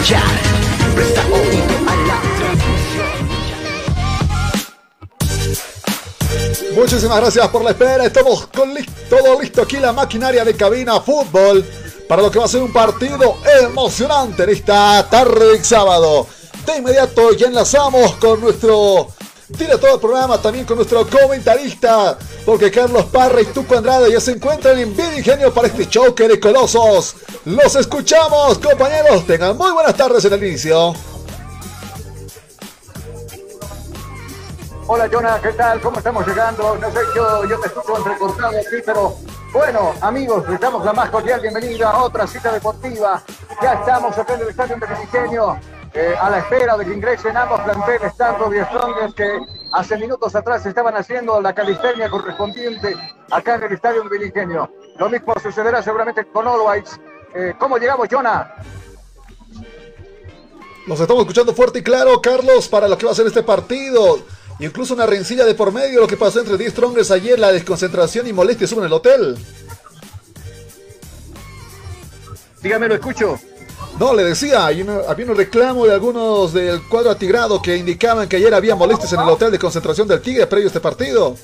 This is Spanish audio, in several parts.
Vas a escuchar. Presta oído a la transmisión. Muchísimas gracias por la espera. Estamos con li- todo listo aquí la maquinaria de cabina fútbol para lo que va a ser un partido emocionante en esta tarde de sábado. De inmediato ya enlazamos con nuestro director del programa, también con nuestro comentarista, porque Carlos Parra y Tuco Andrade ya se encuentran en bien ingenio para este choque de colosos. Los escuchamos, compañeros. Tengan muy buenas tardes en el inicio. Hola Jonah, ¿qué tal? ¿Cómo estamos llegando? No sé, yo, yo te escucho entrecortado aquí, pero bueno, amigos, les damos la más cordial bienvenida a otra cita deportiva. Ya estamos acá en el Estadio Ingenio, eh, a la espera de que ingresen ambos planteles, tanto de Strongers que hace minutos atrás estaban haciendo la calistenia correspondiente acá en el Estadio Ingenio. Lo mismo sucederá seguramente con All Whites. Eh, ¿Cómo llegamos, Jonah? Nos estamos escuchando fuerte y claro, Carlos, para lo que va a ser este partido. Incluso una rencilla de por medio, lo que pasó entre 10 Strongers ayer, la desconcentración y molestia en el hotel. Dígame, lo escucho. No, le decía, había un reclamo de algunos del cuadro atigrado que indicaban que ayer había molestias en el hotel de concentración del Tigre previo a este partido.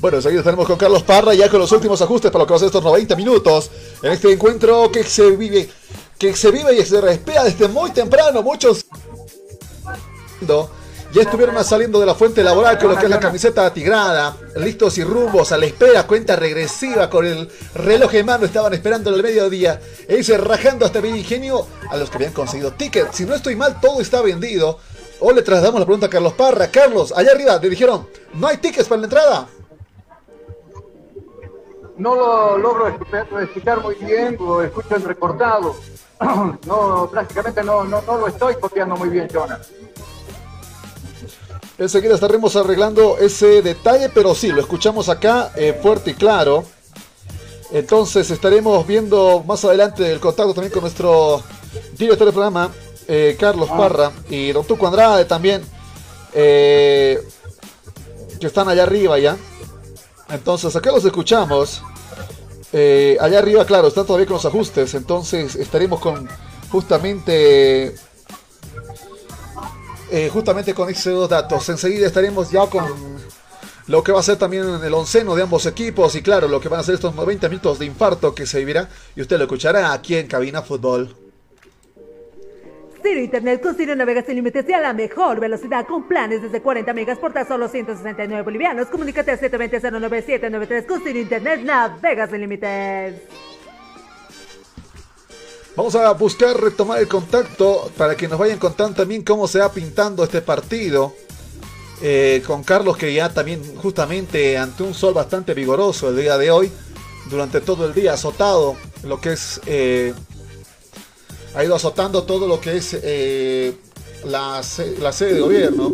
Bueno, enseguida estaremos con Carlos Parra ya con los últimos ajustes para lo que va a ser estos 90 minutos en este encuentro que se vive, que se vive y se respira desde muy temprano. Muchos ya estuvieron saliendo de la fuente laboral con lo que es la camiseta atigrada, listos y rumbos a la espera, cuenta regresiva con el reloj en mano, estaban esperando el mediodía e irse rajando hasta bien ingenio a los que habían conseguido tickets. Si no estoy mal, todo está vendido. O le trasladamos la pregunta a Carlos Parra. Carlos, allá arriba le dijeron, no hay tickets para la entrada. no lo logro escuchar, escuchar muy bien, lo escucho entrecortado. No, prácticamente no, no, no lo estoy copiando muy bien, Jonah. Enseguida estaremos arreglando ese detalle, pero sí, lo escuchamos acá eh, fuerte y claro. Entonces estaremos viendo más adelante el contacto también con nuestro director del programa, eh, Carlos Parra, y Don Tuco Andrade también, eh, que están allá arriba ya. Entonces acá los escuchamos. Allá arriba, claro, están todavía con los ajustes. Entonces estaremos con justamente eh, justamente con esos datos. Enseguida estaremos ya con lo que va a ser también el onceno de ambos equipos y claro, lo que van a ser estos 90 minutos de infarto que se vivirá y usted lo escuchará aquí en Cabina Fútbol. Ciro Internet con Ciro navegas sin límites y a la mejor velocidad con planes desde 40 megas por tan solo 169 bolivianos. Comunícate al 720-09793 con Ciro Internet navegas sin límites. Vamos a buscar retomar el contacto para que nos vayan contando también cómo se va pintando este partido. Eh, con Carlos que ya también justamente ante un sol bastante vigoroso el día de hoy, durante todo el día azotado, lo que es... eh, ha ido azotando todo lo que es eh, la, la sede de gobierno.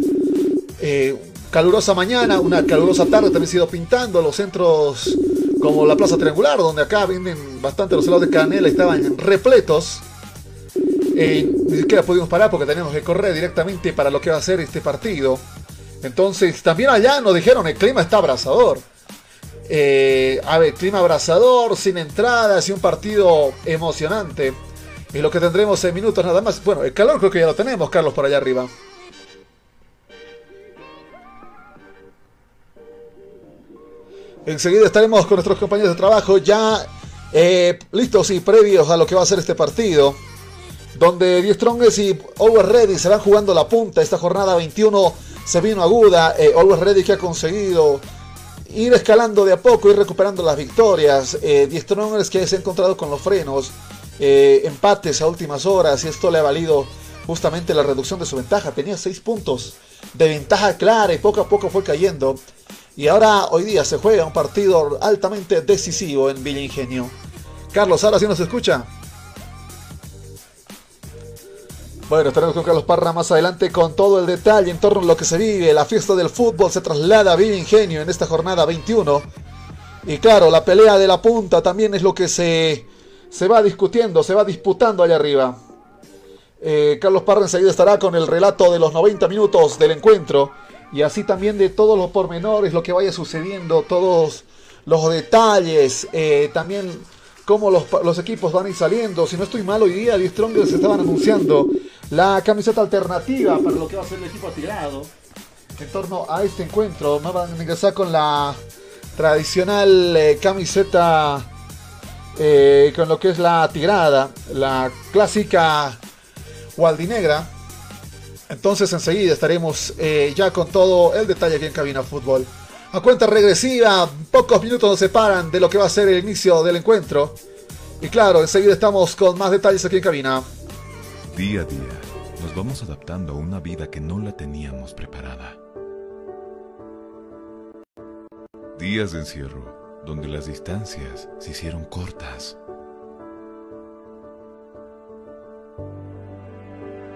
Calurosa mañana, una calurosa tarde también se ha ido pintando los centros como la Plaza Triangular, donde acá venden bastante los helados de canela, estaban repletos. Eh, ni siquiera pudimos parar porque teníamos que correr directamente para lo que va a ser este partido. Entonces, también allá nos dijeron el clima está abrasador. Eh, a ver, clima abrasador, sin entradas y un partido emocionante. Y lo que tendremos en minutos nada más. Bueno, el calor creo que ya lo tenemos, Carlos, por allá arriba. Enseguida estaremos con nuestros compañeros de trabajo ya eh, listos y previos a lo que va a ser este partido. Donde Die Strongest y Always Ready se van jugando la punta. Esta jornada 21 se vino aguda. Eh, Always Ready que ha conseguido ir escalando de a poco, ir recuperando las victorias. Eh, Die Strongest que se ha encontrado con los frenos. Eh, empates a últimas horas y esto le ha valido justamente la reducción de su ventaja. Tenía 6 puntos de ventaja clara y poco a poco fue cayendo. Y ahora hoy día se juega un partido altamente decisivo en Villa Ingenio. Carlos, ahora sí nos escucha. Bueno, estaremos con Carlos Parra más adelante con todo el detalle en torno a lo que se vive. La fiesta del fútbol se traslada a Villa Ingenio en esta jornada 21. Y claro, la pelea de la punta también es lo que se, se va discutiendo, se va disputando allá arriba. Eh, Carlos Parra enseguida estará con el relato de los 90 minutos del encuentro y así también de todos los pormenores, lo que vaya sucediendo, todos los detalles, eh, también cómo los, equipos van a ir saliendo. Si no estoy mal, hoy día Die Strongers estaban anunciando la camiseta alternativa para lo que va a ser el equipo tirado en torno a este encuentro. No van a ingresar con la tradicional eh, camiseta eh, con lo que es la tirada, la clásica Waldinegra. Entonces enseguida estaremos eh, ya con todo el detalle aquí en Cabina Fútbol. A cuenta regresiva, pocos minutos nos separan de lo que va a ser el inicio del encuentro. Y claro, enseguida estamos con más detalles aquí en Cabina. Día a día, nos vamos adaptando a una vida que no la teníamos preparada. Días de encierro, donde las distancias se hicieron cortas.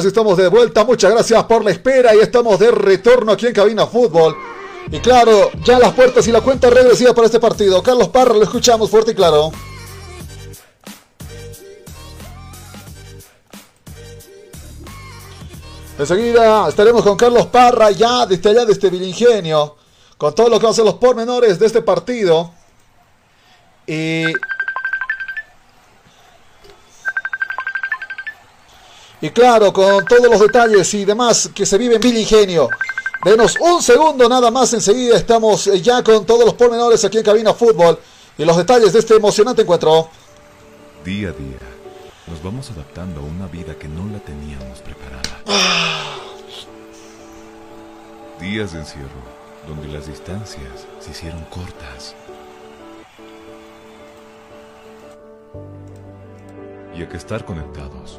Sí estamos de vuelta. Muchas gracias por la espera y estamos de retorno aquí en Cabina Fútbol. Y claro, ya las puertas y la cuenta regresiva para este partido. Carlos Parra, lo escuchamos fuerte y claro. Enseguida estaremos con Carlos Parra ya desde allá de este Vilingenio. Con todo lo que van a ser los pormenores de este partido. Y Y claro, con todos los detalles y demás que se vive en Vilingenio. Denos un segundo nada más, enseguida estamos ya con todos los pormenores aquí en Cabina Fútbol y los detalles de este emocionante encuentro. Día a día, nos vamos adaptando a una vida que no la teníamos preparada. Días de encierro, donde las distancias se hicieron cortas. Y a que estar conectados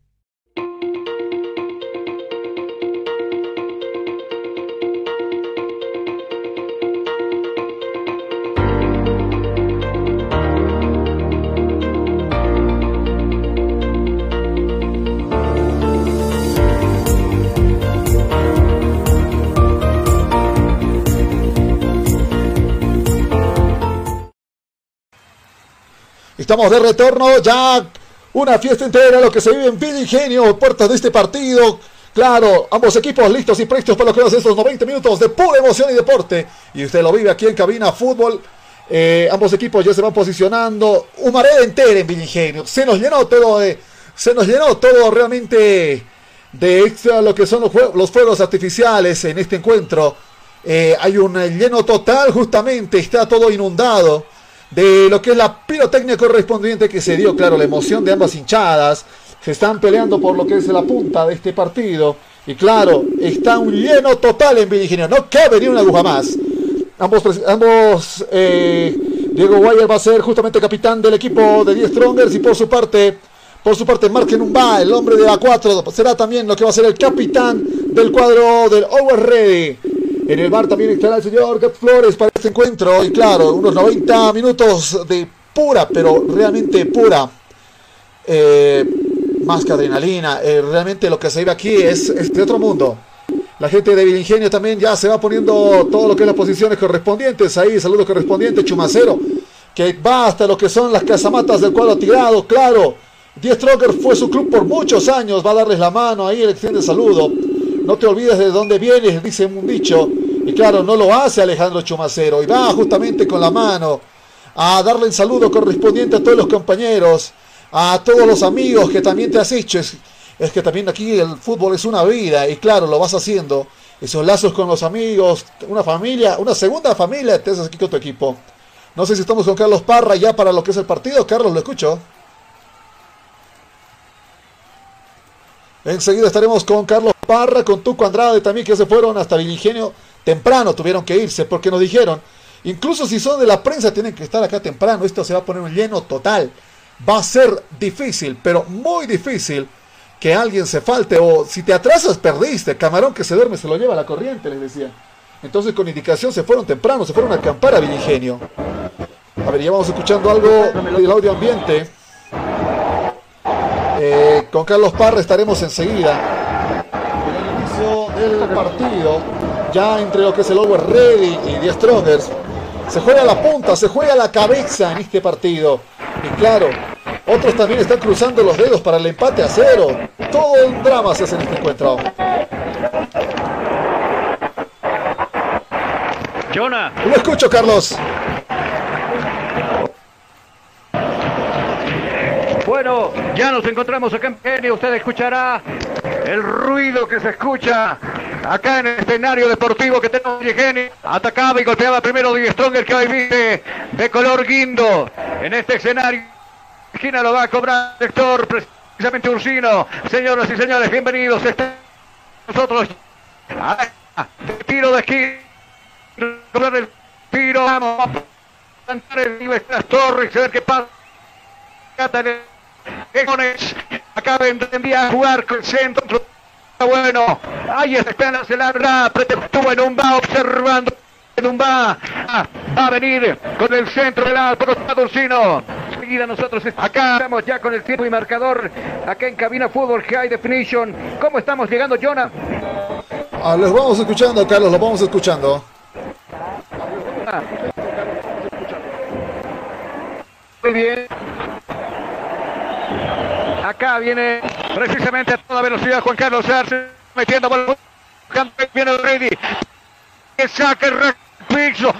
Estamos de retorno ya. Una fiesta entera lo que se vive en Villa puertas de este partido. Claro, ambos equipos listos y prestos para lo que estos 90 minutos de pura emoción y deporte. Y usted lo vive aquí en Cabina Fútbol. Eh, ambos equipos ya se van posicionando. Humareda entera en Villa. Se nos llenó todo de. Se nos llenó todo realmente de extra lo que son los, jue- los fuegos artificiales en este encuentro. Eh, hay un lleno total, justamente, está todo inundado de lo que es la pirotecnia correspondiente que se dio, claro, la emoción de ambas hinchadas. Se están peleando por lo que es la punta de este partido. Y claro, está un lleno total en Ingenio. No cabe ni una aguja más. Ambos, ambos eh, Diego Guayer va a ser justamente capitán del equipo de 10 Strongers y por su parte, por su parte, Mark Numba, el hombre de A4, será también lo que va a ser el capitán del cuadro del Over Ready. En el bar también estará el señor Gat Flores para este encuentro. Y claro, unos 90 minutos de pura, pero realmente pura. eh, más que adrenalina. Eh, realmente lo que se vive aquí es, de otro mundo. La gente de Vilingenio también ya se va poniendo todo lo que es las posiciones correspondientes. Ahí, saludo correspondiente, Chumacero, que va hasta lo que son las casamatas del cuadro tirado, claro. Die Stronger fue su club por muchos años, va a darles la mano, ahí le extiende saludo. No te olvides de dónde vienes, dice un dicho. Y claro, no lo hace Alejandro Chumacero. Y va justamente con la mano a darle el saludo correspondiente a todos los compañeros, a todos los amigos que también te has hecho. Es, es que también aquí el fútbol es una vida y claro, lo vas haciendo. Esos lazos con los amigos, una familia, una segunda familia, te haces aquí con tu equipo. No sé si estamos con Carlos Parra ya para lo que es el partido. Carlos, lo escucho. Enseguida estaremos con Carlos Parra, con Tuco Andrade también, que se fueron hasta Vilingenio temprano, tuvieron que irse porque nos dijeron, incluso si son de la prensa, tienen que estar acá temprano, esto se va a poner un lleno total. Va a ser difícil, pero muy difícil que alguien se falte o si te atrasas perdiste, camarón que se duerme se lo lleva la corriente, les decía. Entonces con indicación se fueron temprano, se fueron a acampar a Vilingenio. A ver, ya vamos escuchando algo del audio ambiente. Eh, con Carlos Parra estaremos enseguida. En el inicio del partido, ya entre lo que es el Over Ready y The Strongers, se juega la punta, se juega la cabeza en este partido. Y claro, otros también están cruzando los dedos para el empate a cero. Todo un drama se hace en este encuentro. Jonah. Lo escucho, Carlos. Bueno, ya nos encontramos acá en Genio. Usted escuchará el ruido que se escucha acá en el escenario deportivo que tenemos en Genio. Atacaba y golpeaba primero Di Stronger que hoy viste de color guindo en este escenario. Esquina lo va a cobrar el sector precisamente Ursino. Señoras y señores, bienvenidos. Está nosotros. Ah, de tiro de esquina. El tiro. Vamos a plantar el nivel de las torres. A ver qué pasa. Econes acaba de enviar a jugar con el centro. Bueno, ahí está, se larga, estuvo en un va observando. En un va, ah, va a venir con el centro del otro Ursino. Seguida nosotros acá estamos ya con el tiempo y marcador acá en cabina fútbol high definition. ¿Cómo estamos llegando, Jonah? Ah, los vamos escuchando, Carlos, los vamos escuchando. Muy bien. Acá viene precisamente a toda velocidad Juan Carlos Arce metiendo bola. Viene Ready. Que saca el piso.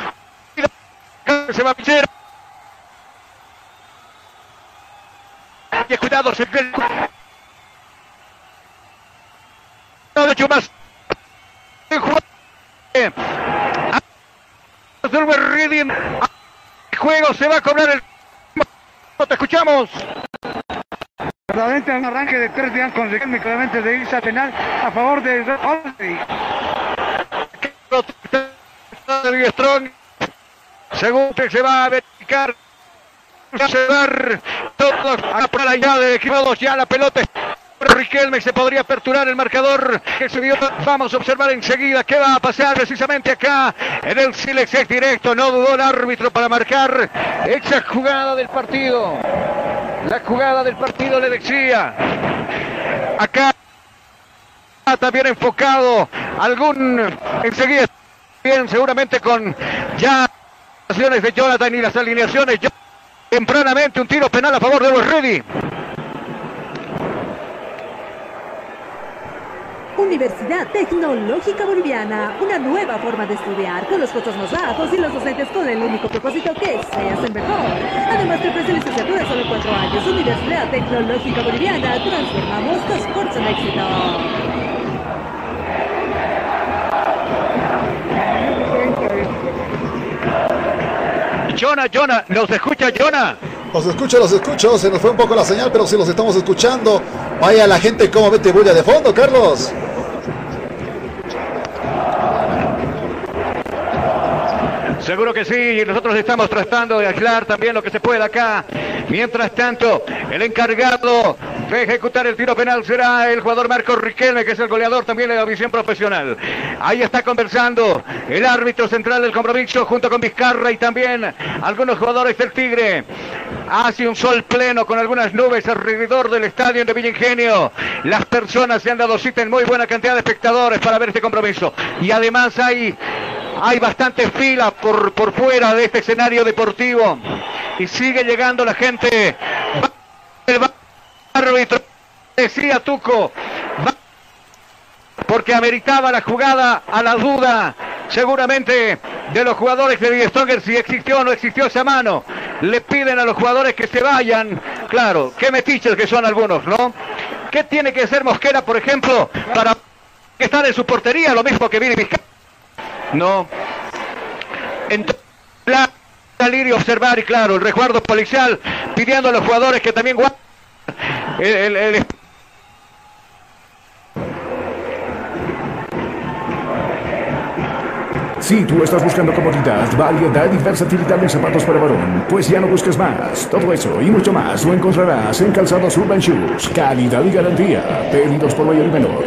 Se va a pichar. Y cuidado, se pierde. De. Ready. El juego se va a cobrar el. Te escuchamos. Verdaderamente un arranque de tres días conseguir claramente de irse a penal a favor de. Strong. Según que se va a verificar. Se va a dar todos a por allá de equipados ya la pelota. Riquelme se podría aperturar el marcador que se dio. Vamos a observar enseguida qué va a pasar precisamente acá en el Silex directo. No dudó el árbitro para marcar esa jugada del partido. La jugada del partido le decía. Acá también enfocado algún enseguida bien seguramente con ya las de Jonathan y las alineaciones tempranamente un tiro penal a favor de Always Ready. Universidad Tecnológica Boliviana, una nueva forma de estudiar, con los costos más bajos y los docentes con el único propósito que seas el mejor. Además te ofrece licenciatura solo cuatro años. Universidad Tecnológica Boliviana, transformamos tu esfuerzo en éxito. Jonah, Jonah, ¿nos escucha Jonah? Los escucho, los escucho. Se nos fue un poco la señal, pero sí los estamos escuchando. Vaya la gente, cómo mete bulla de fondo, Carlos. Seguro que sí, y nosotros estamos tratando de aislar también lo que se pueda acá. Mientras tanto, el encargado de ejecutar el tiro penal será el jugador Marcos Riquelme, que es el goleador también de la visión profesional. Ahí está conversando el árbitro central del compromiso junto con Vizcarra y también algunos jugadores del Tigre. Hace un sol pleno con algunas nubes alrededor del estadio de Villa Ingenio. Las personas se han dado cita en muy buena cantidad de espectadores para ver este compromiso. Y además hay hay bastantes filas por, por fuera de este escenario deportivo. Y sigue llegando la gente. Decía Tuco. Porque ameritaba la jugada a la duda. Seguramente de los jugadores de Die Stronger si existió o no existió esa mano. Le piden a los jugadores que se vayan. Claro, qué metiches que son algunos, ¿no? ¿Qué tiene que hacer Mosquera, por ejemplo, para estar en su portería? Lo mismo que Vini Vizcarra. No. Entonces, salir y observar, y claro, el resguardo policial pidiendo a los jugadores que también guarden el. Si tú estás buscando comodidad, variedad y versatilidad en zapatos para varón, pues ya no busques más. Todo eso y mucho más lo encontrarás en Calzados Urban Shoes. Calidad y garantía. Pedidos por mayor y menor.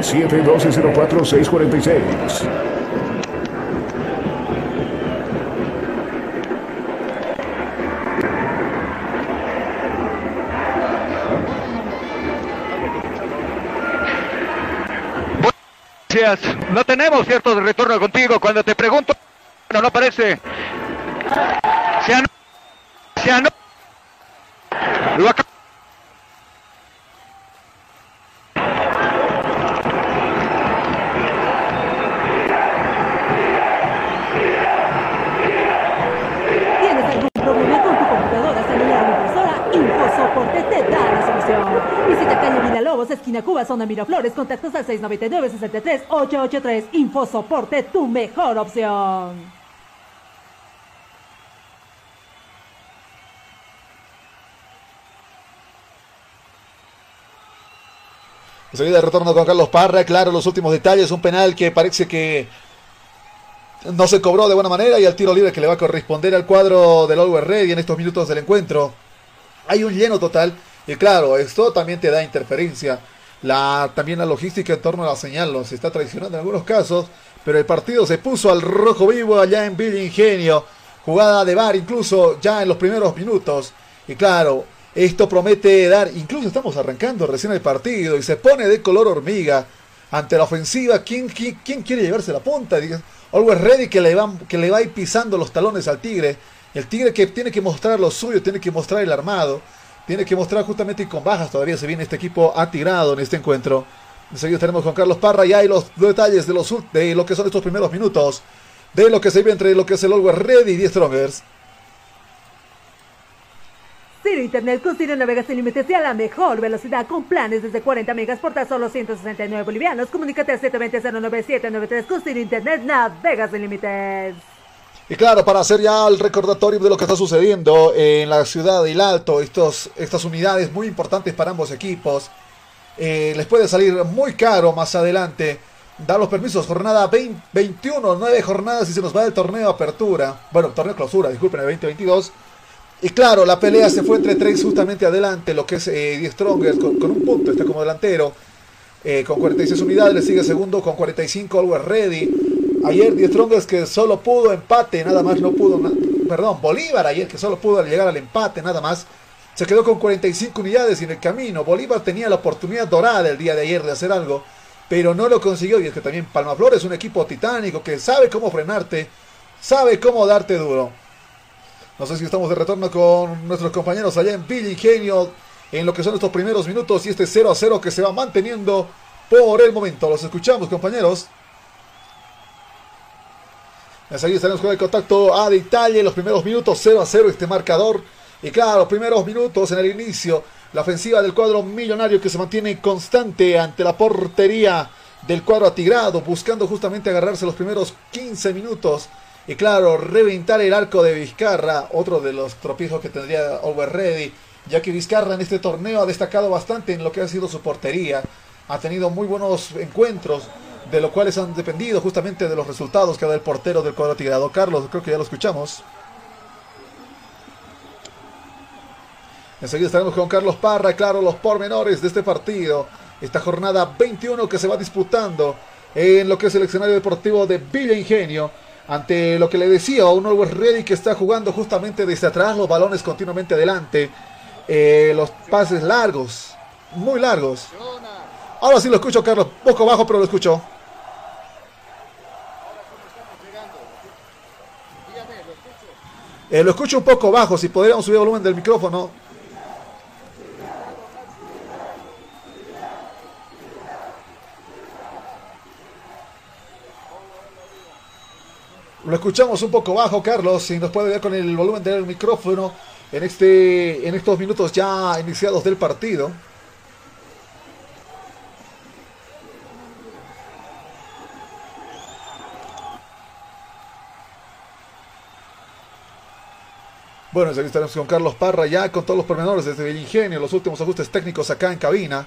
712-04-646. No tenemos cierto retorno contigo. Cuando te pregunto, no, no parece. Se anó. Se anó. Lo acaba. ¿Tienes algún problema con tu computadora, celular o impresora? InfoSoporte te da la solución. Villalobos, esquina Cuba, zona Miraflores. Contactos al 699-63-883. InfoSoporte, tu mejor opción. Enseguida retorno con Carlos Parra, claro, los últimos detalles, un penal que parece que no se cobró de buena manera y al tiro libre que le va a corresponder al cuadro del Always Ready en estos minutos del encuentro. Hay un lleno total y claro, esto también te da interferencia. La, también la logística en torno a la señal los está traicionando en algunos casos, pero el partido se puso al rojo vivo allá en Villa Ingenio. Jugada de bar incluso ya en los primeros minutos. Y claro, esto promete dar, incluso estamos arrancando recién el partido y se pone de color hormiga ante la ofensiva. ¿Quién, quién, quién quiere llevarse la punta? Always Ready que le, va, que le va a ir pisando los talones al Tigre. El Tigre que tiene que mostrar lo suyo, tiene que mostrar el armado, tiene que mostrar justamente y con bajas todavía se viene este equipo atirado en este encuentro. Enseguida tenemos con Carlos Parra y hay los detalles de, los, de lo que son estos primeros minutos, de lo que se vive entre lo que es el Always Ready y 10 Strongers. Ciro Internet con Ciro navegas sin límites y a la mejor velocidad con planes desde 40 megas por tan solo 169 bolivianos. Comunícate al 720-09793 con Internet navegas sin límites. Y claro, para hacer ya el recordatorio de lo que está sucediendo en la ciudad de El Alto, estos, estas unidades muy importantes para ambos equipos, eh, les puede salir muy caro más adelante dar los permisos. Jornada 20, 21, 9 jornadas y se nos va el torneo apertura, bueno, torneo clausura, disculpen, el 2022. Y claro, la pelea se fue entre tres justamente adelante, lo que es eh, Die Strongers con, con, un punto, está como delantero, eh, con 46 unidades, le sigue segundo con 45 Always Ready. Ayer Die Strongers que solo pudo empate, nada más no pudo, perdón, Bolívar ayer que solo pudo llegar al empate, nada más. Se quedó con 45 unidades y en el camino. Bolívar tenía la oportunidad dorada el día de ayer de hacer algo, pero no lo consiguió. Y es que también Palmaflor es un equipo titánico que sabe cómo frenarte, sabe cómo darte duro. No sé si estamos de retorno con nuestros compañeros allá en Villa Ingenio en lo que son estos primeros minutos y este 0 a 0 que se va manteniendo por el momento. Los escuchamos, compañeros. Enseguida estaremos con el contacto a detalle. Los primeros minutos 0 a 0 este marcador. Y claro, los primeros minutos en el inicio. La ofensiva del cuadro millonario que se mantiene constante ante la portería del cuadro atigrado. Buscando justamente agarrarse los primeros 15 minutos. Y claro, reventar el arco de Vizcarra. Otro de los tropiezos que tendría Over Ready. Ya que Vizcarra en este torneo ha destacado bastante en lo que ha sido su portería. Ha tenido muy buenos encuentros de los cuales han dependido justamente de los resultados que da el portero del cuadro tigrado. Carlos, creo que ya lo escuchamos. Enseguida estaremos con Carlos Parra, claro, los pormenores de este partido. Esta jornada 21 que se va disputando en lo que es el escenario deportivo de Villa Ingenio. Ante lo que le decía, un Always Ready que está jugando justamente desde atrás, los balones continuamente adelante. Eh, los pases largos, muy largos. Ahora sí lo escucho, Carlos. Poco bajo, pero lo escucho. Eh, lo escucho un poco bajo. Si podríamos subir el volumen del micrófono. Lo escuchamos un poco bajo, Carlos. Si nos puede ver con el volumen del micrófono en, este, en estos minutos ya iniciados del partido. Bueno, aquí estaremos con Carlos Parra ya con todos los pormenores desde el ingenio, los últimos ajustes técnicos acá en cabina.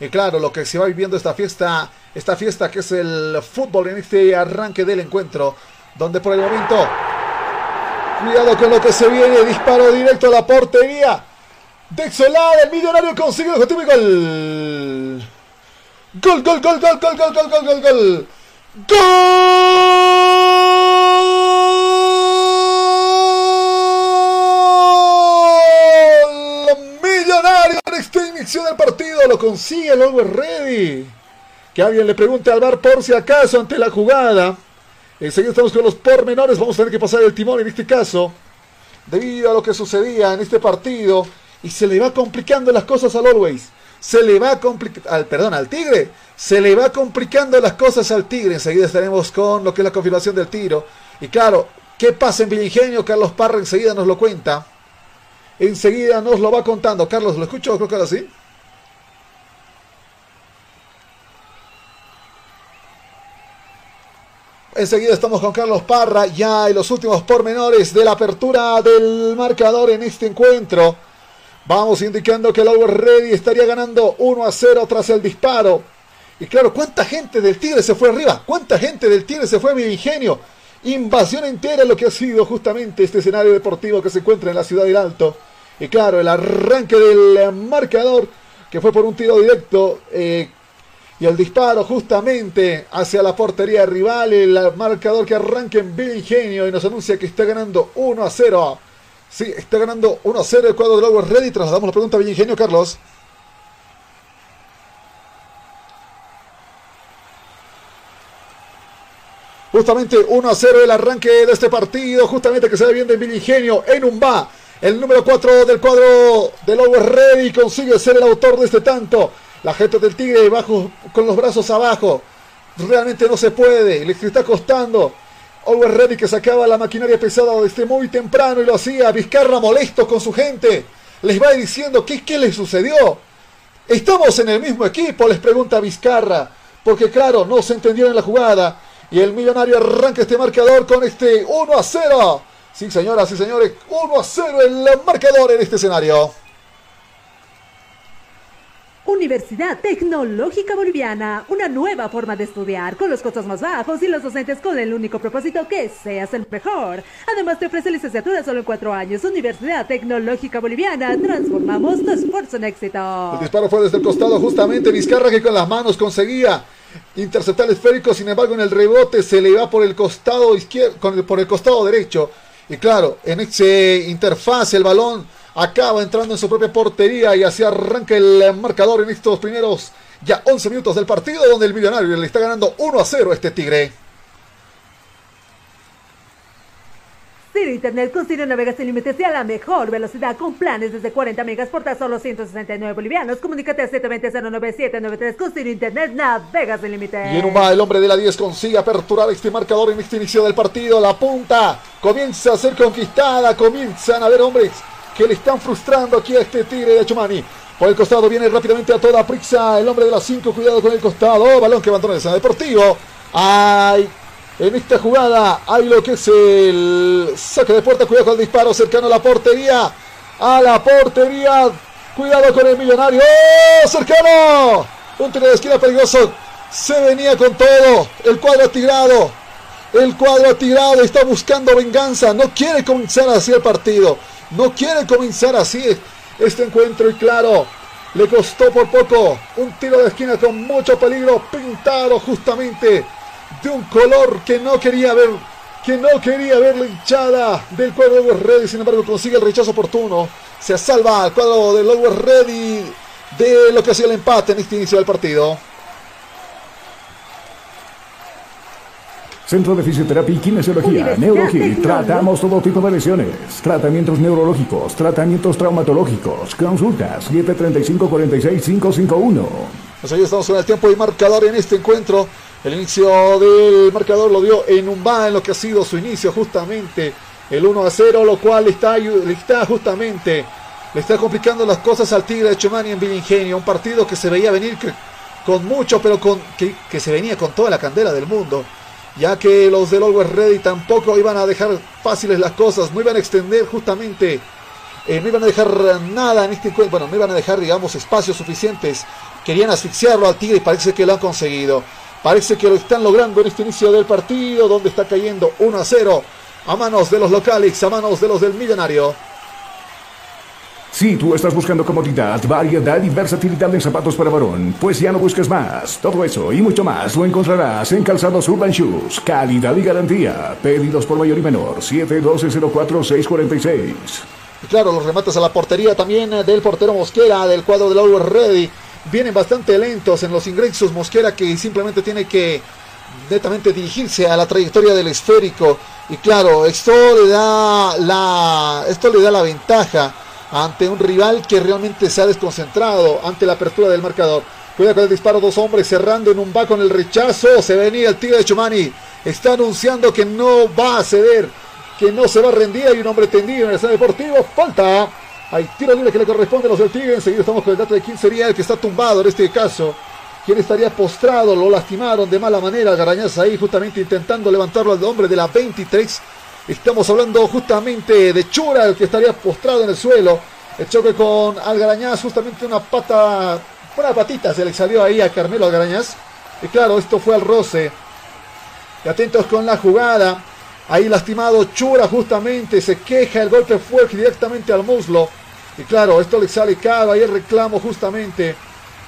Y claro, lo que se va viviendo esta fiesta, esta fiesta que es el fútbol en este arranque del encuentro, donde por el momento, cuidado con lo que se viene, disparo directo a la portería. Dexolada, el millonario consigue el objetivo y gol. Gol, gol, gol, gol, gol, gol, gol, gol, gol, gol. ¡Gol! Inicio del partido lo consigue el Always Ready. Que alguien le pregunte al bar por si acaso ante la jugada. Enseguida estamos con los pormenores. Vamos a tener que pasar el timón en este caso. Debido a lo que sucedía en este partido. Y se le va complicando las cosas al Always. Se le va complicando. Al, perdón, al Tigre. Se le va complicando las cosas al Tigre. Enseguida estaremos con lo que es la confirmación del tiro. Y claro, ¿qué pasa en Villingenio? Carlos Parra enseguida nos lo cuenta. Enseguida nos lo va contando. Carlos, ¿lo escucho? Creo que ahora sí. Enseguida estamos con Carlos Parra, ya en los últimos pormenores de la apertura del marcador en este encuentro. Vamos indicando que el Always Ready estaría ganando 1 a 0 tras el disparo. Y claro, ¿cuánta gente del Tigre se fue arriba? ¿Cuánta gente del Tigre se fue mi ingenio? Invasión entera lo que ha sido justamente este escenario deportivo que se encuentra en la ciudad del Alto. Y claro, el arranque del marcador que fue por un tiro directo eh, y el disparo justamente hacia la portería rival, el marcador que arranca en Villa Ingenio y nos anuncia que está ganando 1 a 0. Sí, está ganando 1 a 0 el cuadro de Always Ready. Trasladamos la pregunta a Villa Ingenio, Carlos. Justamente 1 a 0 el arranque de este partido, justamente que se ve bien de Villa Ingenio en Umba. El número 4 del cuadro del Always Ready consigue ser el autor de este tanto. La gente del Tigre bajo, con los brazos abajo. Realmente no se puede. Le está costando. Always Ready que sacaba la maquinaria pesada desde muy temprano y lo hacía. Vizcarra molesto con su gente. Les va diciendo qué, qué les sucedió. Estamos en el mismo equipo, les pregunta Vizcarra. Porque claro, no se entendieron en la jugada. Y el millonario arranca este marcador con este 1 a 0. Sí, señoras y señores, 1 a 0 el marcador en este escenario. Universidad Tecnológica Boliviana, una nueva forma de estudiar con los costos más bajos y los docentes con el único propósito que seas el mejor. Además te ofrece licenciatura solo en cuatro años. Universidad Tecnológica Boliviana, transformamos tu esfuerzo en éxito. El disparo fue desde el costado justamente Vizcarra que con las manos conseguía interceptar el esférico, sin embargo en el rebote se le va por el costado izquierdo, por el costado derecho. Y claro, en ese interfaz el balón acaba entrando en su propia portería y así arranca el marcador en estos primeros ya 11 minutos del partido donde el millonario le está ganando 1 a 0 a este Tigre. Ciro Internet con Ciro navegas sin límites y a la mejor velocidad con planes desde 40 megas por tan solo 169 bolivianos. Comunícate a 720-09793 con Ciro Internet navegas sin límites. Y en va, el hombre de la 10 consigue aperturar este marcador en este inicio del partido. La punta comienza a ser conquistada. Comienzan a haber hombres que le están frustrando aquí a este tigre de Chumani. Por el costado viene rápidamente a toda prisa el hombre de la 5. Cuidado con el costado. Balón que abandona el San Deportivo. Ay, en esta jugada hay lo que es el saque de puerta. Cuidado con el disparo cercano a la portería. A la portería. Cuidado con el millonario. ¡Oh! ¡Cercano! Un tiro de esquina peligroso. Se venía con todo. El cuadro tirado. El cuadro tirado. Está buscando venganza. No quiere comenzar así el partido. No quiere comenzar así este encuentro. Y claro, le costó por poco. Un tiro de esquina con mucho peligro. Pintado justamente de un color que no quería ver, que no quería ver la hinchada del cuadro de Ready, sin embargo consigue el rechazo oportuno, se salva al cuadro del Always Ready de lo que hacía el empate en este inicio del partido. Centro de Fisioterapia y Kinesiología, Neurología. Tratamos todo tipo de lesiones. Tratamientos neurológicos, tratamientos traumatológicos. Consultas 735-46551. Pues ahí estamos con el tiempo y marcador en este encuentro. El inicio del marcador lo dio en Umba en lo que ha sido su inicio justamente. El 1 a 0, lo cual está, está justamente, le está complicando las cosas al Tigre de Chumani en Villingenio. Un partido que se veía venir con mucho, pero con, que, que se venía con toda la candela del mundo ya que los del Always Ready tampoco iban a dejar fáciles las cosas, no iban a extender justamente, eh, no iban a dejar nada en este encuentro, bueno, no iban a dejar, digamos, espacios suficientes, querían asfixiarlo al Tigre y parece que lo han conseguido, parece que lo están logrando en este inicio del partido, donde está cayendo 1 a 0 a manos de los locales, a manos de los del millonario. Si tú estás buscando comodidad, variedad y versatilidad en zapatos para varón, pues ya no busques más. Todo eso y mucho más lo encontrarás en Calzados Urban Shoes. Calidad y garantía. Pedidos por mayor y menor. 712-04-646. Y claro, los remates a la portería también del portero Mosquera del cuadro del Always Ready. Vienen bastante lentos en los ingresos. Mosquera que simplemente tiene que netamente dirigirse a la trayectoria del esférico. Y claro, esto le da la, esto le da la ventaja ante un rival que realmente se ha desconcentrado ante la apertura del marcador. Cuida con el disparo, dos hombres cerrando en un va con el rechazo. Se venía el tigre de Chumani. Está anunciando que no va a ceder, que no se va a rendir. Hay un hombre tendido en el deportivo. Falta. Hay tiro libre que le corresponde a los del Tigre. Enseguida estamos con el dato de quién sería el que está tumbado en este caso. ¿Quién estaría postrado? Lo lastimaron de mala manera. Garañaz ahí justamente intentando levantarlo al hombre de la 23. Estamos hablando justamente de Chura, el que estaría postrado en el suelo. El choque con Algarañaz, justamente una pata, una patita se le salió ahí a Carmelo Algarañaz. Y claro, esto fue al roce. Y atentos con la jugada. Ahí lastimado Chura justamente, se queja, el golpe fue directamente al muslo. Y claro, esto le sale caro, ahí el reclamo justamente.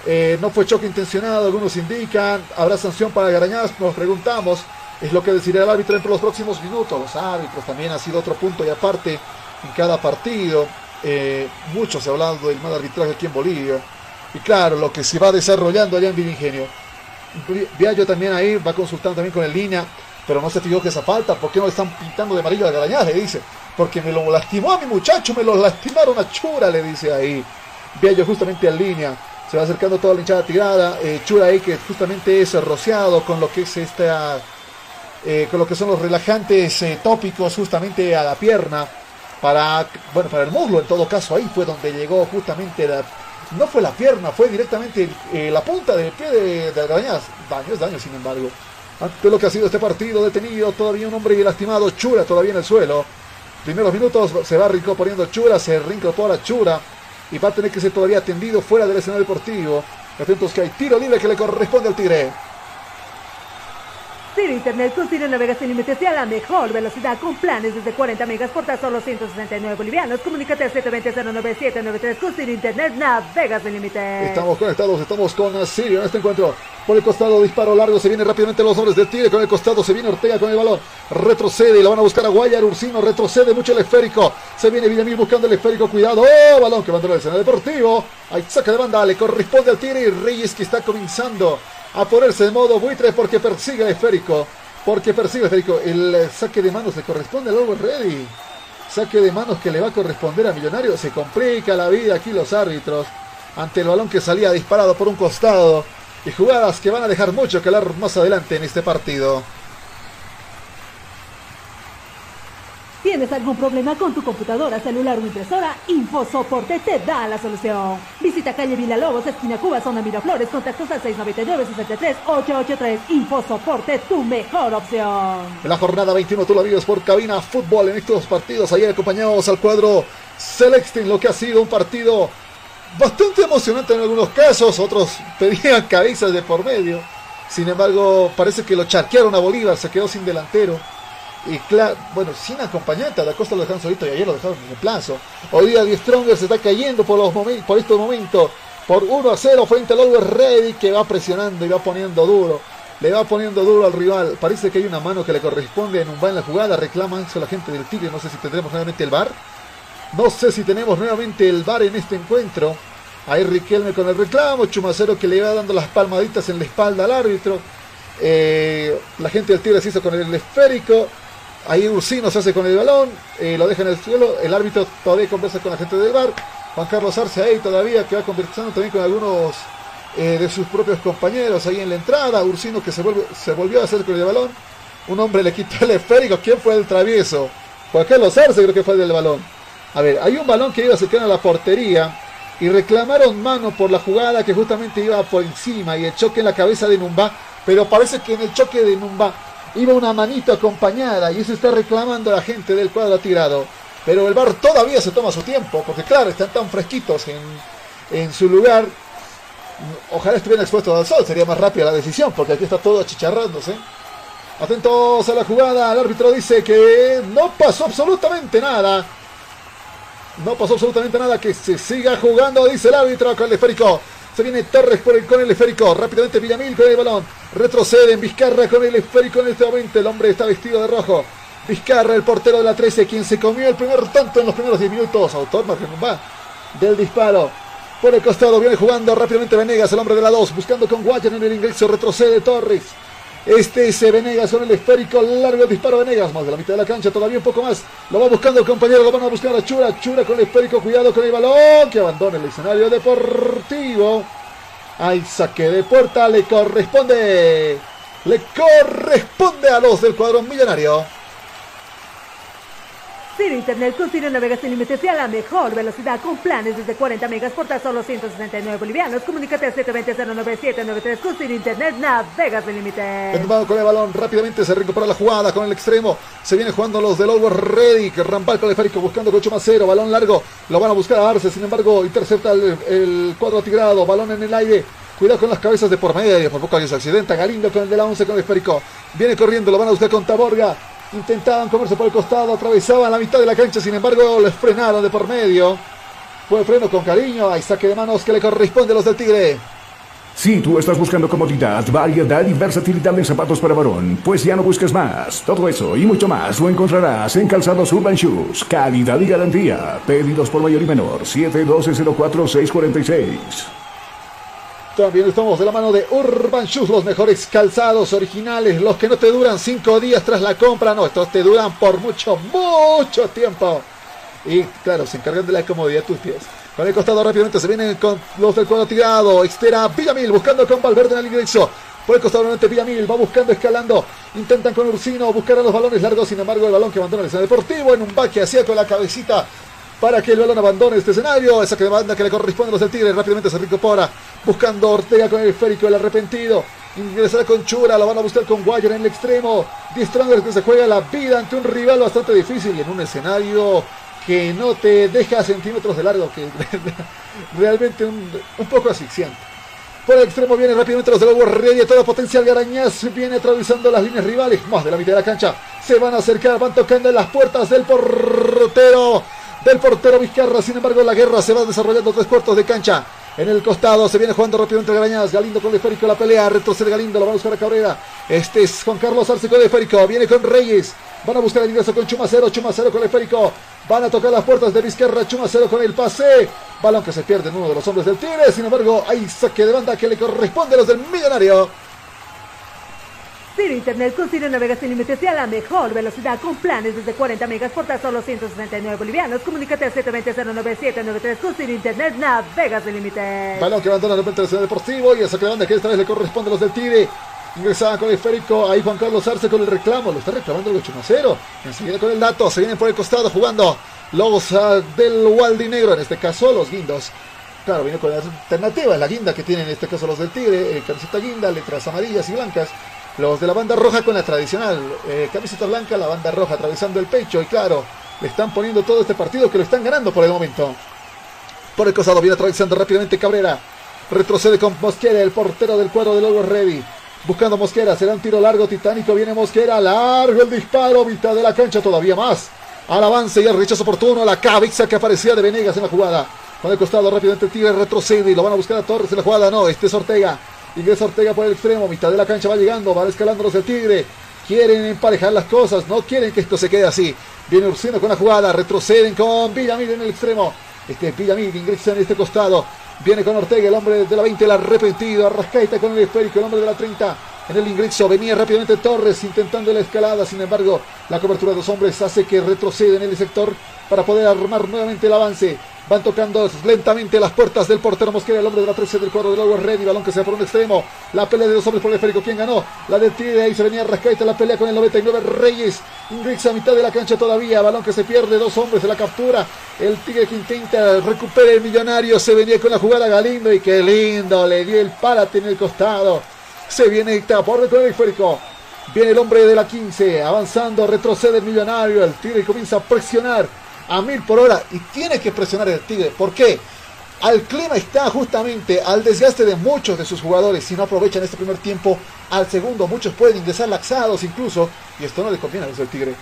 Eh, no fue choque intencionado, algunos indican. ¿Habrá sanción para Garañaz? Nos preguntamos. Es lo que decidirá el árbitro en los próximos minutos. Los árbitros también ha sido otro punto y aparte en cada partido. Eh, mucho ha hablado del mal arbitraje aquí en Bolivia. Y claro, lo que se va desarrollando allá en Vilingenio. Viallo también ahí va consultando también con el línea, pero no se fijó que esa falta. ¿Por qué no le están pintando de amarillo a Garañaz? Le dice. Porque me lo lastimó a mi muchacho, me lo lastimaron a Chura, le dice ahí. Viallo justamente en línea. Se va acercando toda la hinchada tirada. Eh, Chura ahí que justamente es rociado con lo que es esta eh, con lo que son los relajantes eh, tópicos justamente a la pierna, para, bueno, para el muslo en todo caso, ahí fue donde llegó justamente la, no fue la pierna, fue directamente la punta del pie de, de Algarañaz, daño es daño sin embargo, ante lo que ha sido este partido detenido, todavía un hombre lastimado, Chura todavía en el suelo, primeros minutos se va poniendo Chura, se toda la Chura, y va a tener que ser todavía atendido fuera del escenario deportivo, atentos que hay tiro libre que le corresponde al Tigre. Ciro Internet con Ciro Navega sin límites y a la mejor velocidad con planes desde 40 megas por tan solo 169 bolivianos. Comunícate al 720-09793 con Ciro Internet Navega sin límites. Estamos conectados, estamos con Ciro en este encuentro. Por el costado, disparo largo, se viene rápidamente los hombres del Tigre. Con el costado se viene Ortega con el balón. Retrocede y lo van a buscar a Guayar. Ursino retrocede mucho el esférico. Se viene Villamil buscando el esférico. Cuidado. ¡Oh! Balón que mandó el escenario deportivo. Hay saca de banda. Le corresponde al Tigre y Reyes que está comenzando a ponerse de modo buitre porque persigue el esférico. Porque persigue el esférico. El saque de manos le corresponde al Always Ready. Saque de manos que le va a corresponder a Millonario. Se complica la vida aquí los árbitros. Ante el balón que salía disparado por un costado. Y jugadas que van a dejar mucho que hablar más adelante en este partido. ¿Tienes algún problema con tu computadora, celular o impresora? InfoSoporte te da la solución. Visita calle Villalobos, esquina Cuba, zona Miraflores, contactos al 699-63-883. InfoSoporte, tu mejor opción. En la jornada 21 tú la vives por cabina fútbol en estos partidos. Ayer acompañados al cuadro Celeste lo que ha sido un partido bastante emocionante en algunos casos. Otros pedían cabezas de por medio. Sin embargo, parece que lo charquearon a Bolívar, se quedó sin delantero. Y claro, bueno, sin acompañante, a la costa lo dejaron solito y ayer lo dejaron en el plazo. Hoy día Die Stronger se está cayendo por, los por estos momentos. Por 1 a 0 frente al Always Ready que va presionando y va poniendo duro. Le va poniendo duro al rival. Parece que hay una mano que le corresponde en un en la jugada. Reclama eso la gente del Tigre. No sé si tendremos nuevamente el bar. No sé si tenemos nuevamente el bar en este encuentro. Ahí Riquelme con el reclamo. Chumacero que le va dando las palmaditas en la espalda al árbitro. Eh, la gente del Tigre se hizo con el esférico. Ahí Ursino se hace con el balón, eh, lo deja en el suelo, el árbitro todavía conversa con la gente del bar, Juan Carlos Arce ahí todavía que va conversando también con algunos eh, de sus propios compañeros ahí en la entrada, Ursino que se, vuelve, se volvió a hacer con el balón, un hombre le quitó el esférico, ¿quién fue el travieso? Juan Carlos Arce creo que fue el del balón. A ver, hay un balón que iba a acercar a la portería y reclamaron mano por la jugada que justamente iba por encima y el choque en la cabeza de Numba, pero parece que en el choque de Numba iba una manito acompañada y eso está reclamando la gente del cuadro tirado. Pero el bar todavía se toma su tiempo, porque claro, están tan fresquitos en, en su lugar. Ojalá estuvieran expuestos al sol, sería más rápida la decisión, porque aquí está todo achicharrándose. Atentos a la jugada, el árbitro dice que no pasó absolutamente nada. No pasó absolutamente nada, que se siga jugando, dice el árbitro con el esférico. Se viene Torres por el, con el esférico. Rápidamente Villamil con el balón. Retrocede en Vizcarra con el esférico en este momento. El hombre está vestido de rojo. Vizcarra, el portero de la 13, quien se comió el primer tanto en los primeros 10 minutos. Autor va del disparo. Por el costado viene jugando rápidamente Venegas, el hombre de la 2, buscando con Guayan en el ingreso. Retrocede Torres. Este es Venegas con el esférico, largo disparo Venegas, más de la mitad de la cancha, todavía un poco más. Lo va buscando el compañero, lo van a buscar a Chura. Chura con el esférico, cuidado con el balón, que abandona el escenario deportivo. Hay saque de puerta, le corresponde. Le corresponde a los del cuadro millonario. Ciro Internet con Ciro navegas sin límites y a la mejor velocidad con planes desde 40 megas por tan solo 169 bolivianos. Comunícate al 720-09793 con Ciro Internet navegas sin límites. con el balón, rápidamente se recupera la jugada con el extremo. Se viene jugando los del Over Ready. Rampal con el esférico buscando coche más cero. Balón largo, lo van a buscar a Arce. Sin embargo, intercepta el, cuadro tigrado. Balón en el aire. Cuidado con las cabezas de por medio. Por poco que se accidenta. Galindo con el de la 11 con el esférico. Viene corriendo, lo van a buscar con Taborga. Intentaban comerse por el costado, atravesaban la mitad de la cancha, sin embargo les frenaron de por medio. Fue freno con cariño, hay saque de manos que le corresponde a los del Tigre. Si tú estás buscando comodidad, variedad y versatilidad en zapatos para varón, pues ya no busques más. Todo eso y mucho más lo encontrarás en Calzados Urban Shoes. Calidad y garantía. Pedidos por mayor y menor. 712-04-646. También estamos de la mano de Urban Shoes, los mejores calzados originales, los que no te duran cinco días tras la compra, no, estos te duran por mucho, mucho tiempo. Y claro, se encargan de la comodidad de tus pies. Con el costado rápidamente se vienen con los del cuadro tirado. Extera Villamil buscando con Valverde en el ingreso. Por el costado nuevamente Villamil va buscando, escalando. Intentan con Ursino buscar a los balones largos. Sin embargo, el balón que abandona el deportivo en un baque hacia con la cabecita para que el balón abandone este escenario. Esa que banda que le corresponde a los del Tigre. Rápidamente se recupera. Buscando Ortega con el esférico, el arrepentido. Ingresará con Chura, lo van a buscar con Guayer en el extremo. Die que se juega la vida ante un rival bastante difícil y en un escenario que no te deja centímetros de largo, que realmente un, poco asfixiante. Por el extremo viene rápidamente los de Lobo Ready, toda potencial Garañaz viene atravesando las líneas rivales, más de la mitad de la cancha. Se van a acercar, van tocando en las puertas del portero del portero Vizcarra. Sin embargo, la guerra se va desarrollando tres cuartos de cancha. En el costado se viene jugando rápidamente Garañaz. Galindo con el esférico la pelea. Retrocede Galindo. Lo va a buscar a Cabrera. Este es Juan Carlos Arce con el esférico. Viene con Reyes. Van a buscar el ingreso con Chumacero. Chumacero con el esférico. Van a tocar las puertas de Vizcarra. Chumacero con el pase. Balón que se pierde en uno de los hombres del Tigre. Sin embargo, hay saque de banda que le corresponde a los del Millonario. Ciro Internet con Ciro navegas sin límites y a la mejor velocidad con planes desde 40 megas por tan solo 169 bolivianos. Comunícate al 720-09793 con Ciro Internet navegas sin límites. Balón que abandona el escenario deportivo y a saque que esta vez le corresponde a los del Tigre. Ingresaba con el esférico, ahí Juan Carlos Arce con el reclamo, lo está reclamando el 8 0. Enseguida con el dato, se vienen por el costado jugando los uh, del Waldi Negro, en este caso los guindos. Claro, viene con la alternativa, la guinda que tienen en este caso los del Tigre, eh, camiseta guinda, letras amarillas y blancas. Los de la banda roja con la tradicional eh, camiseta blanca, la banda roja atravesando el pecho y claro, le están poniendo todo este partido que lo están ganando por el momento. Por el costado viene atravesando rápidamente Cabrera. Retrocede con Mosquera, el portero del cuadro de Lobo Ready. Buscando Mosquera, será un tiro largo, titánico, viene Mosquera, largo el disparo, mitad de la cancha todavía más. Al avance y el rechazo oportuno, la cabeza que aparecía de Venegas en la jugada. Con el costado rápidamente el Tigre retrocede y lo van a buscar a Torres en la jugada. No, este es Ortega. Ingresa Ortega por el extremo, mitad de la cancha va llegando, van escalando los del Tigre. Quieren emparejar las cosas, no quieren que esto se quede así. Viene Ursino con la jugada, retroceden con Villamil en el extremo. Este es Villamil, ingresa en este costado. Viene con Ortega, el hombre de la 20, el arrepentido. Arrascaita con el esférico, el hombre de la 30. En el ingreso venía rápidamente Torres intentando la escalada. Sin embargo, la cobertura de dos hombres hace que retroceda en el sector para poder armar nuevamente el avance. Van tocando lentamente las puertas del portero Mosquera, el hombre de la 13 del cuadro de Lower Ready. Balón que se va por un extremo. La pelea de dos hombres por el esférico. ¿Quién ganó? La del Tigre. Ahí se venía Rascaita. La pelea con el 99 Reyes. Ingresa a mitad de la cancha todavía. Balón que se pierde. Dos hombres de la captura. El Tigre que intenta recuperar el millonario. Se venía con la jugada Galindo. Y qué lindo. Le dio el pálate en el costado. Se viene por con el esférico. Viene el hombre de la 15. Avanzando. Retrocede el millonario. El Tigre comienza a presionar a mil por hora y tiene que presionar el Tigre. ¿Por qué? Al clima está justamente al desgaste de muchos de sus jugadores. Si no aprovechan este primer tiempo, al segundo muchos pueden ingresar laxados incluso. Y esto no le conviene a los del Tigre.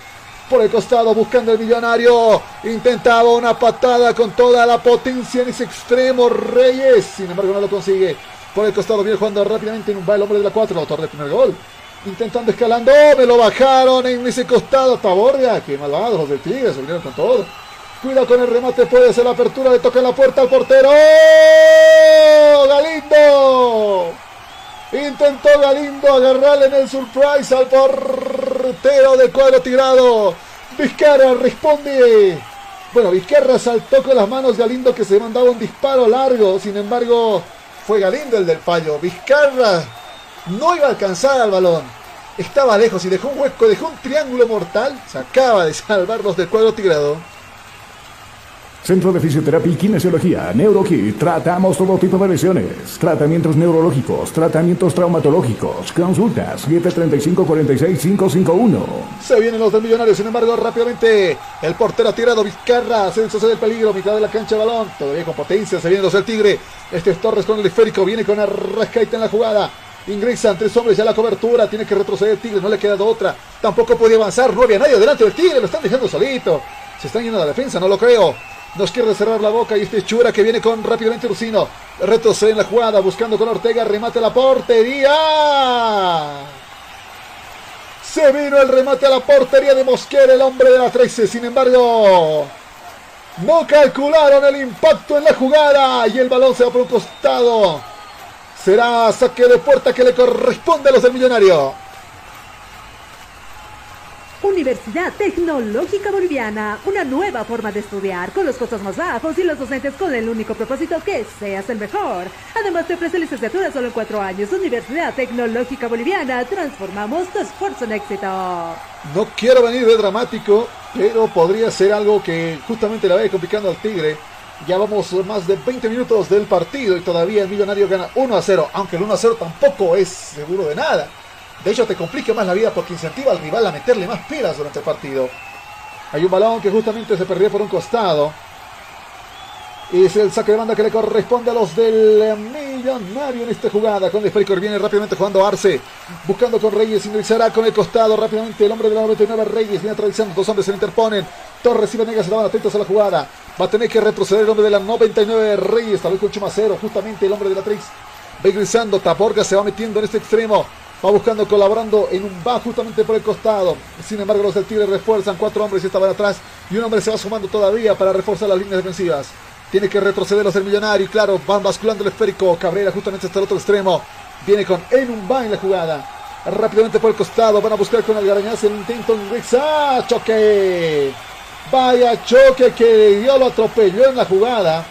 Por el costado buscando el millonario. Intentaba una patada con toda la potencia en ese extremo Reyes. Sin embargo no lo consigue. Por el costado viene jugando rápidamente en un el hombre de la 4. Autor del primer gol. Intentando escalando. Me lo bajaron en ese costado. Taborga. Qué malvados los del Tigre. Se vinieron con todo. Cuida con el remate. Puede ser la apertura. Le toca la puerta al portero. Galindo. Intentó Galindo agarrarle en el surprise al portero de cuadro tirado. Vizcarra responde. Bueno, Vizcarra saltó con las manos Galindo que se mandaba un disparo largo. Sin embargo, fue Galindo el del fallo. Vizcarra no iba a alcanzar al balón. Estaba lejos y dejó un hueco, dejó un triángulo mortal. Se acaba de salvarlos del cuadro tigrado. Centro de Fisioterapia y Kinesiología, NeuroKit. Tratamos todo tipo de lesiones. Tratamientos neurológicos, tratamientos traumatológicos. Consultas 735-46551. Se vienen los del Millonarios, sin embargo, rápidamente el portero ha tirado Vizcarra. Se deshace del peligro, mitad de la cancha de balón. Todavía con potencia, se vienen los del Tigre. Este es Torres con el esférico, viene con Arrascaita en la jugada. Ingresan tres hombres ya la cobertura. Tiene que retroceder el Tigre. No le ha quedado otra. Tampoco podía avanzar. No había nadie delante del Tigre. Lo están dejando solito. Se están yendo a la defensa. No lo creo. Nos quiere cerrar la boca. Y este Chura que viene con rápidamente Rusino. Retrocede en la jugada. Buscando con Ortega. Remate la portería. Se vino el remate a la portería de Mosquera. El hombre de la 13. Sin embargo. No calcularon el impacto en la jugada. Y el balón se va por un costado. Será saque de puerta que le corresponde a los del millonario. Universidad Tecnológica Boliviana, una nueva forma de estudiar con los costos más bajos y los docentes con el único propósito que seas el mejor. Además te ofrece licenciatura solo en cuatro años. Universidad Tecnológica Boliviana, transformamos tu esfuerzo en éxito. No quiero venir de dramático, pero podría ser algo que justamente le vaya complicando al Tigre ya vamos más de 20 minutos del partido y todavía el Millonario gana 1 a 0, aunque el 1 a 0 tampoco es seguro de nada. De hecho, te complica más la vida porque incentiva al rival a meterle más pilas durante el partido. Hay un balón que justamente se perdió por un costado. Es el saque de banda que le corresponde a los del Millonario en esta jugada. Con el esférico viene rápidamente jugando Arce. Buscando con Reyes. Ingresará con el costado rápidamente. El hombre de la 99 Reyes viene atravesando. Dos hombres se le interponen. Torres y Venegas estaban atentos a la jugada. Va a tener que retroceder el hombre de la 99 Reyes. Tal vez con Chumacero. Justamente el hombre de la 3. Va ingresando. Taporga se va metiendo en este extremo. Va buscando, colaborando en un va justamente por el costado. Sin embargo, los del Tigre refuerzan. Cuatro hombres estaban atrás. Y un hombre se va sumando todavía para reforzar las líneas defensivas. Tiene que retroceder los del millonario. Y claro, van basculando el esférico. Cabrera justamente hasta el otro extremo. Viene con Enumba en la jugada. rápidamente por el costado. Van a buscar con el garañazo el intento ¡Ah! Choque. Vaya choque que dio, lo atropelló en la jugada.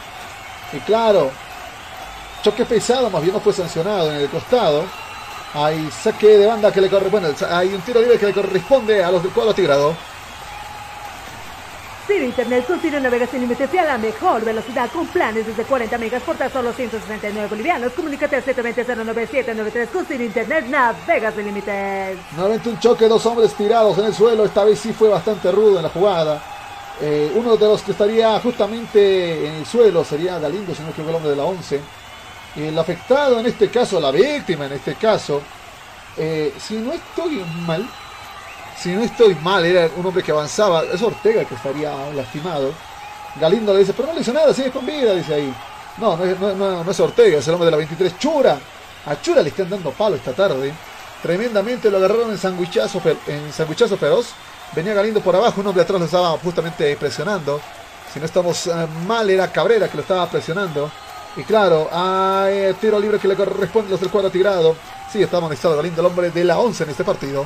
Y claro, choque pesado, más bien no fue sancionado en el costado. Hay saque de banda que le corresponde. Bueno, hay un tiro libre que le corresponde a los del cuadro tigrado. Ciro Internet con Ciro navega sin límites y a la mejor velocidad con planes desde 40 megas por tan solo 169 bolivianos. Comunícate al 720-09793 con Ciro Internet navega sin límites. Nuevamente un choque, dos hombres tirados en el suelo. Esta vez sí fue bastante rudo en la jugada. Eh, uno de los que estaría justamente en el suelo sería Galindo, si no es el hombre de la 11. El afectado en este caso, la víctima en este caso, eh, si no estoy mal, si no estoy mal, era un hombre que avanzaba. Es Ortega que estaría lastimado. Galindo le dice, pero no le hizo nada, sigue con vida, dice ahí. No, no es, no, es Ortega, es el hombre de la 23. Chura. A Chura le están dando palo esta tarde. Tremendamente lo agarraron en sanguichazo, en feroz. Venía Galindo por abajo, un hombre atrás lo estaba justamente presionando. Si no estamos eh, mal, era Cabrera que lo estaba presionando. Y claro, hay tiro libre que le corresponde los del cuadro tirado. Sí, está amonestado Galindo, el hombre de la 11 en este partido.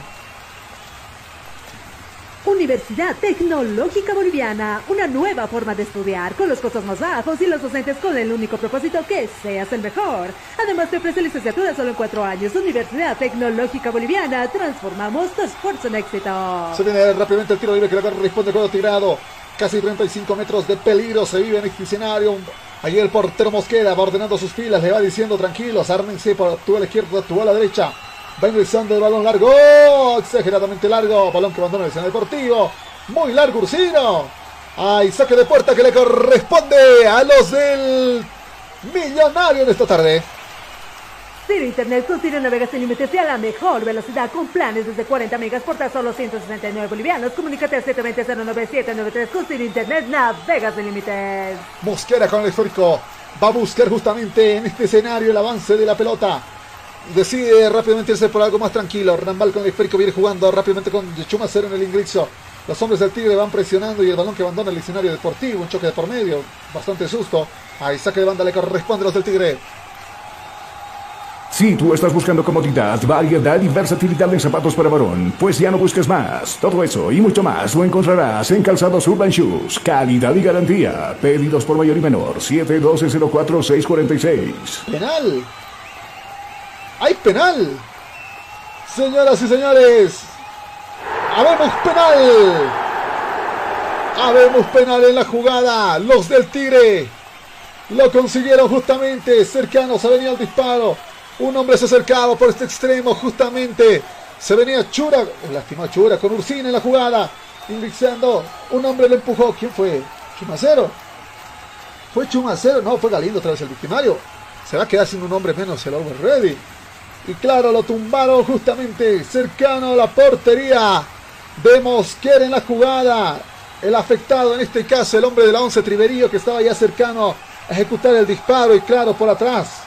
Universidad Tecnológica Boliviana, una nueva forma de estudiar con los costos más bajos y los docentes con el único propósito que seas el mejor. Además te ofrece licenciatura solo en cuatro años. Universidad Tecnológica Boliviana, transformamos tu esfuerzo en éxito. Se viene rápidamente el tiro libre que le responde con tirado. Casi 35 metros de peligro se vive en este escenario. Allí el portero Mosquera va ordenando sus filas, le va diciendo tranquilos, ármense por tu a la izquierda, tu a la derecha. Va ingresando el balón largo. Exageradamente largo. Balón que abandona el escenario deportivo. Muy largo Ursino. Hay saque de puerta que le corresponde a los del Millonario en esta tarde. Ciro Internet con Ciro Navega sin límites y a la mejor velocidad con planes desde 40 megas por tan solo 169 bolivianos. Comunícate al 720-09793 con Ciro Internet Navega sin límites. Mosquera con el histórico va a buscar justamente en este escenario el avance de la pelota decide rápidamente irse por algo más tranquilo. Rambal con el esférico viene jugando rápidamente con Chumacero en el ingreso. Los hombres del Tigre van presionando y el balón que abandona el escenario deportivo. Un choque de por medio. Bastante susto. Ahí saque de banda le corresponde a los del Tigre. Si tú estás buscando comodidad, variedad y versatilidad en zapatos para varón, pues ya no busques más. Todo eso y mucho más lo encontrarás en Calzados Urban Shoes. Calidad y garantía. Pedidos por mayor y menor. 712-04-646. Penal. ¡Hay penal! Señoras y señores, habemos penal. Habemos penal en la jugada. Los del Tigre lo consiguieron justamente. Cercanos, se venía el disparo. Un hombre se acercaba por este extremo justamente. Se venía Chura, lastimó a Chura con Ursina en la jugada. Indicando, un hombre le empujó. ¿Quién fue? Chumacero. ¿Fue Chumacero? No, fue Galindo otra vez el victimario. Se va a quedar sin un hombre menos el Over Ready. Y claro, lo tumbaron justamente cercano a la portería de Mosquera en la jugada. El afectado, en este caso, el hombre de la 11 Triverío, que estaba ya cercano a ejecutar el disparo. Y claro, por atrás,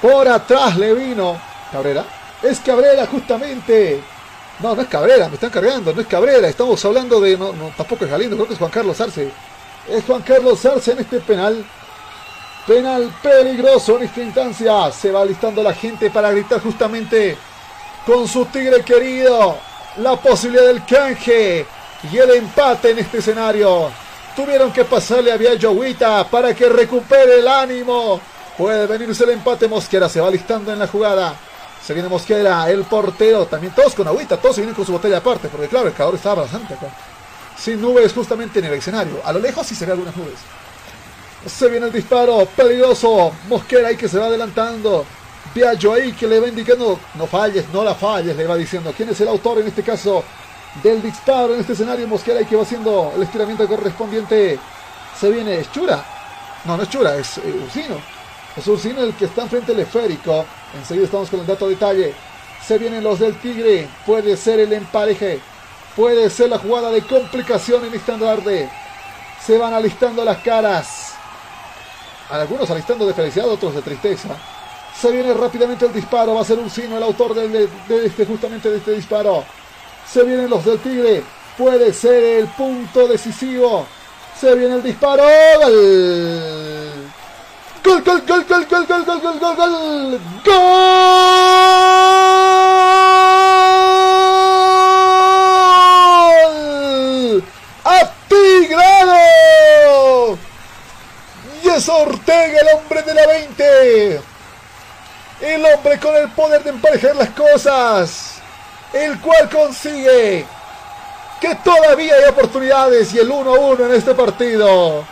por atrás le vino Cabrera. Es Cabrera, justamente. No, no es Cabrera, me están cargando, no es Cabrera. Estamos hablando de. No, no tampoco es Galindo, creo que es Juan Carlos Arce. Es Juan Carlos Arce en este penal. Penal peligroso en esta instancia. Se va listando la gente para gritar justamente con su tigre querido. La posibilidad del canje y el empate en este escenario. Tuvieron que pasarle a Villajuita para que recupere el ánimo. Puede venirse el empate. Mosquera se va listando en la jugada. Se viene Mosquera, el portero. También todos con agüita. Todos se vienen con su botella aparte. Porque claro, el calor estaba bastante acá. Sin nubes justamente en el escenario. A lo lejos sí se algunas nubes. Se viene el disparo, peligroso. Mosquera ahí que se va adelantando. Viaggio ahí que le va indicando, no falles, no la falles, le va diciendo. ¿Quién es el autor en este caso del disparo en este escenario? Mosquera ahí que va haciendo el estiramiento correspondiente. Se viene, ¿es Chura? No, no es Chura, es eh, Ursino. Es Ursino el que está enfrente del esférico. Enseguida estamos con el dato detalle. Se vienen los del Tigre. Puede ser el empareje. Puede ser la jugada de complicación en este andar Se van alistando las caras algunos alistando de felicidad, otros de tristeza. Se viene rápidamente el disparo, va a ser un sino el autor de, este, justamente de este disparo. Se vienen los del Tigre, puede ser el punto decisivo. Se viene el disparo. Gol, gol, gol, gol, gol, gol, gol, gol, gol, gol. ¡Gol! Y es Ortega, el hombre de la 20. El hombre con el poder de emparejar las cosas. El cual consigue que todavía hay oportunidades y el 1-1 en este partido.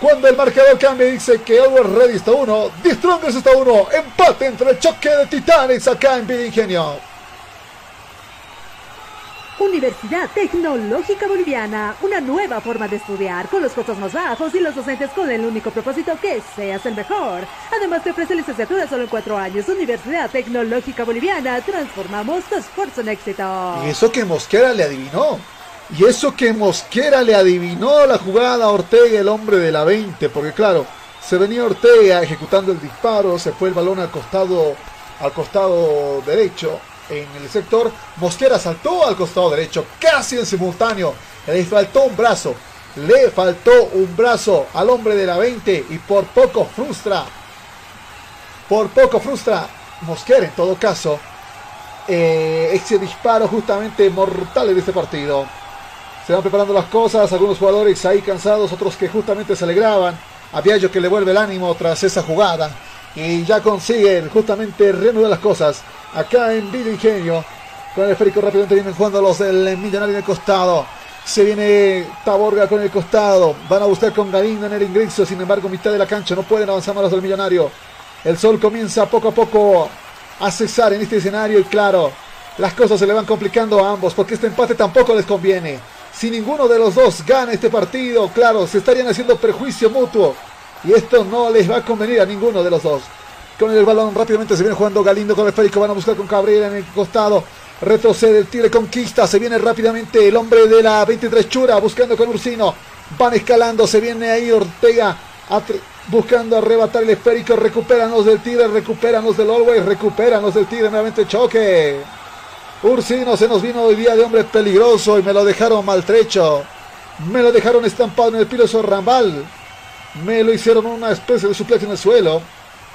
Cuando el marcador cambia y dice que Always Ready está 1, The Strongest está 1, empate entre el choque de titanes acá en Vida Ingenio. Universidad Tecnológica Boliviana, una nueva forma de estudiar con los costos más bajos y los docentes con el único propósito que seas el mejor. Además te ofrece licenciatura solo en cuatro años. Universidad Tecnológica Boliviana, transformamos tu esfuerzo en éxito. Y eso que Mosquera le adivinó. Y eso que Mosquera le adivinó la jugada a Ortega, el hombre de la 20, porque claro, se venía Ortega ejecutando el disparo, se fue el balón al costado, al costado derecho, en el sector. Mosquera saltó al costado derecho, casi en simultáneo. Le faltó un brazo. Le faltó un brazo al hombre de la 20 y por poco frustra. Por poco frustra Mosquera en todo caso. Eh, ese disparo justamente mortal en este partido. Se van preparando las cosas, algunos jugadores ahí cansados, otros que justamente se alegraban. A Viallo que le vuelve el ánimo tras esa jugada. Y ya consiguen justamente reanudar las cosas acá en Villa Ingenio. Con el esférico rápidamente vienen jugando los del Millonario en el costado. Se viene Taborga con el costado. Van a buscar con Galindo en el ingreso. Sin embargo, mitad de la cancha no pueden avanzar más los del Millonario. El sol comienza poco a poco a cesar en este escenario. Y claro, las cosas se le van complicando a ambos. Porque este empate tampoco les conviene. Si ninguno de los dos gana este partido, claro, se estarían haciendo perjuicio mutuo. Y esto no les va a convenir a ninguno de los dos. Con el balón rápidamente se viene jugando Galindo con el esférico. Van a buscar con Cabrera en el costado. Retrocede el tire conquista. Se viene rápidamente el hombre de la 23 Chura buscando con Ursino. Van escalando. Se viene ahí Ortega buscando arrebatar el esférico. Recuperan los del tire. Recuperan los del Always. Recuperan los del tire. Nuevamente choque. Ursino se nos vino hoy día de hombre peligroso y me lo dejaron maltrecho. Me lo dejaron estampado en el piloso Rambal. Me lo hicieron una especie de suplex en el suelo.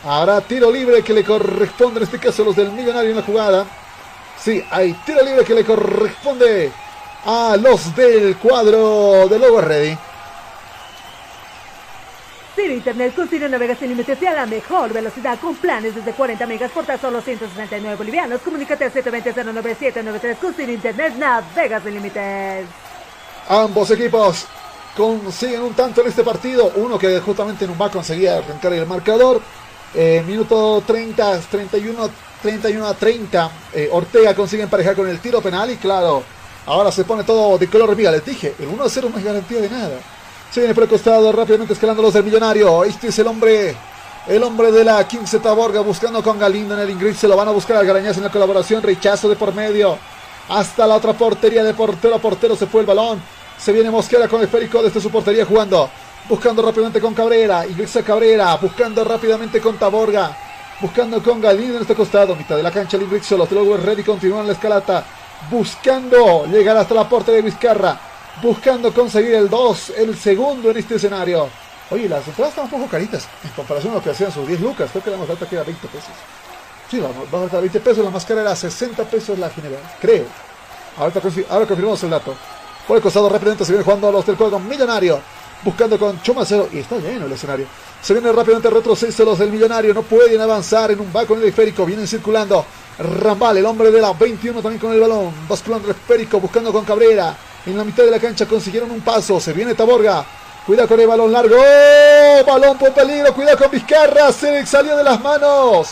Ahora tiro libre que le corresponde en este caso a los del millonario en la jugada. Sí, hay tiro libre que le corresponde a los del cuadro de Logo Ready. Ciro Internet con Ciro navega sin límites y a la mejor velocidad con planes desde 40 megas por tan solo 169 bolivianos. Comunícate al 720-09793 con Ciro Internet navega sin límites. Ambos equipos consiguen un tanto en este partido. Uno que justamente no va a conseguir arrancar el marcador. Eh, minuto 30, 31, 31 a 30. Eh, Ortega consigue emparejar con el tiro penal y claro, ahora se pone todo de color mira. Les dije, el 1 a 0 no es garantía de nada. Se viene por el costado rápidamente escalando los del millonario. Este es el hombre. El hombre de la 15 Taborga buscando con Galindo en el ingrid. Se lo van a buscar al Garañaz en la colaboración. Rechazo de por medio. Hasta la otra portería de portero a portero se fue el balón. Se viene Mosquera con el esférico desde su portería jugando. Buscando rápidamente con Cabrera. Ingresa Cabrera. Buscando rápidamente con Taborga. Buscando con Galindo en este costado. Mitad de la cancha el. Los luego Ready continúan la escalata. Buscando llegar hasta la portería de Vizcarra buscando conseguir el 2, el segundo en este escenario. Oye, las entradas están un poco caritas en comparación a lo que hacían sus 10 lucas. Creo que la más alta que era 20 pesos. Sí, la más alta 20 pesos, la más cara era 60 pesos la general, creo. Ahora, ahora confirmamos el dato. Por el costado rápidamente se viene jugando a los del juego millonario. Buscando con Chumacero. Y está lleno el escenario. Se viene rápidamente retroceso los del millonario. No pueden avanzar en un vaco en el esférico. Vienen circulando. Rambal, el hombre de la 21 también con el balón. Basculando el esférico. Buscando con Cabrera. En la mitad de la cancha consiguieron un paso. Se viene Taborga. Cuidado con el balón largo. ¡Oh! Balón por peligro. Cuidado con Vizcarra. Se salió de las manos.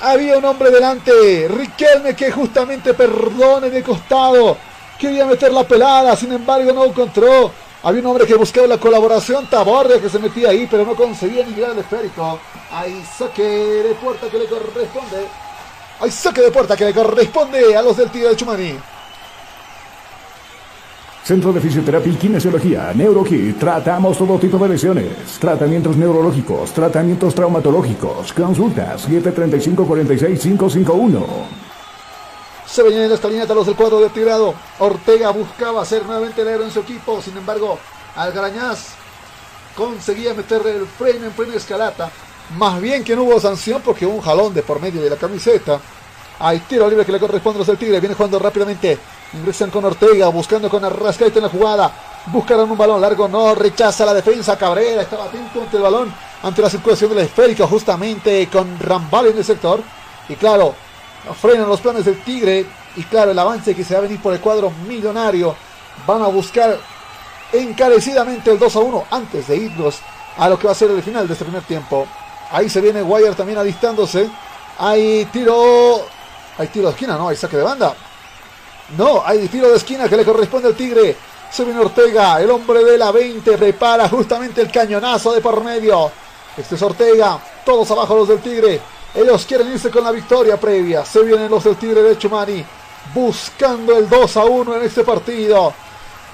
Había un hombre delante. Riquelme que justamente perdone de costado. Quería meter la pelada. Sin embargo no encontró. Había un hombre que buscaba la colaboración. Taborga que se metía ahí. Pero no conseguía ni llegar al esférico. Hay saque de puerta que le corresponde. Hay saque de puerta que le corresponde a los del tío de Chumani. Centro de Fisioterapia y Kinesiología, NeuroKit. Tratamos todo tipo de lesiones. Tratamientos neurológicos, tratamientos traumatológicos. Consultas 735-46551. Se venían en esta línea los del cuadro de tirado. Ortega buscaba ser nuevamente el héroe en su equipo. Sin embargo, Algarañaz conseguía meterle el freno en plena escalata. Más bien que no hubo sanción porque hubo un jalón de por medio de la camiseta. Hay tiro libre que le corresponde a los del Tigre. Viene jugando rápidamente Ingresan con Ortega, buscando con Arrascaeta en la jugada. Buscarán un balón largo, no rechaza la defensa. Cabrera estaba atento ante el balón, ante la circulación del esférico, justamente con Rambal en el sector. Y claro, frenan los planes del Tigre. Y claro, el avance que se va a venir por el cuadro millonario. Van a buscar encarecidamente el 2 a 1 antes de irnos a lo que va a ser el final de este primer tiempo. Ahí se viene Guayar también alistándose. Hay tiro. Hay tiro de esquina, ¿no? Hay saque de banda. No, hay tiro de esquina que le corresponde al Tigre. Se viene Ortega, el hombre de la 20, prepara justamente el cañonazo de por medio. Este es Ortega, todos abajo los del Tigre. Ellos quieren irse con la victoria previa. Se vienen los del Tigre de Chumani, buscando el 2 a 1 en este partido.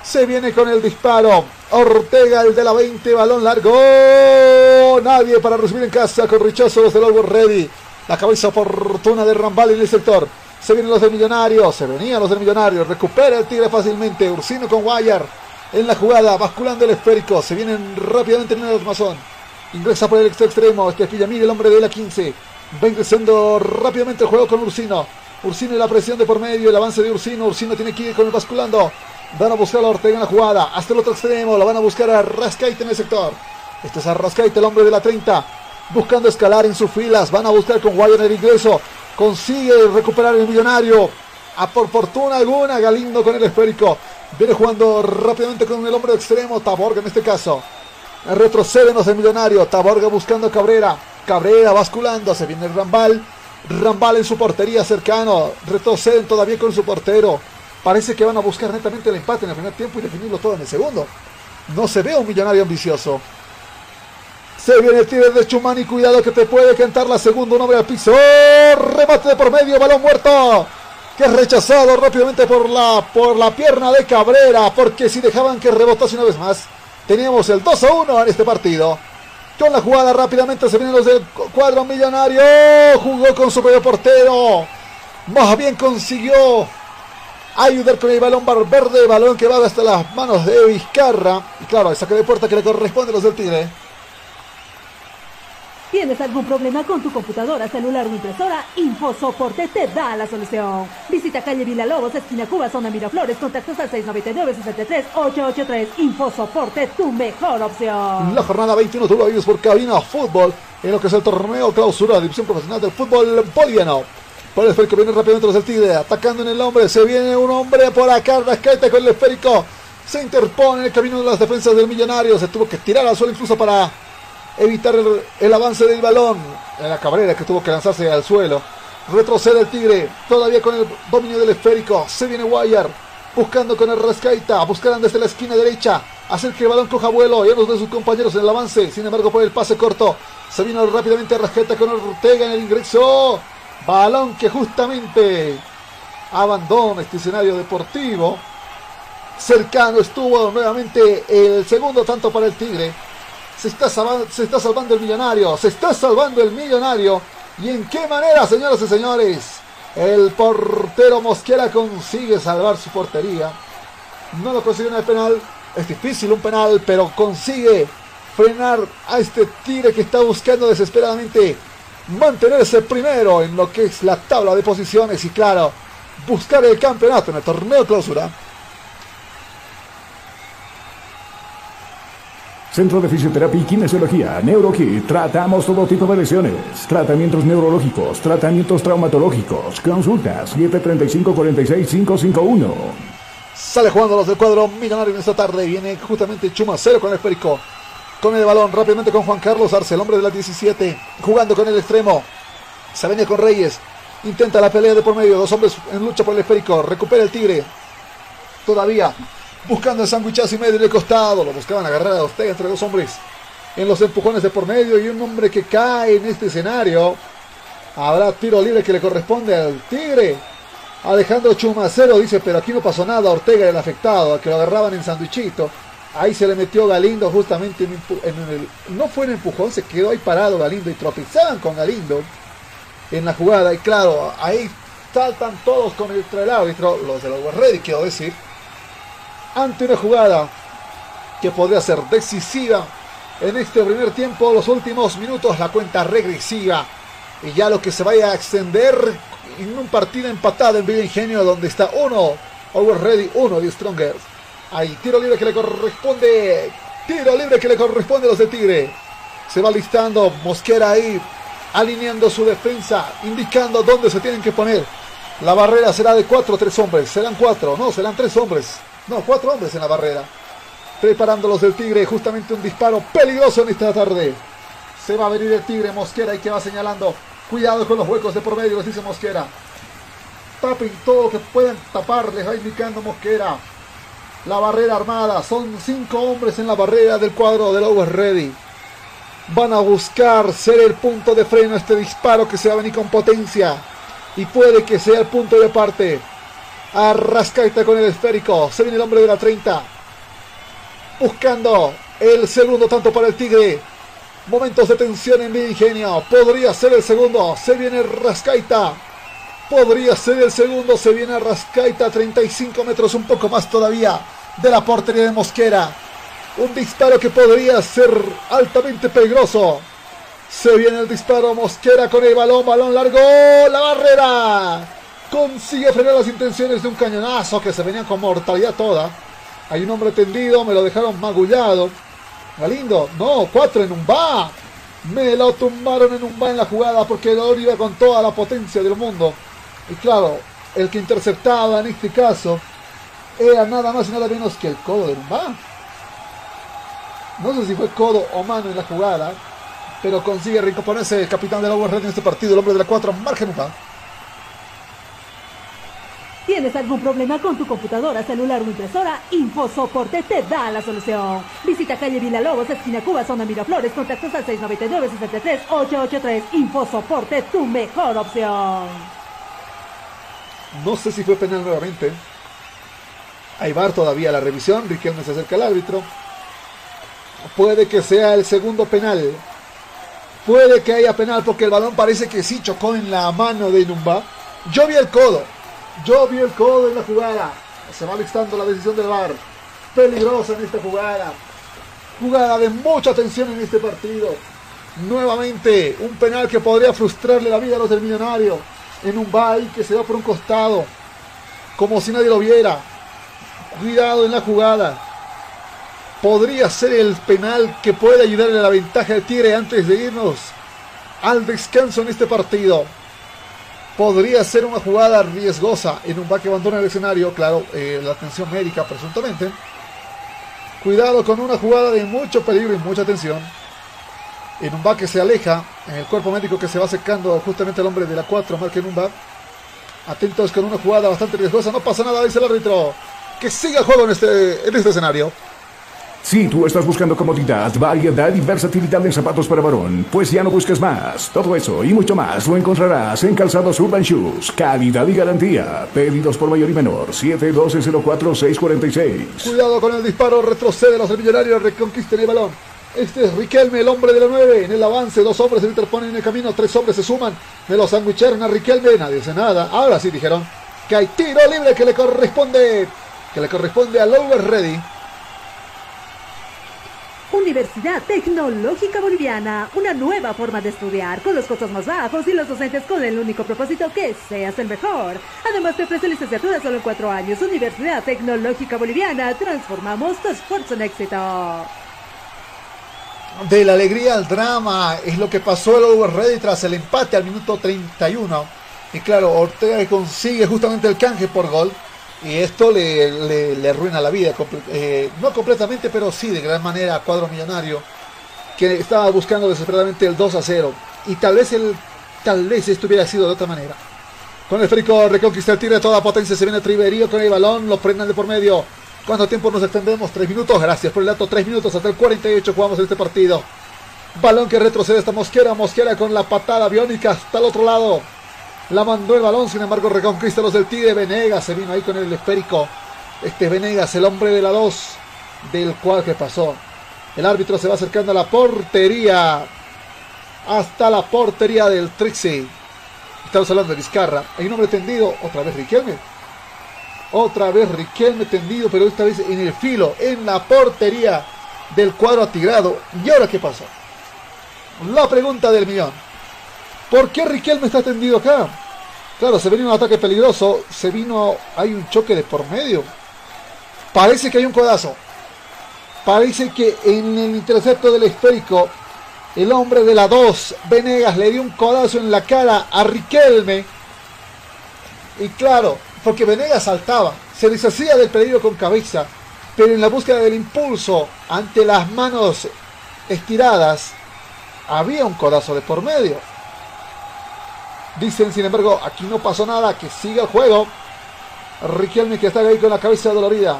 Se viene con el disparo. Ortega, el de la 20, balón largo. Nadie para recibir en casa con rechazo los del Always Ready. La cabeza oportuna de Rambal en el sector. Se vienen los de Millonarios. Se venían los de Millonarios. Recupera el Tigre fácilmente. Ursino con Guayar en la jugada. Basculando el esférico. Se vienen rápidamente en el Mazón. Ingresa por el extremo. Este es Villamil, el hombre de la 15. Va ingresando rápidamente el juego con Ursino. Ursino y la presión de por medio. El avance de Ursino. Ursino tiene que ir con el basculando. Van a buscar a Ortega en la jugada. Hasta el otro extremo. La van a buscar a Rascaite en el sector. Este es a Rascaite, el hombre de la 30. Buscando escalar en sus filas. Van a buscar con Guayar en el ingreso. Consigue recuperar el millonario. A por fortuna alguna. Galindo con el esférico. Viene jugando rápidamente con el hombre de extremo. Taborga en este caso. Retroceden los del millonario. Taborga buscando a Cabrera. Cabrera basculando. Se viene Rambal. Rambal en su portería cercano. Retroceden todavía con su portero. Parece que van a buscar netamente el empate en el primer tiempo y definirlo todo en el segundo. No se ve un millonario ambicioso. Se viene el tiro de Chumani. Cuidado que te puede cantar la segunda. Un hombre al piso. Remate de por medio. Balón muerto. Que es rechazado rápidamente por la, por la pierna de Cabrera. Porque si dejaban que rebotase una vez más. Teníamos el 2 a 1 en este partido. Con la jugada rápidamente se vienen los del cuadro millonario. Jugó con su propio portero. Más bien consiguió ayudar con el balón verde, balón que va hasta las manos de Vizcarra. Y claro, el saque de puerta que le corresponde a los del Tigre. ¿Tienes algún problema con tu computadora, celular o impresora? InfoSoporte te da la solución. Visita calle Villalobos, esquina Cuba, zona Miraflores, contactos al 699-63-883. InfoSoporte, tu mejor opción. La jornada 21 tú lo vives por Cabina Fútbol, en lo que es el torneo clausura de División Profesional del Fútbol Boliviano. Por el esférico viene rápidamente los del Tigre, atacando en el hombre, se viene un hombre por acá, Rascaita con el esférico. Se interpone en el camino de las defensas del Millonario, se tuvo que tirar al suelo incluso para evitar el, avance del balón. En la cabrera que tuvo que lanzarse al suelo. Retrocede el Tigre. Todavía con el dominio del esférico. Se viene Guayar. Buscando con el Rascaita. Buscarán desde la esquina derecha. Hacer que el balón coja vuelo. Y uno de sus compañeros en el avance. Sin embargo, por el pase corto. Se vino rápidamente Rascaita con Ortega en el ingreso. Balón que justamente abandona este escenario deportivo. Cercano estuvo nuevamente el segundo tanto para el Tigre. Se está, salvando, se está salvando el millonario. Se está salvando el millonario. ¿Y en qué manera, señoras y señores? El portero Mosquera consigue salvar su portería. No lo consigue en el penal. Es difícil un penal, pero consigue frenar a este Tigre que está buscando desesperadamente mantenerse primero en lo que es la tabla de posiciones y claro, buscar el campeonato en el torneo clausura. Centro de Fisioterapia y Kinesiología, NeuroKit. Tratamos todo tipo de lesiones. Tratamientos neurológicos, tratamientos traumatológicos. Consultas 735-46551. Sale jugando los del cuadro millonario en esta tarde. Viene justamente Chumacero con el esférico. Con el balón rápidamente con Juan Carlos Arce, el hombre de la 17. Jugando con el extremo. Se venía con Reyes. Intenta la pelea de por medio. Dos hombres en lucha por el esférico. Recupera el Tigre. Todavía buscando el sándwichazo y medio de costado. Lo buscaban agarrar a Ortega entre dos hombres en los empujones de por medio y un hombre que cae en este escenario. Habrá tiro libre que le corresponde al Tigre. Alejandro Chumacero dice, pero aquí no pasó nada. Ortega el afectado, que lo agarraban en sándwichito. Ahí se le metió Galindo justamente en, en el... No fue en empujón, se quedó ahí parado Galindo y tropezaban con Galindo en la jugada. Y claro, ahí saltan todos con el, el árbitro, los de los Ready, quiero decir ante una jugada que podría ser decisiva en este primer tiempo, los últimos minutos, la cuenta regresiva y ya lo que se vaya a extender en un partido empatado en Villa Ingenio donde está uno, Over Ready, uno de Strongers. Hay tiro libre que le corresponde. Tiro libre que le corresponde a los de Tigre. Se va listando Mosquera ahí, alineando su defensa, indicando dónde se tienen que poner. La barrera será de cuatro o tres hombres. Serán cuatro, no, serán tres hombres. No, cuatro hombres en la barrera. Preparando los del Tigre, justamente un disparo peligroso en esta tarde. Se va a venir el Tigre Mosquera y que va señalando. Cuidado con los huecos de por medio, les dice Mosquera. Tapen todo que puedan tapar, les va indicando Mosquera. La barrera armada, son cinco hombres en la barrera del cuadro del Over Ready. Van a buscar ser el punto de freno este disparo que se va a venir con potencia. Y puede que sea el punto de parte. Arrascaita con el esférico. Se viene el hombre de la 30. Buscando el segundo tanto para el Tigre. Momentos de tensión en ingenio. Podría ser el segundo. Se viene Rascaita. Podría ser el segundo. Se viene Rascaita. 35 metros, un poco más todavía de la portería de Mosquera. Un disparo que podría ser altamente peligroso. Se viene el disparo. Mosquera con el balón. Balón largo. La barrera. Consigue frenar las intenciones de un cañonazo que se venía con mortalidad toda. Hay un hombre tendido. Me lo dejaron magullado. Galindo, no, cuatro en un va. Me lo tumbaron en un va en la jugada porque el iba con toda la potencia del mundo. Y claro, el que interceptaba en este caso era nada más y nada menos que el codo de Numba. No sé si fue codo o mano en la jugada, pero consigue recomponerse el capitán de la Red en este partido, el hombre de la 4, Margen. ¿Tienes algún problema con tu computadora, celular o impresora? InfoSoporte te da la solución. Visita calle Villalobos, esquina Cuba, zona Miraflores, contactos al 699-63-883. InfoSoporte, tu mejor opción. No sé si fue penal nuevamente. Hay bar todavía la revisión. Riquelme se acerca al árbitro. Puede que sea el segundo penal. Puede que haya penal porque el balón parece que sí chocó en la mano de Numba. Yo vi el codo. Yo vi el codo en la jugada. Se va listando la decisión del VAR. Peligrosa en esta jugada. Jugada de mucha tensión en este partido. Nuevamente un penal que podría frustrarle la vida a los del millonario. En un bye que se va por un costado. Como si nadie lo viera. Cuidado en la jugada. Podría ser el penal que puede ayudarle a la ventaja del Tigre antes de irnos al descanso en este partido. Podría ser una jugada riesgosa en un back que abandona el escenario. Claro, eh, la atención médica presuntamente. Cuidado con una jugada de mucho peligro y mucha tensión. En un back que se aleja. En el cuerpo médico que se va secando justamente el hombre de la 4, marca en un back. Atentos con una jugada bastante riesgosa. No pasa nada, dice el árbitro. Que siga el juego en este, en este escenario. Si tú estás buscando comodidad, variedad y versatilidad en zapatos para varón, pues ya no busques más. Todo eso y mucho más lo encontrarás en Calzados Urban Shoes. Calidad y garantía. Pedidos por mayor y menor. 712-04-646. Cuidado con el disparo. Retrocede los millonarios. Reconquisten el balón. Este es Riquelme, el hombre de la 9. En el avance, dos hombres se interponen en el camino. Tres hombres se suman. Me lo sandwicharon a Riquelme. Nadie dice nada. Ahora sí dijeron que hay tiro libre que le corresponde. Que le corresponde al Over Ready. Universidad Tecnológica Boliviana, una nueva forma de estudiar con los costos más bajos y los docentes con el único propósito que seas el mejor. Además te ofrece licenciatura solo en cuatro años. Universidad Tecnológica Boliviana, transformamos tu esfuerzo en éxito. De la alegría al drama es lo que pasó el Over Ready tras el empate al minuto 31. Y claro, Ortega consigue justamente el canje por gol. Y esto le, le, arruina la vida, eh, no completamente, pero sí de gran manera a Cuadro Millonario, que estaba buscando desesperadamente el 2 a 0. Y tal vez, el, tal vez esto hubiera sido de otra manera. Con el frico reconquista el tiro de toda potencia, se viene Triverío con el balón, lo prendan de por medio. ¿Cuánto tiempo nos extendemos? Tres minutos, gracias por el dato, tres minutos hasta el 48 jugamos en este partido. Balón que retrocede esta Mosquera, Mosquera con la patada biónica hasta el otro lado. La mandó el balón, sin embargo reconquista los del Tigre. Venegas se vino ahí con el esférico. Este Venegas, el hombre de la 2, del cual que pasó. El árbitro se va acercando a la portería. Hasta la portería del Trixie. Estamos hablando de Vizcarra. Hay un hombre tendido. Otra vez Riquelme. Otra vez Riquelme tendido, pero esta vez en el filo, en la portería del cuadro atigrado. ¿Y ahora qué pasó? La pregunta del millón. ¿Por qué Riquelme está tendido acá? Claro, se venía un ataque peligroso, se vino, hay un choque de por medio. Parece que hay un codazo. Parece que en el intercepto del esférico, el hombre de la 2, Venegas, le dio un codazo en la cara a Riquelme. Y claro, porque Venegas saltaba, se deshacía del peligro con cabeza, pero en la búsqueda del impulso ante las manos estiradas, había un codazo de por medio. Dicen, sin embargo, aquí no pasó nada, que siga el juego. Riquelme que está ahí con la cabeza dolorida.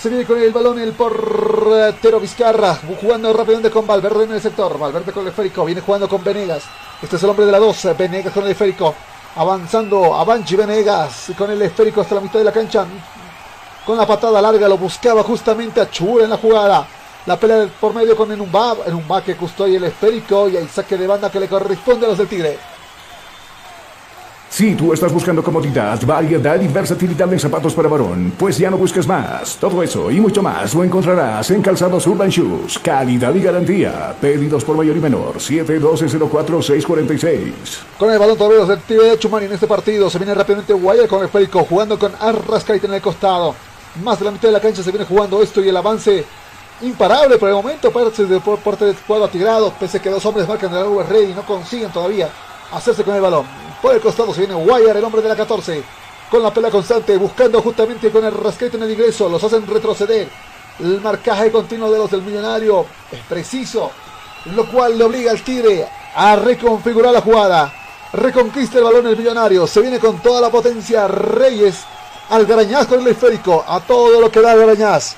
Se viene con el balón el portero Vizcarra, jugando rápidamente con Valverde en el sector. Valverde con el esférico, viene jugando con Venegas. Este es el hombre de la 2, Venegas con el esférico. Avanzando a Banchi Venegas con el esférico hasta la mitad de la cancha. Con la patada larga lo buscaba justamente a Chura en la jugada. La pelea por medio con Enumba, Enumba que custodia el esférico y hay saque de banda que le corresponde a los del Tigre. Si tú estás buscando comodidad, variedad y versatilidad en zapatos para varón, pues ya no busques más. Todo eso y mucho más lo encontrarás en Calzados Urban Shoes. Calidad y garantía. Pedidos por mayor y menor. 712-04-646. Con el balón todavía del Tigre de Chumani en este partido. Se viene rápidamente Guaya con el esférico, jugando con Arrascaite en el costado. Más de la mitad de la cancha se viene jugando esto y el avance imparable por el momento. Parte de parte del cuadro atigrado, pese a que dos hombres marcan el Uber Rey y no consiguen todavía hacerse con el balón. Por el costado se viene Wire, el hombre de la 14. Con la pelea constante, buscando justamente con el rasquete en el ingreso. Los hacen retroceder. El marcaje continuo de los del millonario es preciso. Lo cual le obliga al Tigre a reconfigurar la jugada. Reconquista el balón el millonario. Se viene con toda la potencia Reyes. Algarañaz con el esférico. A todo lo que da Algarañaz.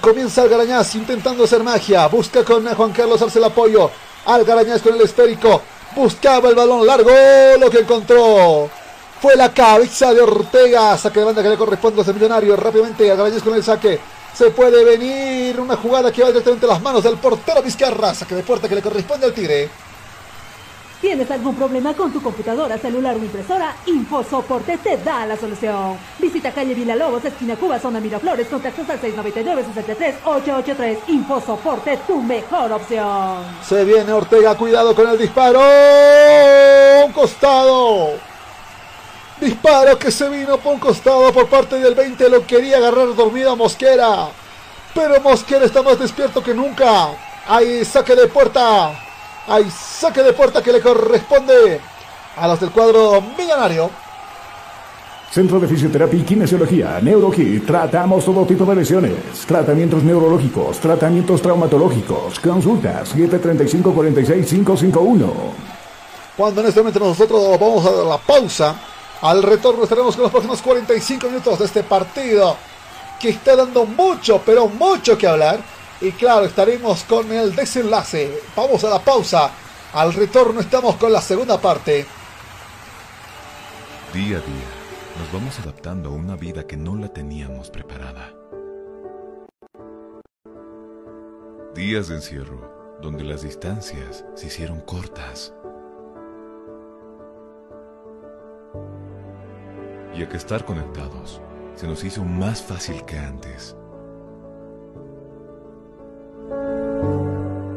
Comienza Algarañaz intentando hacer magia. Busca con Juan Carlos Arce el apoyo. Algarañaz con el esférico. Buscaba el balón largo. Lo que encontró fue la cabeza de Ortega. Saque de banda que le corresponde a ese millonario. Rápidamente Algarañaz con el saque. Se puede venir una jugada que va directamente a las manos del portero Vizcarra. Saque de puerta que le corresponde al Tigre. ¿Tienes algún problema con tu computadora, celular o impresora? InfoSoporte te da la solución. Visita calle Villalobos, esquina Cuba, zona Miraflores, contactos al 699-63-883. InfoSoporte, tu mejor opción. Se viene Ortega, cuidado con el disparo. Un costado. Disparo que se vino por un costado por parte del 20. Lo quería agarrar dormido a Mosquera. Pero Mosquera está más despierto que nunca. Hay saque de puerta. Hay saque de puerta que le corresponde a los del cuadro millonario. Centro de Fisioterapia y Kinesiología, NeuroKit. Tratamos todo tipo de lesiones. Tratamientos neurológicos, tratamientos traumatológicos. Consultas 735-46551. Cuando en este momento nosotros vamos a dar la pausa, al retorno estaremos con los próximos 45 minutos de este partido que está dando mucho, pero mucho que hablar. Y claro, estaremos con el desenlace. Vamos a la pausa. Al retorno estamos con la segunda parte. Día a día, nos vamos adaptando a una vida que no la teníamos preparada. Días de encierro, donde las distancias se hicieron cortas. Y a que estar conectados se nos hizo más fácil que antes.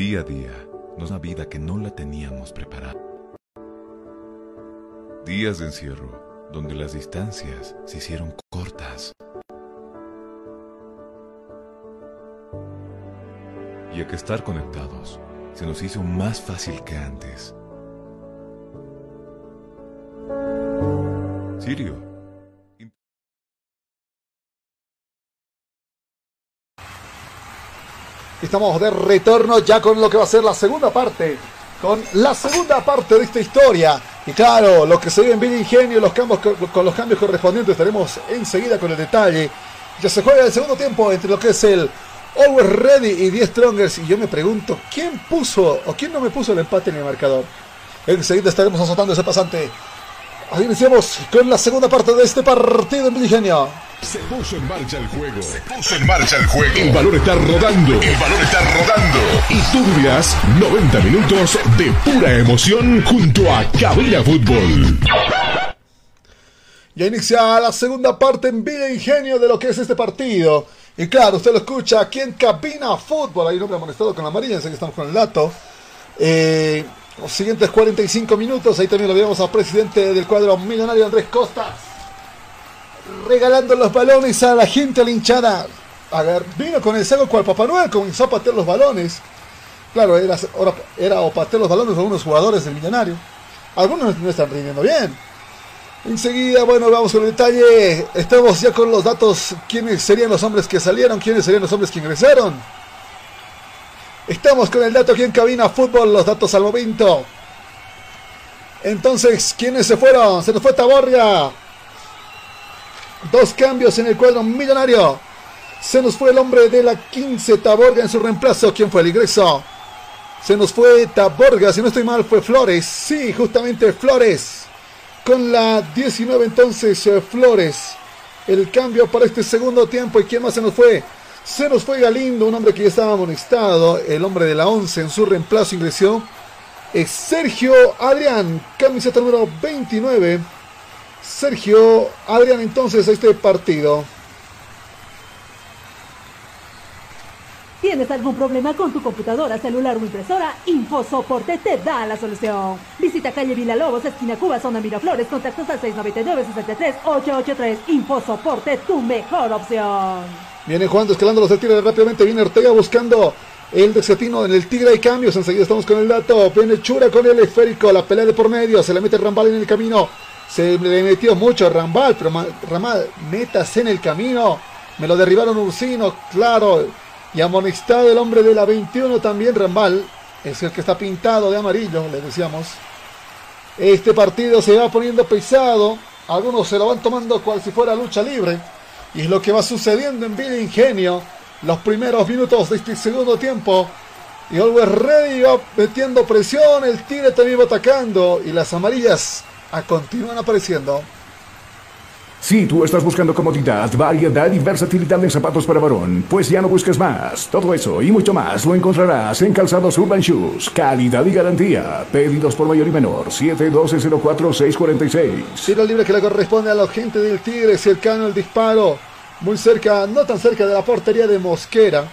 Día a día, nos una vida que no la teníamos preparada. Días de encierro, donde las distancias se hicieron cortas. Y a que estar conectados se nos hizo más fácil que antes. Sirio. Estamos de retorno ya con lo que va a ser la segunda parte. Con la segunda parte de esta historia. Y claro, lo que se ve en Villa Ingenio, los cambios, con los cambios correspondientes, estaremos enseguida con el detalle. Ya se juega el segundo tiempo entre lo que es el Always Ready y 10 Strongers. Y yo me pregunto, ¿quién puso o quién no me puso el empate en el marcador? Enseguida estaremos azotando ese pasante. Así iniciamos con la segunda parte de este partido en Ingenio. Se puso en marcha el juego. Se puso en marcha el juego. El balón está rodando. El balón está rodando. Y tú vivirás 90 minutos de pura emoción junto a Cabina Fútbol. Ya inicia la segunda parte en Villa Ingenio de lo que es este partido. Y claro, usted lo escucha aquí en Cabina Fútbol. Hay un hombre amonestado con la amarilla, sé que estamos con el dato. Eh, los siguientes 45 minutos, ahí también lo vemos al presidente del cuadro millonario Andrés Costa regalando los balones a la gente, a. A ver, vino con el saco cual Papá Noel, comenzó a patear los balones. Claro, era, era o patear los balones a algunos jugadores del millonario. Algunos no están rindiendo bien. Enseguida, bueno, vamos con el detalle. Estamos ya con los datos. ¿Quiénes serían los hombres que salieron? ¿Quiénes serían los hombres que ingresaron? Estamos con el dato aquí en Cabina Fútbol, los datos al momento. Entonces, ¿quiénes se fueron? Se nos fue Taborria. Dos cambios en el cuadro millonario. Se nos fue el hombre de la 15, Taborga en su reemplazo. ¿Quién fue el ingreso? Se nos fue Taborga, si no estoy mal, fue Flores. Sí, justamente Flores. Con la 19 entonces eh, Flores. El cambio para este segundo tiempo. ¿Y quién más se nos fue? Se nos fue Galindo, un hombre que ya estaba amonestado. El hombre de la 11 en su reemplazo ingresó. Es Sergio Adrián, camiseta número 29. Sergio Adrián entonces a este partido. ¿Tienes algún problema con tu computadora, celular o impresora? InfoSoporte te da la solución. Visita calle Lobos, esquina Cuba, zona Miraflores, contactos al 699-63-883. InfoSoporte, tu mejor opción. Viene jugando, escalando los Tigre rápidamente. Viene Ortega buscando el desatino en el Tigre. Hay cambios. Enseguida estamos con el dato. Viene Chura con el esférico. La pelea de por medio. Se le mete Rambal en el camino. Se le metió mucho Rambal. Pero Rambal, métase en el camino. Me lo derribaron Ursino, claro. Y amonestado el hombre de la 21 también, Rambal. Es el que está pintado de amarillo, le decíamos. Este partido se va poniendo pesado. Algunos se lo van tomando cual si fuera lucha libre. Y es lo que va sucediendo en Villa Ingenio. Los primeros minutos de este segundo tiempo. Y Always Ready va metiendo presión. El Tigre también va atacando. Y las amarillas continúan apareciendo. Si tú estás buscando comodidad, variedad y versatilidad en zapatos para varón, pues ya no busques más. Todo eso y mucho más lo encontrarás en Calzados Urban Shoes. Calidad y garantía. Pedidos por mayor y menor. 712-04-646. Tiro libre que le corresponde a la gente del Tigre. Cercano el disparo. Muy cerca, no tan cerca de la portería de Mosquera.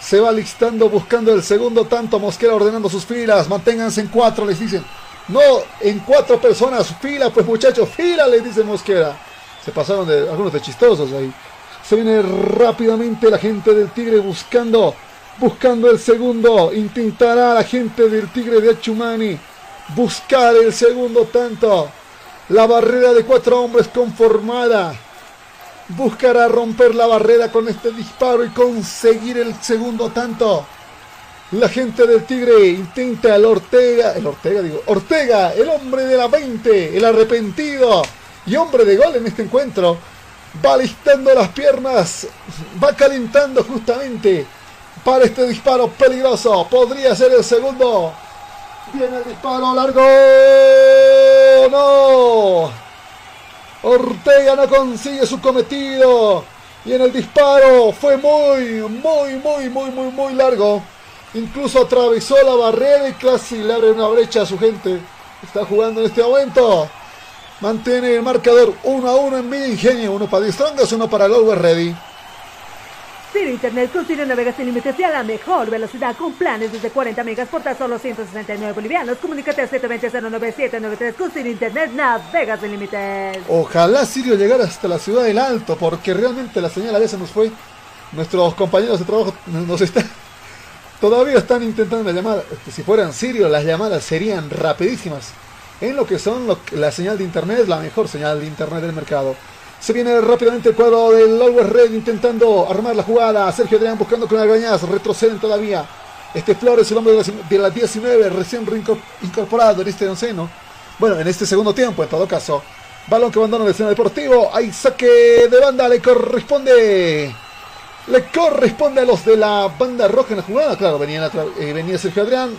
Se va listando buscando el segundo tanto. Mosquera ordenando sus filas. Manténganse en cuatro, les dicen. No, en cuatro personas. Fila, pues muchachos, fila, les dice Mosquera. Se pasaron de algunos de chistosos ahí. Se viene rápidamente la gente del Tigre buscando, buscando el segundo. Intentará la gente del Tigre de Achumani buscar el segundo tanto. La barrera de cuatro hombres conformada. Buscará romper la barrera con este disparo y conseguir el segundo tanto. La gente del Tigre intenta el Ortega, el Ortega digo, Ortega, el hombre de la 20, el arrepentido y hombre de gol en este encuentro. Va listando las piernas, va calentando justamente para este disparo peligroso. Podría ser el segundo. Viene el disparo largo. No. Ortega no consigue su cometido. Y en el disparo fue muy, muy, muy, muy, muy, muy largo. Incluso atravesó la barrera y casi le abre una brecha a su gente. Está jugando en este momento. Mantiene el marcador 1 a 1 en Villa Ingenio. Uno para Distrongas, uno para el Always Ready. Ciro Internet con Ciro navegas sin límites y a la mejor velocidad con planes desde 40 megas por tan solo 169 bolivianos. Comunícate al 720-09793 con Ciro Internet navegas sin límites. Ojalá Sirio llegara hasta la ciudad del Alto porque realmente la señal a veces nos fue. Nuestros compañeros de trabajo nos están... Todavía están intentando llamar. Si fueran Sirio las llamadas serían rapidísimas en lo que son la señal de internet, la mejor señal de internet del mercado. Se viene rápidamente el cuadro del Always Red intentando armar la jugada. Sergio Adrián buscando con Algañaz. Retroceden todavía. Este Flores, el hombre de la 19, recién incorporado en este onceno. Bueno, en este segundo tiempo, en todo caso. Balón que abandona el escena deportivo. Hay saque de banda. Le corresponde. Le corresponde a los de la banda roja en la jugada. Claro, venía, eh, venía Sergio Adrián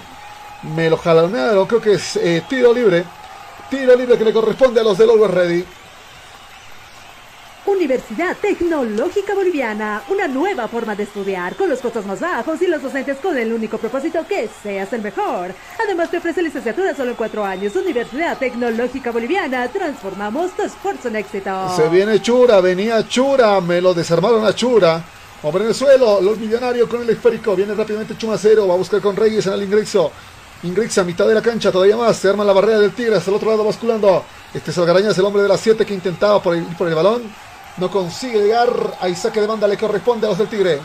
me lo jalonearon, creo que es eh, tiro libre. Tiro libre que le corresponde a los del Always Ready. Universidad Tecnológica Boliviana, una nueva forma de estudiar, con los costos más bajos y los docentes con el único propósito que seas el mejor. Además te ofrece licenciatura solo en cuatro años. Universidad Tecnológica Boliviana, transformamos tu esfuerzo en éxito. Se viene Chura, venía Chura, me lo desarmaron a Chura. Vamos en el suelo, los millonarios con el esférico, viene rápidamente Chumacero, va a buscar con Reyes en el ingreso. Ingrexa a mitad de la cancha, todavía más. Se arma la barrera del Tigre hasta el otro lado basculando. Este Salgaraña es el hombre de las 7 que intentaba por el, por el balón. No consigue llegar. Ahí saque de banda le corresponde a los del Tigre.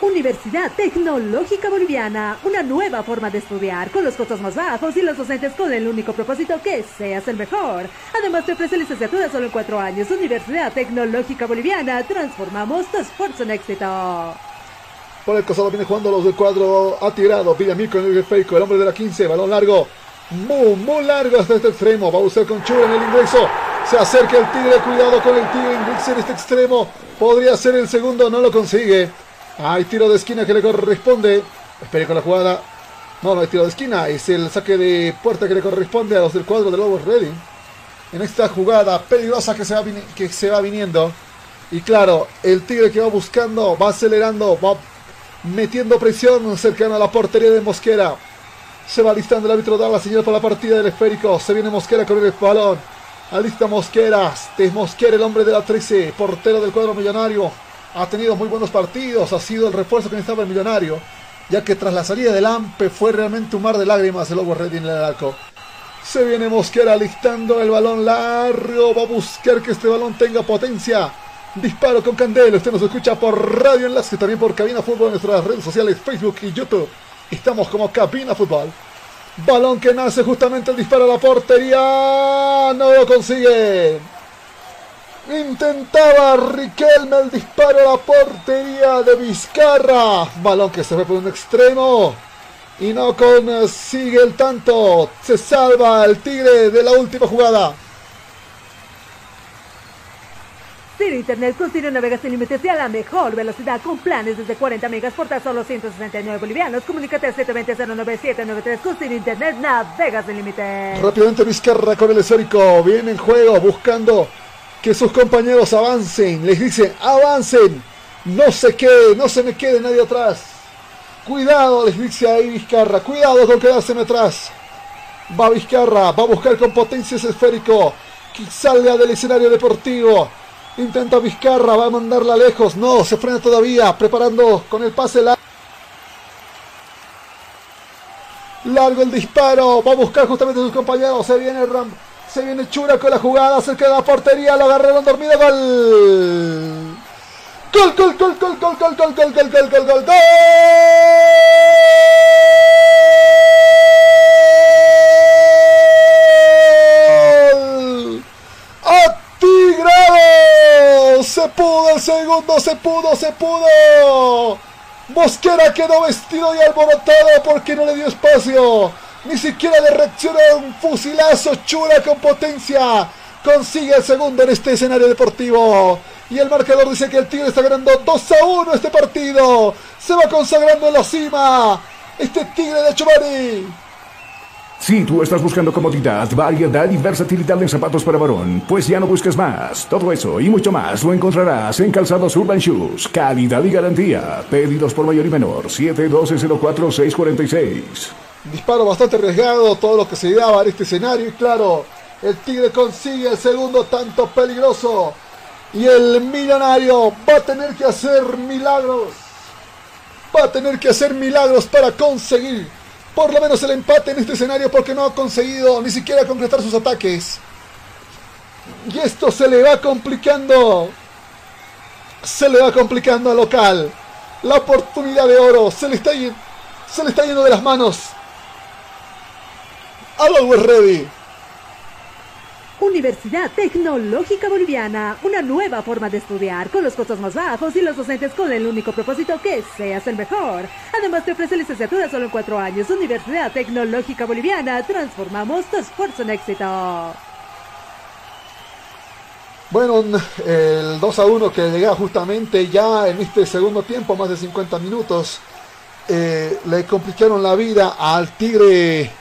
Universidad Tecnológica Boliviana, una nueva forma de estudiar, con los costos más bajos y los docentes con el único propósito que seas el mejor. Además te ofrece licenciatura solo en cuatro años. Universidad Tecnológica Boliviana, transformamos tu esfuerzo en éxito. Por el costado viene jugando los del cuadro. Ha tirado Villamil con el fake. El hombre de la 15. Balón largo. Muy, muy largo hasta este extremo. Va a usar con Chura en el ingreso. Se acerca el Tigre. Cuidado con el Tigre. En este extremo. Podría ser el segundo. No lo consigue. Hay tiro de esquina que le corresponde. Espere con la jugada. No, no hay tiro de esquina. Es el saque de puerta que le corresponde a los del cuadro de Lobos Ready. En esta jugada peligrosa que se va, que se va viniendo. Y claro, el Tigre que va buscando, va acelerando, va metiendo presión cercano a la portería de Mosquera. Se va listando el árbitro, da la señal para la partida del esférico. Se viene Mosquera con el balón. Alista Mosquera. Es Mosquera, el hombre de la 13. Portero del cuadro millonario. ha tenido muy buenos partidos, ha sido el refuerzo que necesitaba el millonario, ya que tras la salida del AMPE fue realmente un mar de lágrimas el Lobo Ready en el arco. Se viene Mosquera listando el balón largo, va a buscar que este balón tenga potencia. Disparo con Candela, usted nos escucha por Radio Enlace, también por Cabina Fútbol en nuestras redes sociales, Facebook y YouTube. Estamos como Cabina Fútbol. Balón que nace justamente el disparo a la portería. No lo consigue. Intentaba Riquelme el disparo a la portería de Vizcarra. Balón que se fue por un extremo. Y no consigue el tanto. Se salva el Tigre de la última jugada. Ciro Internet con Ciro navega sin límites y a la mejor velocidad con planes desde 40 megas por tan solo 169 bolivianos. Comunícate al 720-09793 con Ciro Internet navega sin límites. Rápidamente Vizcarra con el esférico. Viene en juego buscando que sus compañeros avancen. Les dice, avancen. No se quede, no se me quede nadie atrás. Cuidado, les dice ahí Vizcarra. Cuidado con quedárseme atrás. Va Vizcarra, va a buscar con potencia ese esférico. Que salga del escenario deportivo. Intenta Vizcarra, va a mandarla lejos. No, se frena todavía. Preparando con el pase largo. Largo el disparo. Va a buscar justamente a sus compañeros. Se viene Ram. Se viene Chura con la jugada. Cerca de la portería. Lo agarraron dormido. Gol. Gol, gol, gol, gol, gol, gol, gol, gol, gol, gol, gol, gol, gol. ¡Atigrado! Se pudo el segundo, se pudo, se pudo. Mosquera quedó vestido y alborotado porque no le dio espacio. Ni siquiera le reaccionó un fusilazo Chura con potencia. Consigue el segundo en este escenario deportivo. Y el marcador dice que el Tigre está ganando 2 a 1 este partido. Se va consagrando en la cima. Este Tigre de Chumari. Si tú estás buscando comodidad, variedad y versatilidad en zapatos para varón, pues ya no busques más. Todo eso y mucho más lo encontrarás en Calzados Urban Shoes. Calidad y garantía. Pedidos por mayor y menor. 712-04-646. Disparo bastante arriesgado, todo lo que se daba en este escenario. Y claro, el Tigre consigue el segundo tanto peligroso. Y el millonario va a tener que hacer milagros. Va a tener que hacer milagros para conseguir por lo menos el empate en este escenario porque no ha conseguido ni siquiera concretar sus ataques. Y esto se le va complicando. Se le va complicando al local. La oportunidad de oro se le está, se le está yendo de las manos. Always ready. Universidad Tecnológica Boliviana, una nueva forma de estudiar con los costos más bajos y los docentes con el único propósito que seas el mejor. Además te ofrece licenciatura solo en cuatro años. Universidad Tecnológica Boliviana, transformamos tu esfuerzo en éxito. Bueno, el 2 a 1 que llega justamente ya en este segundo tiempo, más de 50 minutos, eh, le complicaron la vida al Tigre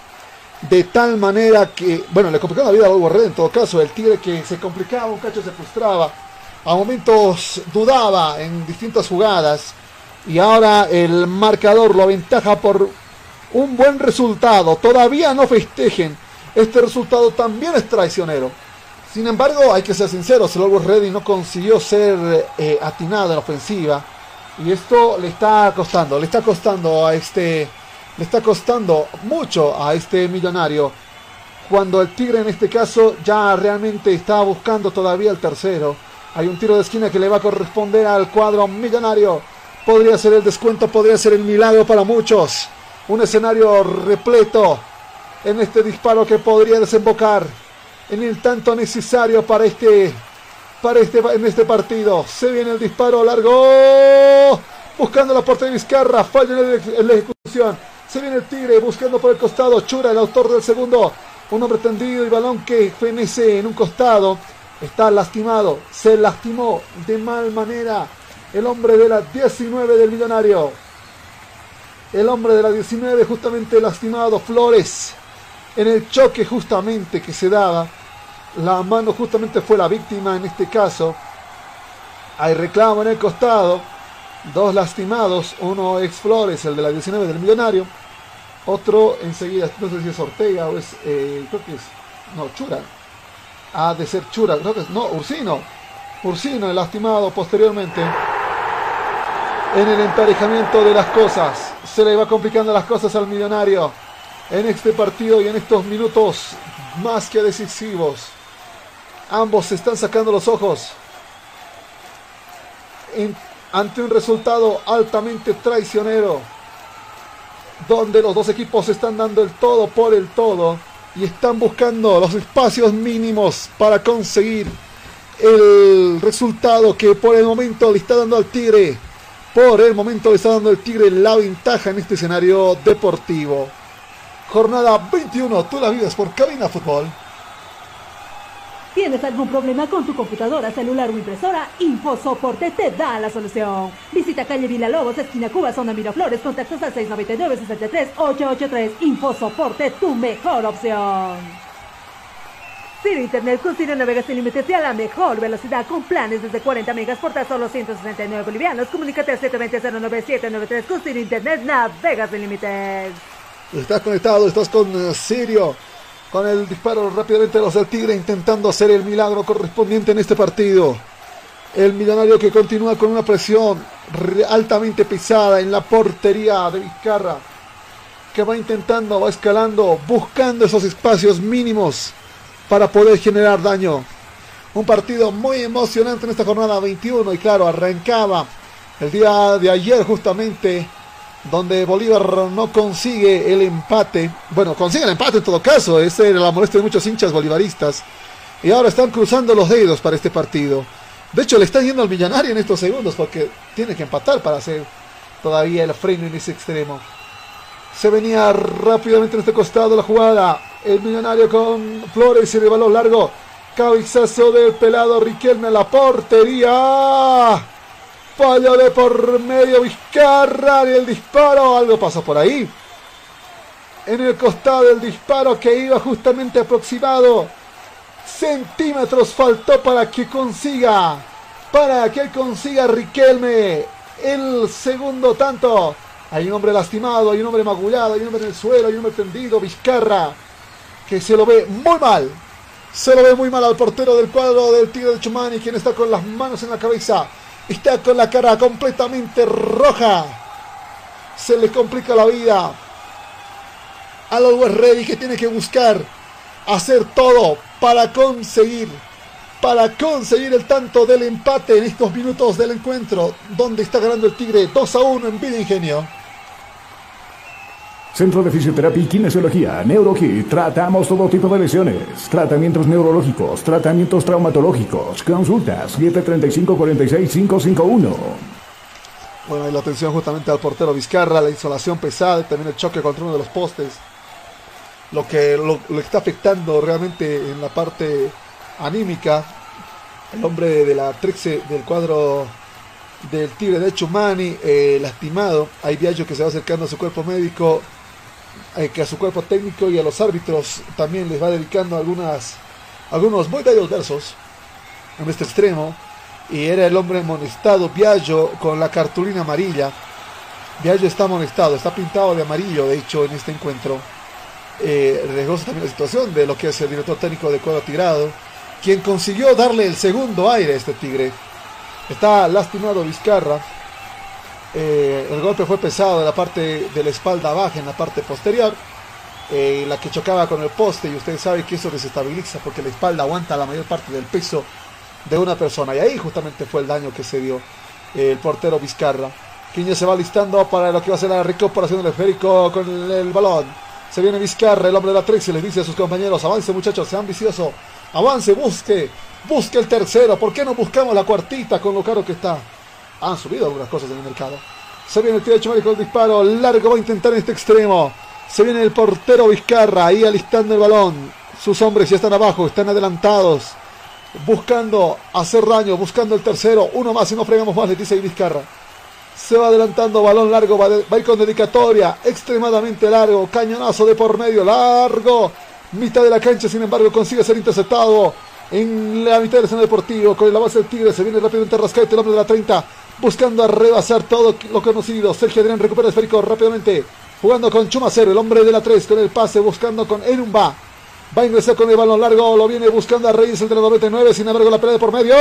de tal manera que, bueno, le complicaron la vida a Volvo Red en todo caso, el Tigre que se complicaba, un cacho se frustraba, a momentos dudaba en distintas jugadas y ahora el marcador lo aventaja por un buen resultado, todavía no festejen, este resultado también es traicionero. Sin embargo, hay que ser sinceros, el Always Ready no consiguió ser eh, atinado en ofensiva. Y esto le está costando, le está costando a este. Le está costando mucho a este millonario. Cuando el Tigre en este caso ya realmente está buscando todavía el tercero. Hay un tiro de esquina que le va a corresponder al cuadro millonario. Podría ser el descuento, podría ser el milagro para muchos. Un escenario repleto en este disparo que podría desembocar en el tanto necesario para este para este en este partido. Se viene el disparo largo buscando la puerta de Vizcarra, falla en la ejecución. Se viene el Tigre buscando por el costado Chura, el autor del segundo. Un hombre tendido y balón que fenece en un costado. Está lastimado, se lastimó de mal manera el hombre de la 19 del millonario. El hombre de la 19 justamente lastimado, Flores. En el choque justamente que se daba la mano justamente fue la víctima en este caso. Hay reclamo en el costado. Dos lastimados. Uno ex Flores, el de la 19 del millonario. Otro enseguida, no sé si es Ortega o es. Eh, creo que es. No, Chura. Ha de ser Chura. Creo que es. No, Ursino. Ursino, el lastimado posteriormente. en el emparejamiento de las cosas. Se le va complicando las cosas al millonario en este partido y en estos minutos más que decisivos. Ambos se están sacando los ojos ante un resultado altamente traicionero, donde los dos equipos están dando el todo por el todo y están buscando los espacios mínimos para conseguir el resultado que por el momento le está dando al Tigre. Por el momento le está dando el Tigre la ventaja en este escenario deportivo. Jornada 21, tú la vives por Cabina Fútbol. ¿Tienes algún problema con tu computadora, celular o impresora? InfoSoporte te da la solución. Visita calle Villalobos, esquina Cuba, zona Miraflores, contactos al 699-63-883. InfoSoporte, tu mejor opción. Ciro Internet con Ciro navegas sin límites y a la mejor velocidad con planes desde 40 megas por tan solo 169 bolivianos. Comunícate al 720-09793 con Ciro Internet navegas sin límites. Estás conectado, estás con eh, Sirio. Con el disparo rápidamente de los del Tigre intentando hacer el milagro correspondiente en este partido. El millonario que continúa con una presión re- altamente pesada en la portería de Vizcarra. Que va intentando, va escalando, buscando esos espacios mínimos para poder generar daño. Un partido muy emocionante en esta jornada 21 y claro, arrancaba el día de ayer justamente donde Bolívar no consigue el empate. Bueno, consigue el empate en todo caso, esa era la molestia de muchos hinchas bolivaristas. Y ahora están cruzando los dedos para este partido. De hecho, le están yendo al millonario en estos segundos porque tiene que empatar para hacer todavía el freno en ese extremo. Se venía rápidamente en este costado la jugada. El millonario con Flores y el balón largo. Cabezazo del pelado Riquelme a la portería. De por medio Vizcarra y el disparo. Algo pasó por ahí. En el costado del disparo que iba justamente aproximado. Centímetros faltó para que consiga. Para que consiga Riquelme. El segundo tanto. Hay un hombre lastimado, hay un hombre magullado, hay un hombre en el suelo, hay un hombre tendido. Vizcarra. Que se lo ve muy mal. Se lo ve muy mal al portero del cuadro del Tigre de Chumani, quien está con las manos en la cabeza. Está con la cara completamente roja. Se le complica la vida. A los West Ready que tiene que buscar hacer todo para conseguir para conseguir el tanto del empate en estos minutos del encuentro donde está ganando el Tigre 2 a 1 en Vida Ingenio. Centro de Fisioterapia y Kinesiología, NeuroKit. Tratamos todo tipo de lesiones, tratamientos neurológicos, tratamientos traumatológicos. Consultas 735-46551. Bueno, y la atención justamente al portero Vizcarra, la insolación pesada, también el choque contra uno de los postes. Lo que lo, está afectando realmente en la parte anímica. El hombre de la Trexe del cuadro del Tigre de Chumani, eh, lastimado. Hay Viallo que se va acercando a su cuerpo médico, que a su cuerpo técnico y a los árbitros también les va dedicando algunas, algunos muy bellos versos en este extremo. Y era el hombre amonestado, Viallo, con la cartulina amarilla. Viallo está amonestado, está pintado de amarillo, de hecho, en este encuentro. Eh, también la situación de lo que es el director técnico de Cuadro Tigrado, quien consiguió darle el segundo aire a este Tigre. Está lastimado Vizcarra. Eh, el golpe fue pesado en la parte de la espalda baja, en la parte posterior. eh, la que chocaba con el poste y ustedes saben que eso desestabiliza porque la espalda aguanta la mayor parte del peso de una persona. Y ahí justamente fue el daño que se dio eh, el portero Vizcarra. Ya se va listando para lo que va a ser la recuperación del esférico con el, balón. Se viene Vizcarra, el hombre de la 13, les dice a sus compañeros, avance muchachos, sean viciosos, avance, busque, busque el tercero, ¿por qué no buscamos la cuartita con lo caro que está? Han subido algunas cosas en el mercado. Se viene el tiro de con el disparo, largo va a intentar en este extremo. Se viene el portero Vizcarra, ahí alistando el balón. Sus hombres ya están abajo, están adelantados, buscando hacer daño, buscando el tercero, uno más y no fregamos más, le dice Vizcarra. Se va adelantando, balón largo, va, de- con dedicatoria, extremadamente largo, cañonazo de por medio, largo, mitad de la cancha, sin embargo, consigue ser interceptado en la mitad del escenario deportivo, con la base del Tigre, se viene rápidamente Rascaete, el hombre de la 30, buscando rebasar todo lo conocido, Sergio Adrián recupera el esférico rápidamente, jugando con Chumacero, el hombre de la 3, con el pase, buscando con Enumba, va a ingresar con el balón largo, lo viene buscando a Reyes, el de la 99, sin embargo, la pelea de por medio,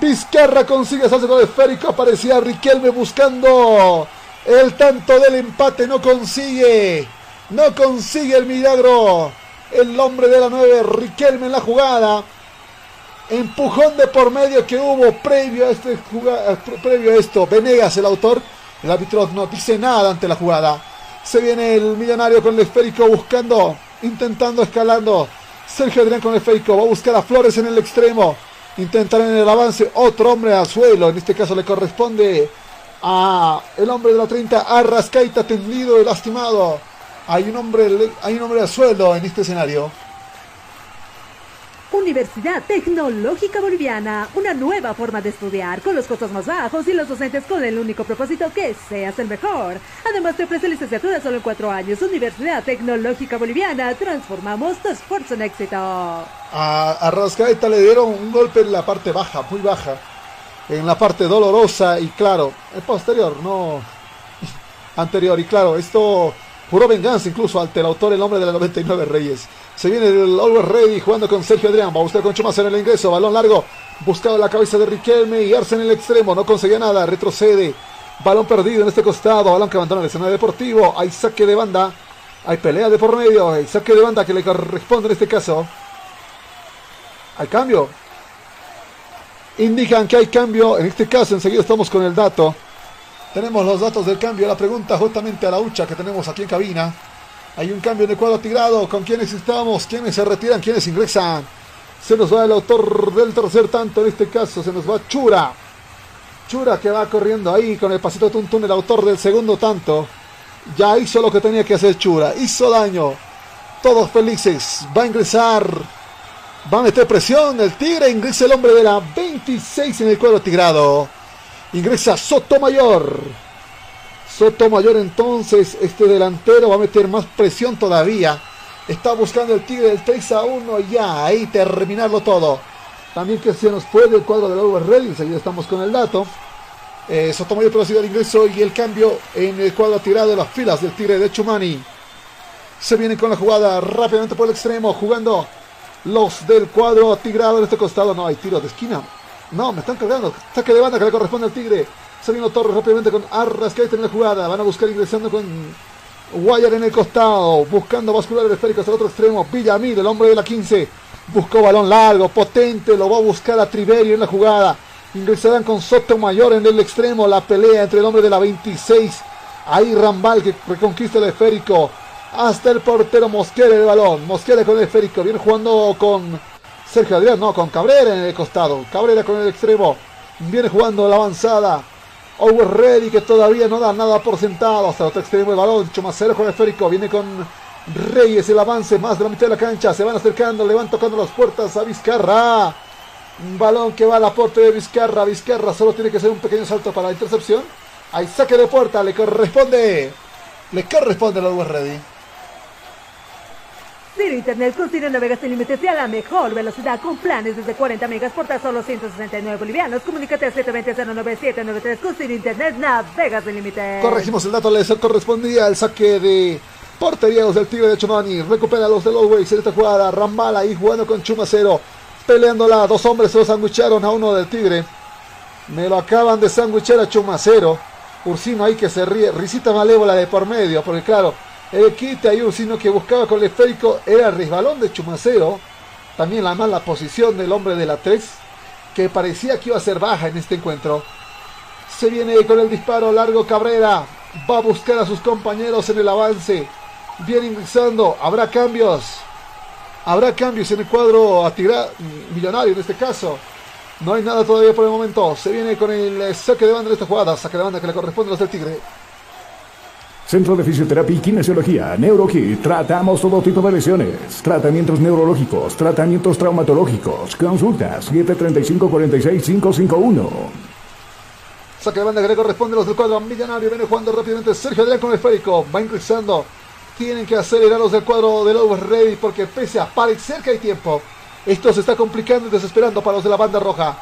Vizcarra consigue hacerse con el esférico. Aparecía Riquelme buscando el tanto del empate. No consigue. No consigue el milagro. El hombre de la 9, Riquelme en la jugada. Empujón de por medio que hubo previo a, este previo a esto. Venegas, el autor. El árbitro no dice nada ante la jugada. Se viene el millonario con el esférico buscando, intentando, escalando. Sergio Adrián con el esférico. Va a buscar a Flores en el extremo. Intentar en el avance otro hombre al suelo. En este caso le corresponde a el hombre de la 30, Arrascaita, tendido y lastimado. Hay un hombre, hay un hombre al suelo en este escenario. Universidad Tecnológica Boliviana, una nueva forma de estudiar con los costos más bajos y los docentes con el único propósito que seas el mejor. Además te ofrece licenciatura solo en cuatro años. Universidad Tecnológica Boliviana, transformamos tu esfuerzo en éxito. A, a le dieron un golpe en la parte baja, muy baja, en la parte dolorosa y claro, el posterior, no anterior y claro, esto Puro venganza incluso ante el autor, el hombre de la 99 Reyes. Se viene el Always Ready jugando con Sergio Adrián. Va a buscar con Chumas en el ingreso. Balón largo. Buscado la cabeza de Riquelme y Arce en el extremo. No conseguía nada. Retrocede. Balón perdido en este costado. Balón que abandona el escenario deportivo. Hay saque de banda. Hay pelea de por medio. Hay saque de banda que le corresponde en este caso. Hay cambio. Indican que hay cambio. En este caso, enseguida estamos con el dato. Tenemos los datos del cambio. La pregunta justamente a la hucha que tenemos aquí en cabina. Hay un cambio en el cuadro tirado. ¿Con quiénes estamos? ¿Quiénes se retiran? ¿Quiénes ingresan? Se nos va el autor del tercer tanto. En este caso se nos va Chura. Chura que va corriendo ahí con el pasito tuntún. El autor del segundo tanto. Ya hizo lo que tenía que hacer Chura. Hizo daño. Todos felices. Va a ingresar. Va a meter presión. El tigre ingresa el hombre de la 26 en el cuadro tirado. Ingresa Sotomayor. Sotomayor entonces, este delantero va a meter más presión todavía. Está buscando el Tigre del 3 a 1 ya, ahí terminarlo todo. También que se nos puede el cuadro del Over Ready, enseguida estamos con el dato. Eh, Sotomayor producido el ingreso y el cambio en el cuadro tirado de las filas del Tigre de Chumani. Se viene con la jugada rápidamente por el extremo, jugando los del cuadro tigrado en este costado. No hay tiro de esquina. No, me están cargando. Saque de banda que le corresponde al Tigre. Se vino Torres rápidamente con Arras que en la jugada. Van a buscar ingresando con Guayar en el costado. Buscando bascular el esférico hasta el otro extremo. Villamil, el hombre de la 15. Buscó balón largo, potente. Lo va a buscar a Triverio en la jugada. Ingresarán con Soto Mayor en el extremo. La pelea entre el hombre de la 26. Ahí Rambal que reconquista el esférico. Hasta el portero Mosquera el balón. Mosquera con el esférico. Viene jugando con Sergio Adrián, no, con Cabrera en el costado. Cabrera con el extremo. Viene jugando la avanzada. Owen Ready que todavía no da nada por sentado. Hasta el otro extremo el balón. Chumacero con el esférico. Viene con Reyes el avance. Más de la mitad de la cancha. Se van acercando. Le van tocando las puertas a Vizcarra. Un balón que va al aporte de Vizcarra. Vizcarra solo tiene que hacer un pequeño salto para la intercepción. Hay saque de puerta. Le corresponde. Le corresponde al Owen Ready. Ciro Internet con Ciro navegas sin límites y a la mejor velocidad con planes desde 40 megas por tan solo 169 bolivianos. Comunícate al 720-09793 con Ciro Internet navegas sin límites. Corregimos el dato, les correspondía el saque de portería los del Tigre de Chumani. Recupera los de Ways en esta jugada. Rambala ahí jugando con Chumacero. Peleándola, dos hombres se lo sanguicharon a uno del Tigre. Me lo acaban de sanguichar a Chumacero. Ursino ahí que se ríe, risita malévola de por medio, porque claro, el quite ahí un sino que buscaba con el esférico era el resbalón de Chumacero. También la mala posición del hombre de la 3, que parecía que iba a ser baja en este encuentro. Se viene con el disparo largo Cabrera. Va a buscar a sus compañeros en el avance. Viene ingresando. Habrá cambios. Habrá cambios en el cuadro a tirar millonario en este caso. No hay nada todavía por el momento. Se viene con el saque de banda de esta jugada. Saque de banda que le corresponde a los del Tigre. Centro de Fisioterapia y Kinesiología, NeuroKit. Tratamos todo tipo de lesiones. Tratamientos neurológicos, tratamientos traumatológicos. Consultas 735-46551. Saca de banda que le corresponde a los del cuadro millonario. Viene jugando rápidamente Sergio Adrián con el esférico. Va ingresando. Tienen que acelerar los del cuadro de los Ready porque pese a parecer que hay tiempo, esto se está complicando y desesperando para los de la banda roja.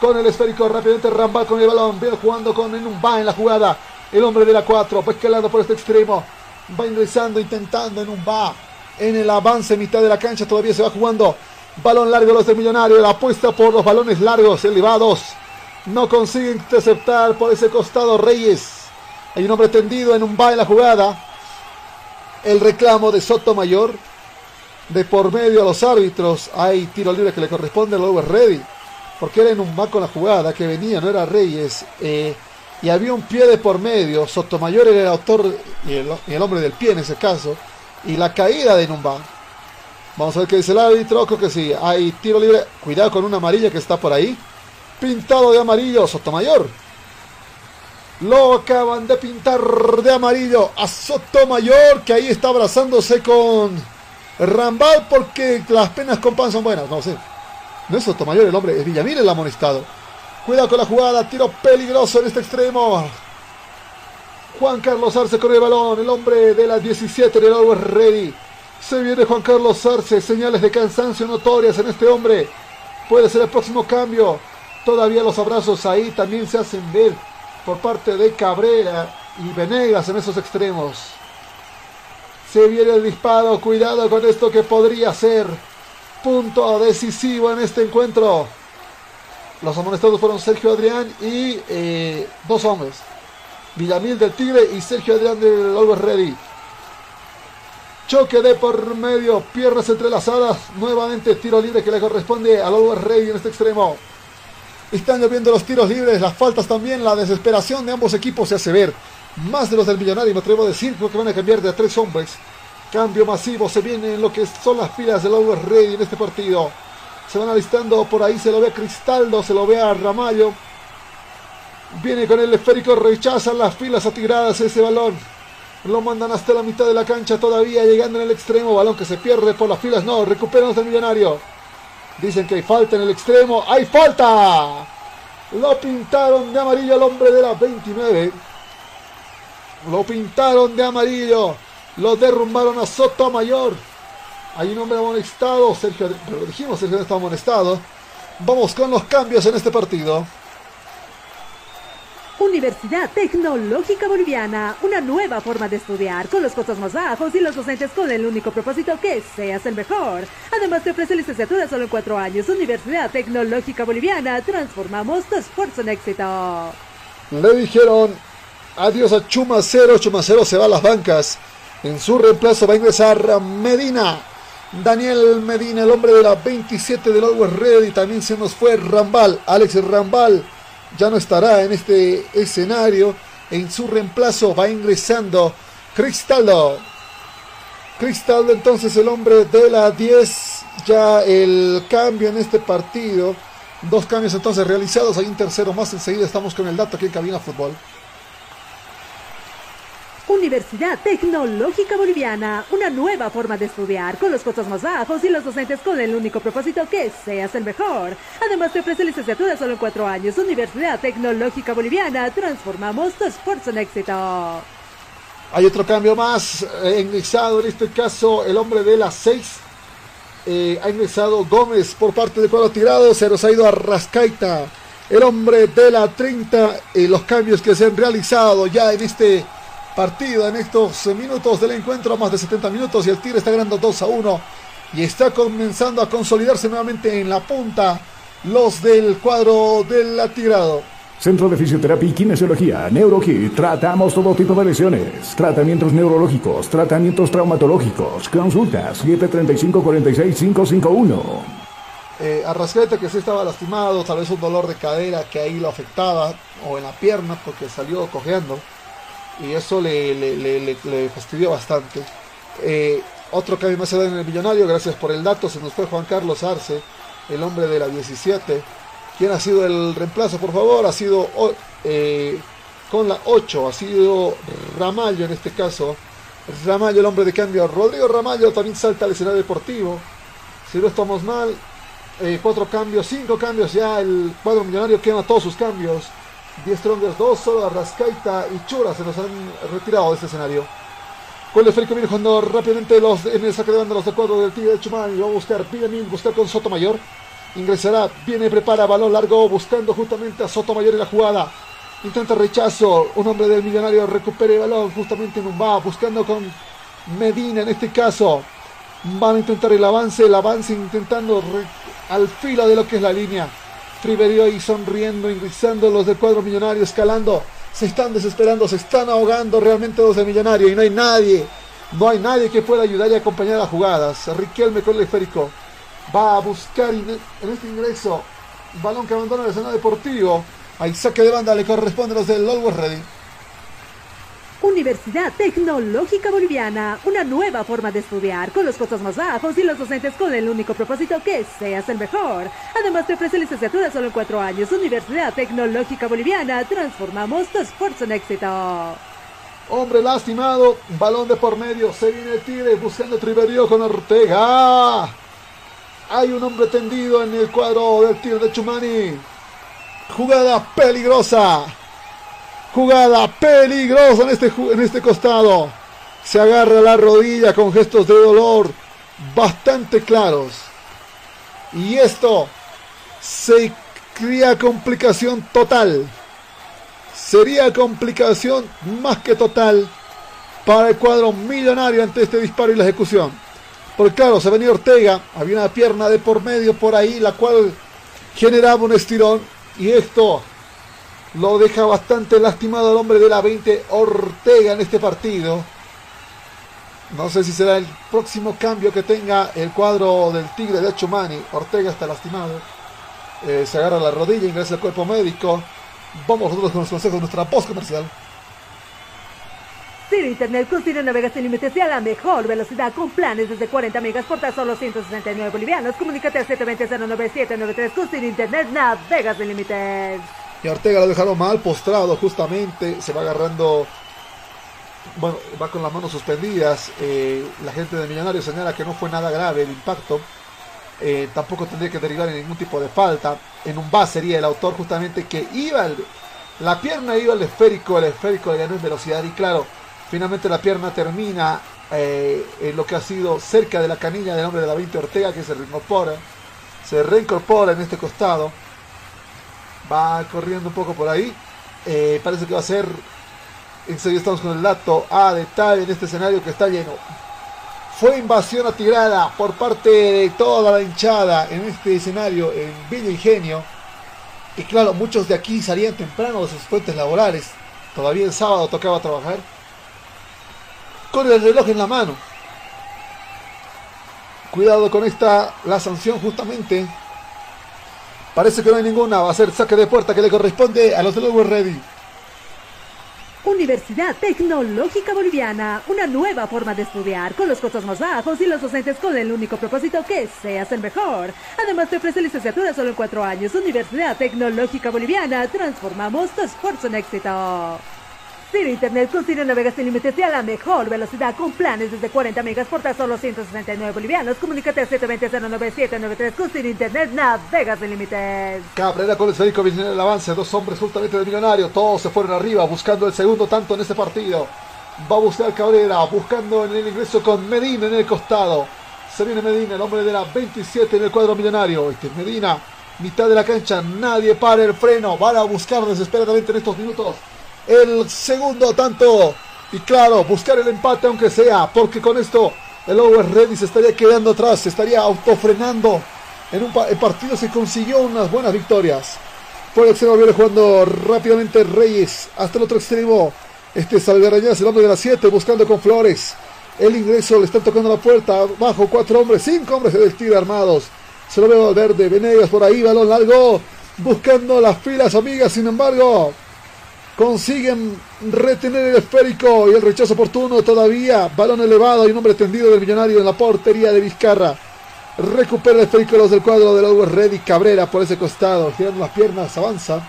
Con el esférico rápidamente Rambal con el balón. Viene jugando con en un va en la jugada. El hombre de la 4 va escalando por este extremo. Va ingresando, intentando en un va. En el avance, mitad de la cancha, todavía se va jugando. Balón largo los del Millonario. La apuesta por los balones largos, elevados. No consigue interceptar por ese costado Reyes. Hay un hombre tendido en un va en la jugada. El reclamo de Sotomayor. De por medio a los árbitros. Hay tiro libre que le corresponde a Lower Ready. Porque era en un va con la jugada que venía, no era Reyes. Eh, y había un pie de por medio. Sotomayor era el autor y el, hombre del pie en ese caso. Y la caída de Numba. Vamos a ver qué dice el árbitro. Creo que sí. Hay tiro libre. Cuidado con una amarilla que está por ahí. Pintado de amarillo. Sotomayor. Lo acaban de pintar de amarillo a Sotomayor. Que ahí está abrazándose con Rambal. Porque las penas con pan son buenas. No sé. No es Sotomayor el hombre. Es Villamil el amonestado. Cuidado con la jugada. Tiro peligroso en este extremo. Juan Carlos Arce con el balón. El hombre de las 17 del Always Ready. Se viene Juan Carlos Arce. Señales de cansancio notorias en este hombre. Puede ser el próximo cambio. Todavía los abrazos ahí también se hacen ver por parte de Cabrera y Venegas en esos extremos. Se viene el disparo. Cuidado con esto que podría ser punto decisivo en este encuentro. Los amonestados fueron Sergio Adrián y eh, dos hombres. Villamil del Tigre y Sergio Adrián del Always Ready. Choque de por medio, piernas entrelazadas. Nuevamente tiro libre que le corresponde al Always Ready en este extremo. Están lloviendo los tiros libres, las faltas también, la desesperación de ambos equipos se hace ver. Más de los del Millonario, me atrevo a decir, creo que van a cambiar de a tres hombres. Cambio masivo, se viene en lo que son las filas del Always Ready en este partido. Se van alistando por ahí, se lo ve a Cristaldo, se lo ve a Ramallo. Viene con el esférico, rechazan las filas atiradas ese balón. Lo mandan hasta la mitad de la cancha todavía, llegando en el extremo. Balón que se pierde por las filas. No, recuperamos el millonario. Dicen que hay falta en el extremo. ¡Hay falta! Lo pintaron de amarillo el hombre de la 29. Lo pintaron de amarillo. Lo derrumbaron a Sotomayor. Hay un hombre amonestado. Sergio, pero dijimos Sergio está amonestado. Vamos con los cambios en este partido. Universidad Tecnológica Boliviana, una nueva forma de estudiar, con los costos más bajos y los docentes con el único propósito que seas el mejor. Además te ofrece licenciatura solo en cuatro años. Universidad Tecnológica Boliviana, transformamos tu esfuerzo en éxito. Le dijeron adiós a Chumacero, Chumacero se va a las bancas. En su reemplazo va a ingresar Medina. Daniel Medina, el hombre de la 27 del Always Ready, también se nos fue Rambal, Alex Rambal ya no estará en este escenario. En su reemplazo va ingresando Cristaldo. Cristaldo entonces el hombre de la 10. Ya el cambio en este partido. Dos cambios entonces realizados. Hay un tercero más. Enseguida estamos con el dato aquí en Cabina Fútbol. Universidad Tecnológica Boliviana, una nueva forma de estudiar, con los costos más bajos y los docentes con el único propósito que seas el mejor. Además te ofrece licenciatura solo en cuatro años. Universidad Tecnológica Boliviana, transformamos tu esfuerzo en éxito. Hay otro cambio más, eh, ingresado en este caso el hombre de las 6. Eh, ha ingresado Gómez por parte de cuadro tirado, se nos ha ido a Rascaita. El hombre de la 30 y los cambios que se han realizado ya en este partido en estos minutos del encuentro, más de 70 minutos y el Tigre está ganando 2 a 1 y está comenzando a consolidarse nuevamente en la punta los del cuadro del tirado. Centro de Fisioterapia y Kinesiología, NeuroKit. Tratamos todo tipo de lesiones. Tratamientos neurológicos, tratamientos traumatológicos. Consultas 735-46551. Eh, que sí estaba lastimado, tal vez un dolor de cadera que ahí lo afectaba, o en la pierna porque salió cojeando y eso le, fastidió bastante. Eh, otro cambio más se da en el millonario, gracias por el dato, se nos fue Juan Carlos Arce, el hombre de la 17. ¿Quién ha sido el reemplazo, por favor? Ha sido eh, con la 8, ha sido Ramallo en este caso. Ramallo, el hombre de cambio. Rodrigo Ramallo también salta al escenario deportivo. Si no estamos mal, eh, cuatro cambios, cinco cambios ya. El cuadro millonario quema todos sus cambios. 10 Strongers 2, solo Arrascaita y Chura se nos han retirado de este escenario. Con el esférico viene jugando rápidamente los, en el saque de banda los de cuadro del Tigre de Chumán. Y va a buscar Benjamin, buscar con Sotomayor. Ingresará, viene, prepara, balón largo, buscando justamente a Sotomayor en la jugada. Intenta rechazo, un hombre del millonario recupera el balón justamente en un va, buscando con Medina en este caso. Van a intentar el avance, el avance intentando al filo de lo que es la línea. Triverio ahí sonriendo, ingresando los del cuadro millonario, escalando. Se están desesperando, se están ahogando realmente los de millonario y no hay nadie. No hay nadie que pueda ayudar y acompañar a jugadas. Riquelme con el esférico. Va a buscar en este ingreso. Balón que abandona el escenario deportivo. Ahí saque de banda le corresponde a los del Always Ready. Universidad Tecnológica Boliviana, una nueva forma de estudiar, con los costos más bajos y los docentes con el único propósito que seas el mejor. Además te ofrece licenciatura solo en cuatro años. Universidad Tecnológica Boliviana, transformamos tu esfuerzo en éxito. Hombre lastimado, balón de por medio, se viene el Tigre buscando Triverio con Ortega. Hay un hombre tendido en el cuadro del Tigre de Chumani. Jugada peligrosa. Jugada peligrosa en este, en este costado. Se agarra la rodilla con gestos de dolor bastante claros. Y esto se cría complicación total. Sería complicación más que total para el cuadro millonario ante este disparo y la ejecución. Porque claro, se venía Ortega, había una pierna de por medio por ahí, la cual generaba un estirón. Y esto lo deja bastante lastimado al hombre de la 20 Ortega en este partido. No sé si será el próximo cambio que tenga el cuadro del Tigre de Achumani. Ortega está lastimado. Eh, se agarra la rodilla, ingresa al cuerpo médico. Vamos nosotros con los consejos de nuestra post comercial. Ciro Internet con Ciro navega sin límites y a la mejor velocidad con planes desde 40 megas por tan solo 169 bolivianos. Comunícate al 720-09793 con Internet navega sin límites. Y Ortega lo dejaron mal, postrado justamente. Se va agarrando. Bueno, va con las manos suspendidas. Eh, la gente de Millonarios señala que no fue nada grave el impacto. Eh, tampoco tendría que derivar en ningún tipo de falta. En un base sería el autor justamente que iba. la pierna iba al esférico. El esférico le ganó en velocidad. Y claro, finalmente la pierna termina eh, en lo que ha sido cerca de la canilla del hombre de la 20 Ortega que se reincorpora. Se reincorpora en este costado. Va corriendo un poco por ahí. Eh, parece que va a ser. En serio, estamos con el dato a detalle en este escenario que está lleno. Fue invasión atigrada por parte de toda la hinchada en este escenario en Villa Ingenio. Y claro, muchos de aquí salían temprano de sus fuentes laborales. Todavía el sábado tocaba trabajar. Con el reloj en la mano. Cuidado con esta, la sanción justamente Parece que no hay ninguna. Va a ser saque de puerta que le corresponde a los de Lower Ready. Universidad Tecnológica Boliviana, una nueva forma de estudiar, con los costos más bajos y los docentes con el único propósito que seas el mejor. Además te ofrece licenciatura solo en cuatro años. Universidad Tecnológica Boliviana, transformamos tu esfuerzo en éxito. Ciro Internet con navegas sin límites y a la mejor velocidad con planes desde 40 megas por tan solo 169 bolivianos. Comunícate al 720-09793 con Ciro Internet navegas sin límites. Cabrera con el esférico viene el avance, dos hombres justamente de millonario, todos se fueron arriba buscando el segundo tanto en este partido. Va a buscar Cabrera, buscando en el ingreso con Medina en el costado. Se viene Medina, el hombre de la 27 en el cuadro millonario. Este Medina, mitad de la cancha, nadie para el freno. Van a buscar desesperadamente en estos minutos el segundo tanto. Y claro, buscar el empate aunque sea, porque con esto el Over Ready se estaría quedando atrás, se estaría autofrenando. En un partido se consiguió unas buenas victorias. Por el extremo viene jugando rápidamente Reyes hasta el otro extremo. Este Salgarañas, el hombre de las 7, buscando con Flores. El ingreso le están tocando la puerta. Bajo cuatro hombres, cinco hombres del tiro armados. Se lo veo verde, Venegas por ahí, balón largo. Buscando las filas amigas, sin embargo consiguen retener el esférico y el rechazo oportuno todavía. Balón elevado y un hombre tendido del millonario en la portería de Vizcarra. Recupera el esférico los del cuadro de la Ready Cabrera por ese costado. Girando las piernas, avanza.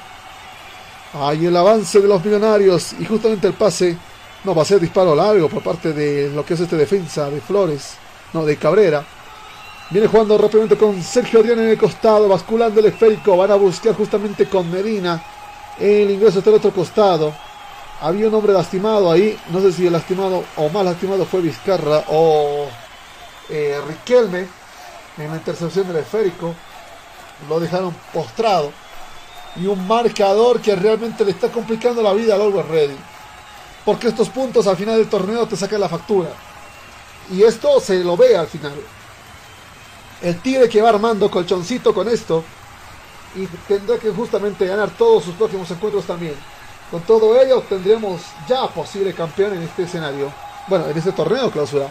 Hay el avance de los millonarios y justamente el pase. No, va a ser disparo largo por parte de lo que es este defensa de Flores. No, de Cabrera. Viene jugando rápidamente con Sergio Adrián en el costado, basculando el esférico. Van a buscar justamente con Medina el ingreso está al otro costado. Había un hombre lastimado ahí. No sé si el lastimado o más lastimado fue Vizcarra o eh, Riquelme en la intercepción del esférico. Lo dejaron postrado. Y un marcador que realmente le está complicando la vida al Always Ready. Porque estos puntos al final del torneo te sacan la factura. Y esto se lo ve al final. El Tigre que va armando colchoncito con esto y tendrá que justamente ganar todos sus próximos encuentros también. Con todo ello tendremos ya posible campeón en este escenario. Bueno, en este torneo clausura.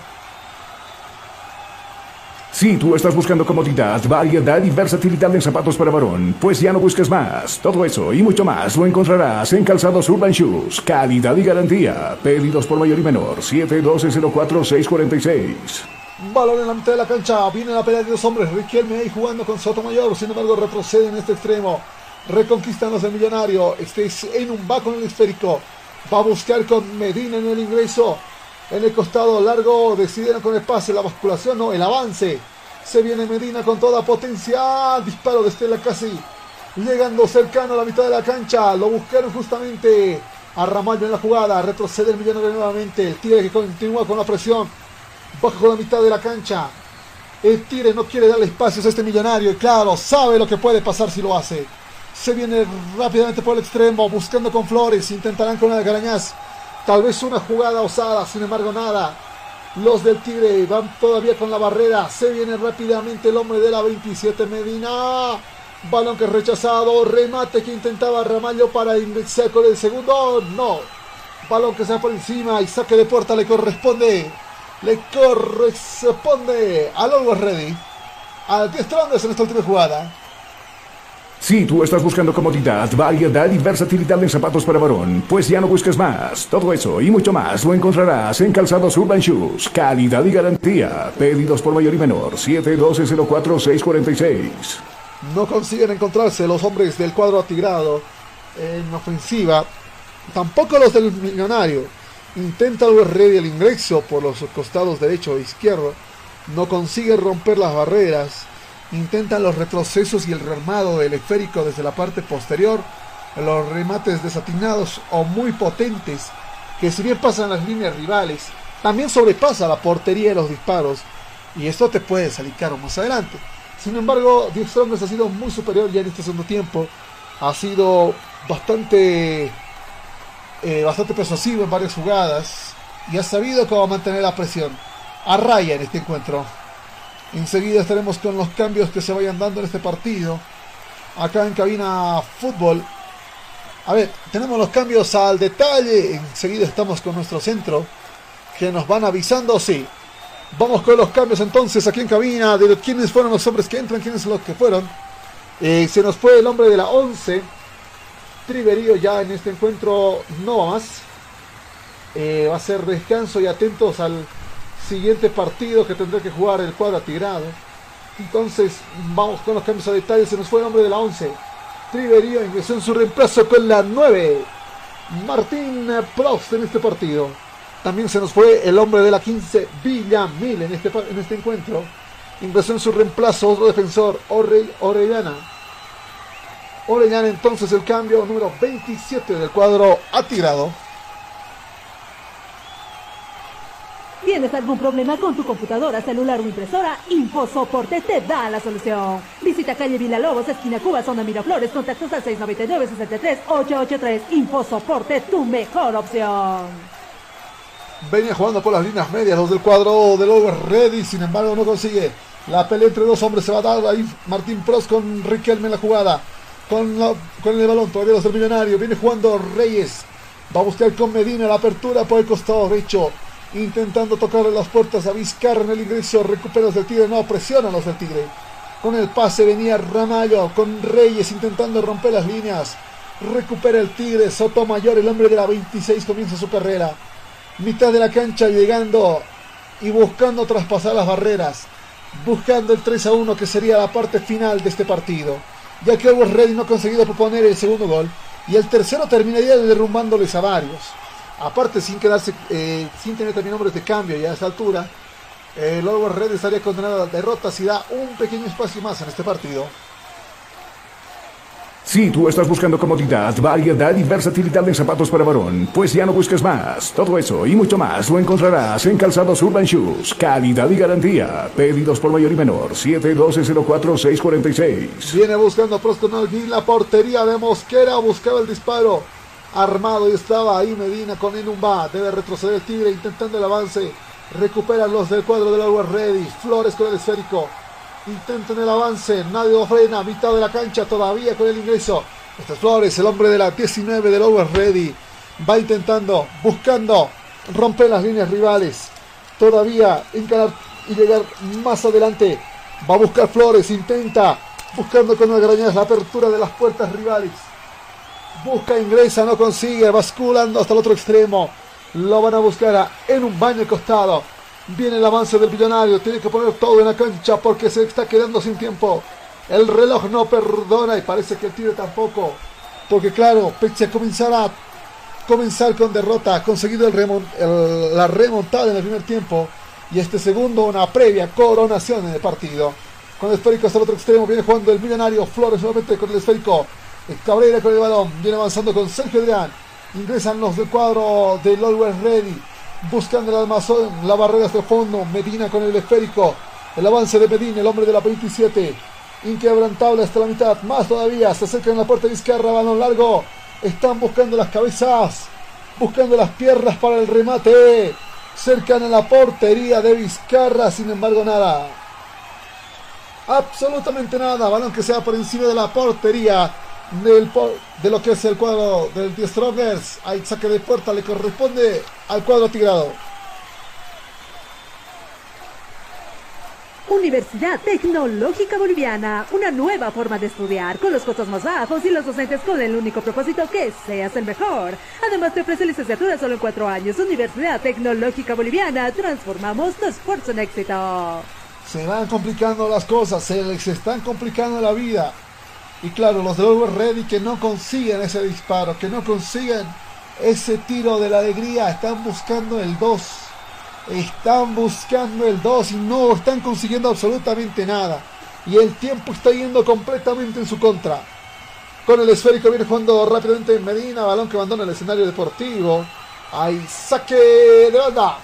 Si tú estás buscando comodidad, variedad y versatilidad en zapatos para varón, pues ya no busques más. Todo eso y mucho más lo encontrarás en Calzados Urban Shoes. Calidad y garantía. Pedidos por mayor y menor. 712 04 646 Balón en la mitad de la cancha. Viene la pelea de dos hombres. Riquelme ahí jugando con Sotomayor. Sin embargo, retrocede en este extremo. Reconquistan los del millonario. Este es en un va con el esférico. Va a buscar con Medina en el ingreso. En el costado largo decidieron con el pase, la basculación, no, el avance. Se viene Medina con toda potencia. Disparo de Estela casi. Llegando cercano a la mitad de la cancha. Lo buscaron justamente a Ramallo en la jugada. Retrocede el millonario nuevamente. El tigre que continúa con la presión Bajo la mitad de la cancha. El Tigre no quiere darle espacios a este millonario. Y claro, sabe lo que puede pasar si lo hace. Se viene rápidamente por el extremo, buscando con Flores. Intentarán con el Garañaz. Tal vez una jugada osada, sin embargo nada. Los del Tigre van todavía con la barrera. Se viene rápidamente el hombre de la 27 Medina. Balón que es rechazado. Remate que intentaba Ramallo para ingresar con el segundo. No. Balón que se va por encima y saque de puerta le corresponde. Le corresponde al Always Ready. Al que Strongest en esta última jugada. Si tú estás buscando comodidad, variedad y versatilidad en zapatos para varón, pues ya no busques más. Todo eso y mucho más lo encontrarás en Calzados Urban Shoes. Calidad y garantía. Pedidos por mayor y menor. 712-04-646. No consiguen encontrarse los hombres del cuadro atigrado en ofensiva. Tampoco los del millonario. Intenta el ingreso por los costados derecho e izquierdo. No consigue romper las barreras intentan los retrocesos y el rearmado del esférico desde la parte posterior, los remates desatinados o muy potentes, que si bien pasan las líneas rivales, también sobrepasa la portería de los disparos, y esto te puede salir caro más adelante. Sin embargo, Diego Strongest ha sido muy superior ya en este segundo tiempo, ha sido bastante, eh, bastante persuasivo en varias jugadas, y ha sabido cómo mantener la presión a raya en este encuentro. Enseguida estaremos con los cambios que se vayan dando en este partido. Acá en cabina fútbol. A ver, tenemos los cambios al detalle. Enseguida estamos con nuestro centro. Que nos van avisando, sí. Vamos con los cambios entonces aquí en cabina. De quiénes fueron los hombres que entran, quiénes los que fueron. Eh, se nos fue el hombre de la 11. Triverío ya en este encuentro no va más. Eh, va a ser descanso y atentos al siguiente partido que tendrá que jugar el cuadro atigrado. Entonces, vamos con los cambios a detalle. Se nos fue el hombre de la 11. Triverío ingresó en su reemplazo con la 9. Martín Prost en este partido. También se nos fue el hombre de la 15, Villamil, en este, en este encuentro. Ingresó en su reemplazo otro defensor, Orellana. Orellana entonces el cambio número 27 del cuadro atirado. ¿Tienes algún problema con tu computadora, celular o impresora? InfoSoporte te da la solución. Visita calle Villalobos, esquina Cuba, zona Miraflores, contactos al 699-63-883. InfoSoporte, tu mejor opción. Venía jugando por las líneas medias los del cuadro del Over Ready, sin embargo no consigue. La pelea entre dos hombres se va a dar ahí Martín Prost con Riquelme en la jugada. Con, el balón todavía los del millonario. Viene jugando Reyes. Va a buscar con Medina la apertura por el costado derecho intentando tocarle las puertas a Vizcarra en el ingreso, recupera del Tigre, no, presionan los del Tigre. Con el pase venía Ramallo, con Reyes intentando romper las líneas. Recupera el Tigre, Sotomayor, el hombre de la 26, comienza su carrera. Mitad de la cancha llegando y buscando traspasar las barreras. Buscando el 3 a 1 que sería la parte final de este partido. Ya que Always Ready no ha conseguido proponer el segundo gol. Y el tercero terminaría derrumbándoles a varios aparte sin quedarse, eh, sin tener también hombres de cambio ya a esta altura, el Always Red estaría condenado a la derrota si da un pequeño espacio más en este partido. Si tú estás buscando comodidad, variedad y versatilidad en zapatos para varón, pues ya no busques más. Todo eso y mucho más lo encontrarás en Calzados Urban Shoes. Calidad y garantía. Pedidos por mayor y menor. 712-04-646. Viene buscando a Proston la portería de Mosquera. Buscaba el disparo armado y estaba ahí Medina con Enumba. Debe retroceder el Tigre intentando el avance. Recuperan los del cuadro del Always Ready. Flores con el esférico. Intentan el avance, nadie lo frena, mitad de la cancha todavía con el ingreso. Este es Flores, el hombre de la 19 del Over Ready. Va intentando, buscando romper las líneas rivales. Todavía encarar y llegar más adelante. Va a buscar Flores, intenta, buscando con una grañas la apertura de las puertas rivales. Busca, ingresa, no consigue, basculando hasta el otro extremo. Lo van a buscar en un baño costado. Viene el avance del millonario, tiene que poner todo en la cancha porque se está quedando sin tiempo. El reloj no perdona y parece que el tiro tampoco. Porque claro, pese a comenzar a comenzar con derrota, ha conseguido la remontada en el primer tiempo. Y este segundo, una previa coronación en el partido. Con el esférico hasta el otro extremo, viene jugando el millonario Flores nuevamente con el esférico. Cabrera con el balón, viene avanzando con Sergio Adrián. Ingresan los del cuadro del Always Ready. Buscando el almazón, la barrera hasta el fondo. Medina con el esférico. El avance de Medina, el hombre de la 27. Inquebrantable hasta la mitad. Más todavía. Se acercan a la puerta de izquierda. Balón largo. Están buscando las cabezas. Buscando las piernas para el remate. Cercan a la portería de Vizcarra. Sin embargo, nada. Absolutamente nada. Balón que sea por encima de la portería del, de lo que es el cuadro del The Strongers. Hay saque de puerta. Le corresponde al cuadro tigrado. Universidad Tecnológica Boliviana, una nueva forma de estudiar, con los costos más bajos y los docentes con el único propósito que seas el mejor. Además te ofrece licenciatura solo en cuatro años. Universidad Tecnológica Boliviana, transformamos tu esfuerzo en éxito. Se van complicando las cosas, se les están complicando la vida. Y claro, los de Over Ready que no consiguen ese disparo, que no consiguen ese tiro de la alegría, están buscando el 2 están buscando el 2 y no están consiguiendo absolutamente nada. Y el tiempo está yendo completamente en su contra. Con el esférico viene jugando rápidamente en Medina. Balón que abandona el escenario deportivo. Hay saque de banda.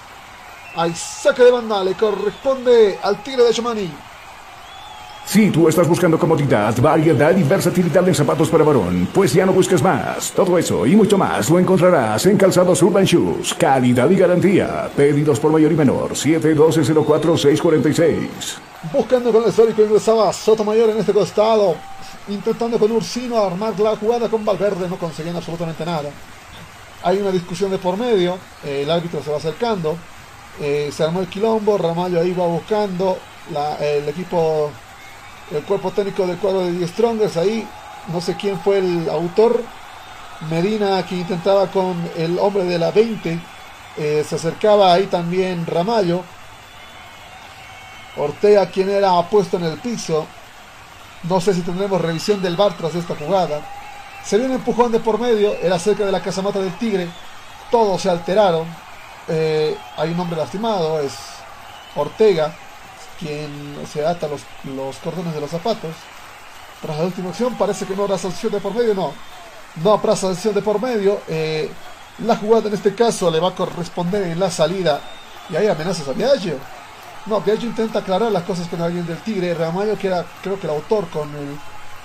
Hay saque de banda. Le corresponde al Tigre de Chomani. Si tú estás buscando comodidad, variedad y versatilidad en zapatos para varón, pues ya no busques más. Todo eso y mucho más lo encontrarás en Calzados Urban Shoes. Calidad y garantía. Pedidos por mayor y menor. 712-04-646. Buscando con el histórico ingresaba Sotomayor en este costado. Intentando con Ursino armar la jugada con Valverde. No conseguían absolutamente nada. Hay una discusión de por medio. el árbitro se va acercando. Eh, se armó el quilombo. Ramallo ahí va buscando. el equipo el cuerpo técnico del cuadro de Die Strongers ahí, no sé quién fue el autor, Medina que intentaba con el hombre de la 20, eh, se acercaba ahí también Ramallo, Ortega quien era puesto en el piso, no sé si tendremos revisión del bar tras esta jugada, se vio un empujón de por medio, era cerca de la casamata del Tigre, todos se alteraron, eh, hay un hombre lastimado, es Ortega, quien se ata los, los cordones de los zapatos. Tras la última acción parece que no habrá sanción de por medio, no. No habrá sanción de por medio. Eh, la jugada en este caso le va a corresponder en la salida. Y hay amenazas a Viaggio. No, Viaggio intenta aclarar las cosas con alguien del Tigre. Ramallo, que era creo que el autor con el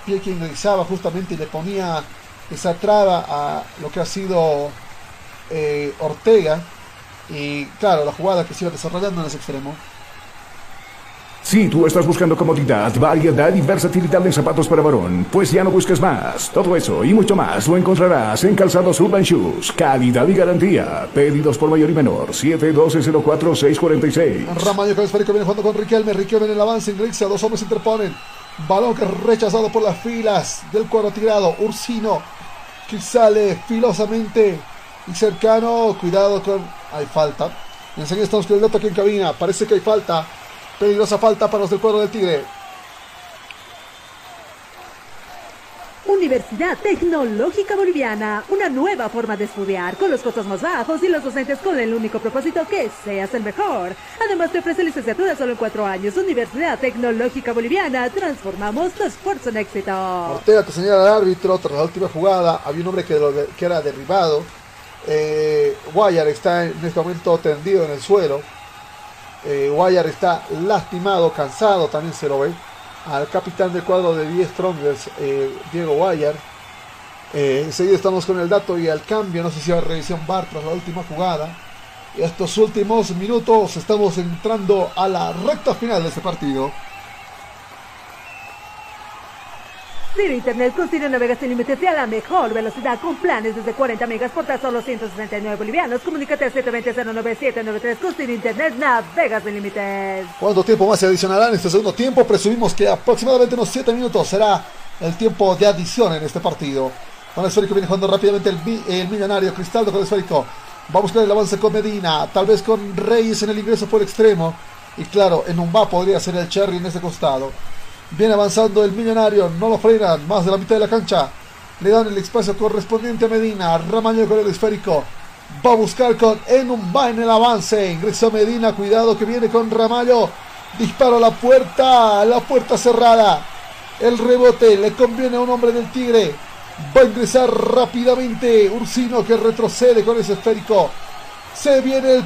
pie que ingresaba justamente y le ponía esa traba a lo que ha sido eh, Ortega. Y claro, la jugada que se iba desarrollando en ese extremo. Si tú estás buscando comodidad, variedad y versatilidad en zapatos para varón, pues ya no busques más. Todo eso y mucho más lo encontrarás en Calzados Urban Shoes. Calidad y garantía. Pedidos por mayor y menor. 712-04-646. Ramallo con esférico viene jugando con Riquelme. Riquelme en el avance ingresa. Dos hombres interponen. Balón que rechazado por las filas del cuadro tirado. Ursino que sale filosamente y cercano. Cuidado con. Hay falta. Enseguida estamos con el dato aquí en cabina. Parece que hay falta. Peligrosa falta para los del cuadro del Tigre. Universidad Tecnológica Boliviana, una nueva forma de estudiar, con los costos más bajos y los docentes con el único propósito que seas el mejor. Además te ofrece licenciatura solo en cuatro años. Universidad Tecnológica Boliviana, transformamos tu esfuerzo en éxito. Ortega te señala al árbitro tras la última jugada. Había un hombre que, que era derribado. Eh, Guayar está en este momento tendido en el suelo. Eh, Guayar está lastimado, cansado, también se lo ve. Al capitán de cuadro de 10 Strongers, eh, Diego Guayar. Eh, enseguida estamos con el dato y al cambio. No sé si va a revisión bar tras la última jugada. Estos últimos minutos estamos entrando a la recta final de este partido. Ciro Internet con Ciro navega sin límites y a la mejor velocidad con planes desde 40 megas por tan solo 169 bolivianos. Comunícate al 720-09793 con Ciro Internet navega sin límites. ¿Cuánto tiempo más se adicionará en este segundo tiempo? Presumimos que aproximadamente unos 7 minutos será el tiempo de adición en este partido. Con el esférico viene jugando rápidamente el, millonario Cristaldo con el esférico. Va a buscar el avance con Medina, tal vez con Reyes en el ingreso por extremo. Y claro, en un va podría ser el Cherry en ese costado. Viene avanzando el millonario, no lo frenan, más de la mitad de la cancha. Le dan el espacio correspondiente a Medina. Ramaño con el esférico. Va a buscar con Enumba en el avance. Ingresó Medina, cuidado que viene con Ramallo. Dispara a la puerta, la puerta cerrada. El rebote le conviene a un hombre del Tigre. Va a ingresar rápidamente Ursino que retrocede con ese esférico. Se viene el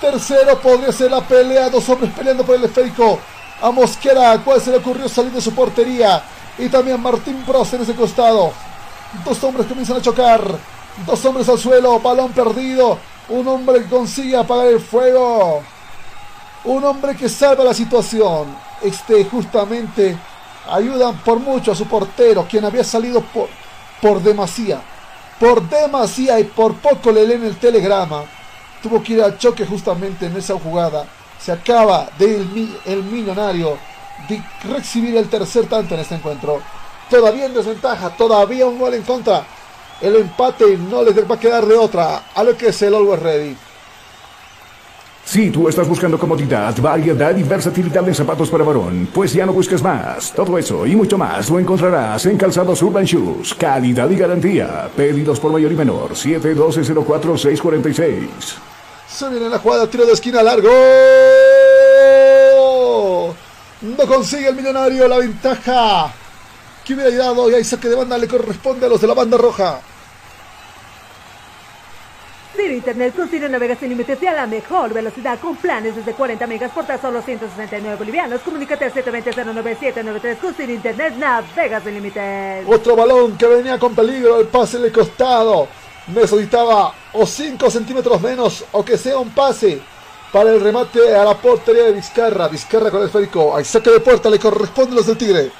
tercero, podría ser la pelea. Dos hombres peleando por el esférico a Mosquera, cuál se le ocurrió salir de su portería. Y también Martín Prost en ese costado. Dos hombres comienzan a chocar. Dos hombres al suelo, balón perdido. Un hombre que consigue apagar el fuego. Un hombre que salva la situación. Este justamente ayuda por mucho a su portero, quien había salido por, por demasía. Por demasía y por poco le leen el telegrama. Tuvo que ir al choque justamente en esa jugada se acaba del el millonario de recibir el tercer tanto en este encuentro. Todavía en desventaja, todavía un gol en contra. El empate no les va a quedar de otra a lo que es el Always Ready. Si tú estás buscando comodidad, variedad y versatilidad de zapatos para varón, pues ya no busques más. Todo eso y mucho más lo encontrarás en Calzados Urban Shoes. Calidad y garantía. Pedidos por mayor y menor. 712-04-646. Se viene la jugada, tiro de esquina largo. No consigue el millonario la ventaja. Que hubiera llegado y ahí saque de banda le corresponde a los de la banda roja. Ciro Internet con Ciro navega sin límites y a la mejor velocidad con planes desde 40 megas por tan solo 169 bolivianos. Comunícate al 720-09793 con Ciro Internet navega sin límites. Otro balón que venía con peligro, el pase le costado necesitaba o 5 centímetros menos o que sea un pase para el remate a la portería de Vizcarra. Vizcarra con el esférico. Hay saque de puerta, le corresponde los del Tigre.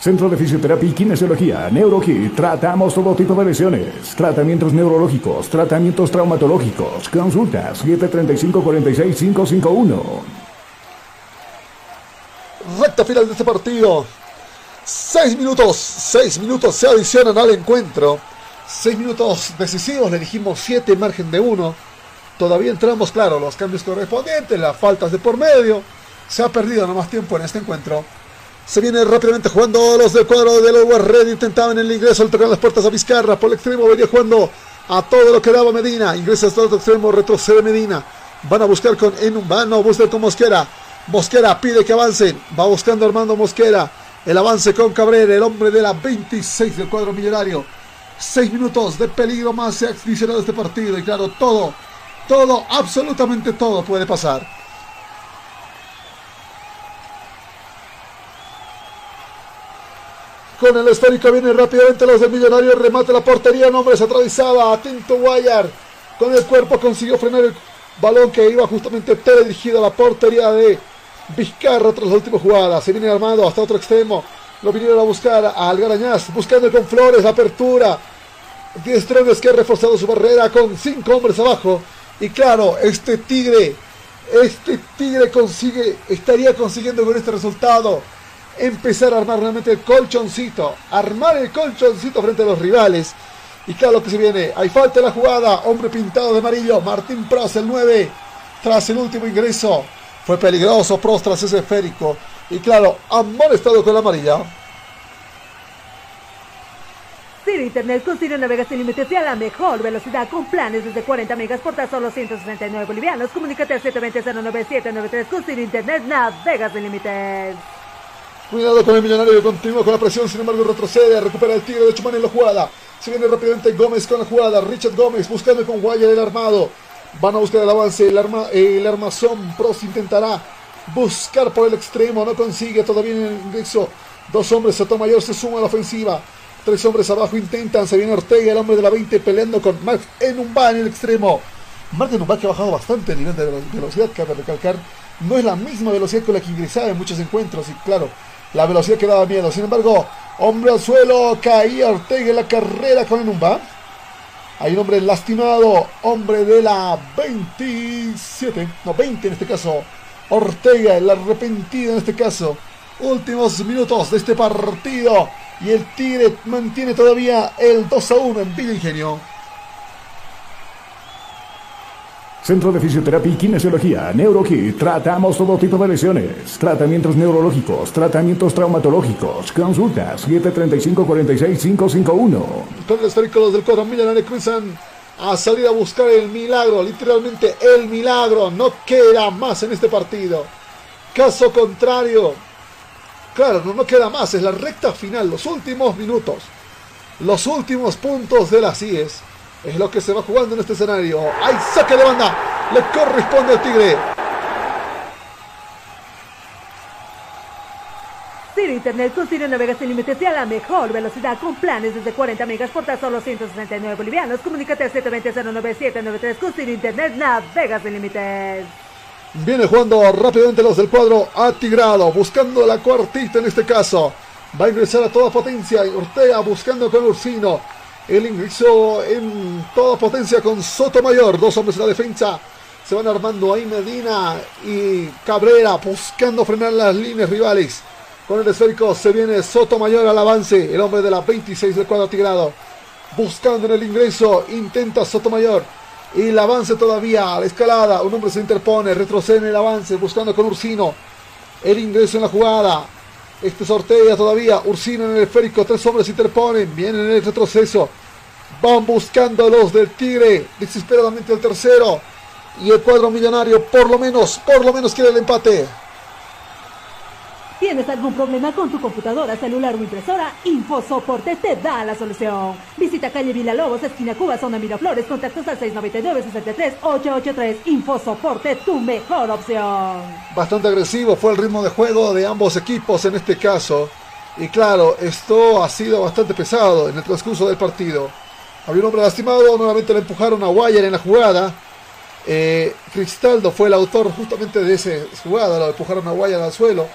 Centro de Fisioterapia y Kinesiología, NeuroKit. Tratamos todo tipo de lesiones. Tratamientos neurológicos, tratamientos traumatológicos. Consultas 735-46551. Recta final de este partido. 6 minutos, 6 minutos se adicionan al encuentro. 6 minutos decisivos, le dijimos 7 margen de 1. Todavía entramos, claro, los cambios correspondientes, las faltas de por medio. Se ha perdido no más tiempo en este encuentro. Se viene rápidamente jugando los del cuadro de los Red. Intentaban el ingreso, le tocan las puertas a Vizcarra. Por el extremo venía jugando a todo lo que daba Medina. Ingresa hasta el otro extremo, retrocede Medina. Van a buscar con Enum, a buscar con Mosquera. Mosquera pide que avancen. Va buscando Armando Mosquera. El avance con Cabrera, el hombre de la 26 del cuadro millonario. 6 minutos de peligro más se ha adicionado este partido. Y claro, todo, todo, absolutamente todo puede pasar. Con el esférico viene rápidamente los del Millonario. Remate la portería. Nombres atravesada. Atento Guayar. Con el cuerpo consiguió frenar el balón que iba justamente teledirigido a la portería de Vizcarra tras la última jugada. Se viene armado hasta otro extremo. Lo vinieron a buscar a Algarañaz. Buscando con Flores la apertura. Diestrones que ha reforzado su barrera con cinco hombres abajo. Y claro, este Tigre. Este Tigre consigue. Estaría consiguiendo con este resultado empezar a armar realmente el colchoncito, armar el colchoncito frente a los rivales. Y claro lo que se viene, hay falta la jugada, hombre pintado de amarillo, Martín Pros, el 9, tras el último ingreso. Fue peligroso Pros tras ese esférico. Y claro, estado con la amarilla. Ciro Internet con Ciro navega sin límites y a la mejor velocidad con planes desde 40 megas por tan solo 169 bolivianos. Comunícate al 720-09793 con Ciro Internet navega sin límites. Cuidado con el millonario que continúa con la presión, sin embargo retrocede, recupera el tigre de Chumani en la jugada. Se viene rápidamente Gómez con la jugada, Richard Gómez buscando con Guaya el armado. Van a buscar el avance, el, arma, el armazón, Prost intentará buscar por el extremo, no consigue todavía el ingreso. Dos hombres, Sotomayor se suma a la ofensiva. Tres hombres abajo intentan, se viene Ortega, el hombre de la 20, peleando con Mark Enumba en el extremo. Mark Enumba que ha bajado bastante el nivel de velocidad, cabe recalcar. No es la misma velocidad con la que ingresaba en muchos encuentros y claro, la velocidad que daba miedo. Sin embargo, Hombre al suelo, caía Ortega en la carrera con el Numba. Hay un hombre lastimado, hombre de la 27, no 20 en este caso. Ortega, el arrepentido en este caso. Últimos minutos de este partido. Y el Tigre mantiene todavía el 2 a 1 en Villa Ingenio. Centro de Fisioterapia y Kinesiología, NeuroKit. Tratamos todo tipo de lesiones. Tratamientos neurológicos, tratamientos traumatológicos. Consultas 735-46551. Con el esférico los del cuadro millonario cruzan a salir a buscar el milagro. Literalmente el milagro. No queda más en este partido. Caso contrario. Claro, no, queda más. Es la recta final. Los últimos minutos. Los últimos puntos de las CIES. Es lo que se va jugando en este escenario. ¡Hay saque de banda! Le corresponde al Tigre. Internet con Ciro navega sin límites y a la mejor velocidad con planes desde 40 megas por tan solo 169 bolivianos. Comunícate al 720-09793 con Ciro Internet navega sin límites. Viene jugando rápidamente los del cuadro atigrado, buscando la cuartita en este caso. Va a ingresar a toda potencia. Ortega buscando con Ursino. El ingreso en toda potencia con Sotomayor. Dos hombres en la defensa. Se van armando ahí Medina y Cabrera buscando frenar las líneas rivales. Con el esférico se viene Sotomayor al avance. El hombre de la 26 del cuadro tigrado. Buscando en el ingreso. Intenta Sotomayor. Y el avance todavía. La escalada. Un hombre se interpone. Retrocede en el avance. Buscando con Ursino. El ingreso en la jugada. Este sortea todavía. Ursino en el esférico. Tres hombres se interponen. Vienen en el retroceso. Van buscando los del Tigre. Desesperadamente el tercero. Y el cuadro millonario, por lo menos, por lo menos quiere el empate. ¿Tienes algún problema con tu computadora, celular o impresora? InfoSoporte te da la solución. Visita calle Villalobos, esquina Cuba, zona Miraflores, contactos al 699-63-883. InfoSoporte, tu mejor opción. Bastante agresivo fue el ritmo de juego de ambos equipos en este caso. Y claro, esto ha sido bastante pesado en el transcurso del partido. Había un hombre lastimado, nuevamente le empujaron a Wire en la jugada. Eh, Cristaldo fue el autor justamente de esa jugada, lo empujaron a Wire al suelo.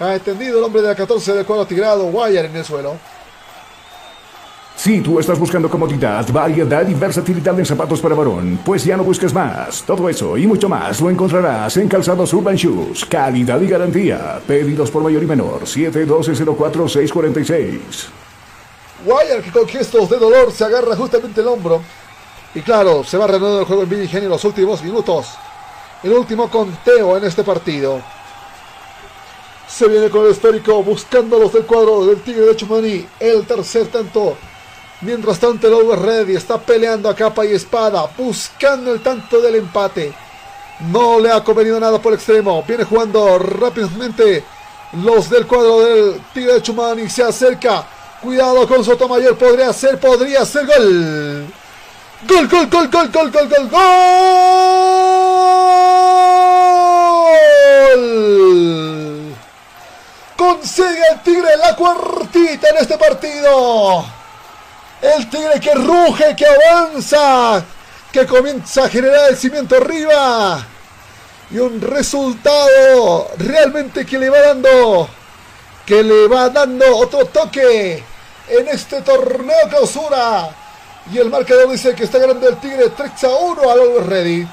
Ha entendido el hombre de la 14 del cuadro tigrado, Wire en el suelo. Si tú estás buscando comodidad, variedad y versatilidad en zapatos para varón, pues ya no busques más. Todo eso y mucho más lo encontrarás en Calzados Urban Shoes. Calidad y garantía. Pedidos por mayor y menor. 712-04-646. Wire que con gestos de dolor se agarra justamente el hombro. Y claro, se va reanudando el juego en Ingenio en los últimos minutos. El último conteo en este partido. Se viene con el esférico buscando los del cuadro del Tigre de Chumani. El tercer tanto. Mientras tanto el Over Ready está peleando a capa y espada. Buscando el tanto del empate. No le ha convenido nada por extremo. Viene jugando rápidamente los del cuadro del Tigre de Chumani. Se acerca. Cuidado con Sotomayor. Podría ser, podría ser gol. Gol, gol, gol, gol, gol, gol, gol, gol. Consigue el Tigre la cuartita en este partido. El Tigre que ruge, que avanza, que comienza a generar el cimiento arriba. Y un resultado realmente que le va dando, que le va dando otro toque en este torneo clausura. Y el marcador dice que está ganando el Tigre 3 a 1 al Always Ready.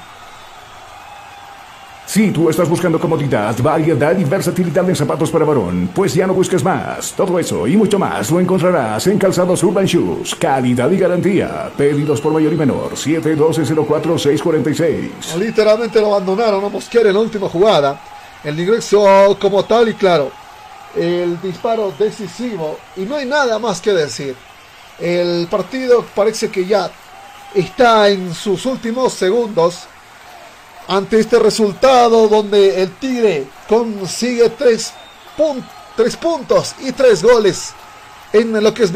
Si tú estás buscando comodidad, variedad y versatilidad en zapatos para varón, pues ya no busques más. Todo eso y mucho más lo encontrarás en Calzados Urban Shoes. Calidad y garantía. Pedidos por mayor y menor. 712-04-646. Literalmente lo abandonaron a Mosquera en la última jugada. El ingreso como tal y claro. El disparo decisivo. Y no hay nada más que decir. El partido parece que ya está en sus últimos segundos. Ante este resultado donde el Tigre consigue tres, pun tres puntos y tres goles en lo que es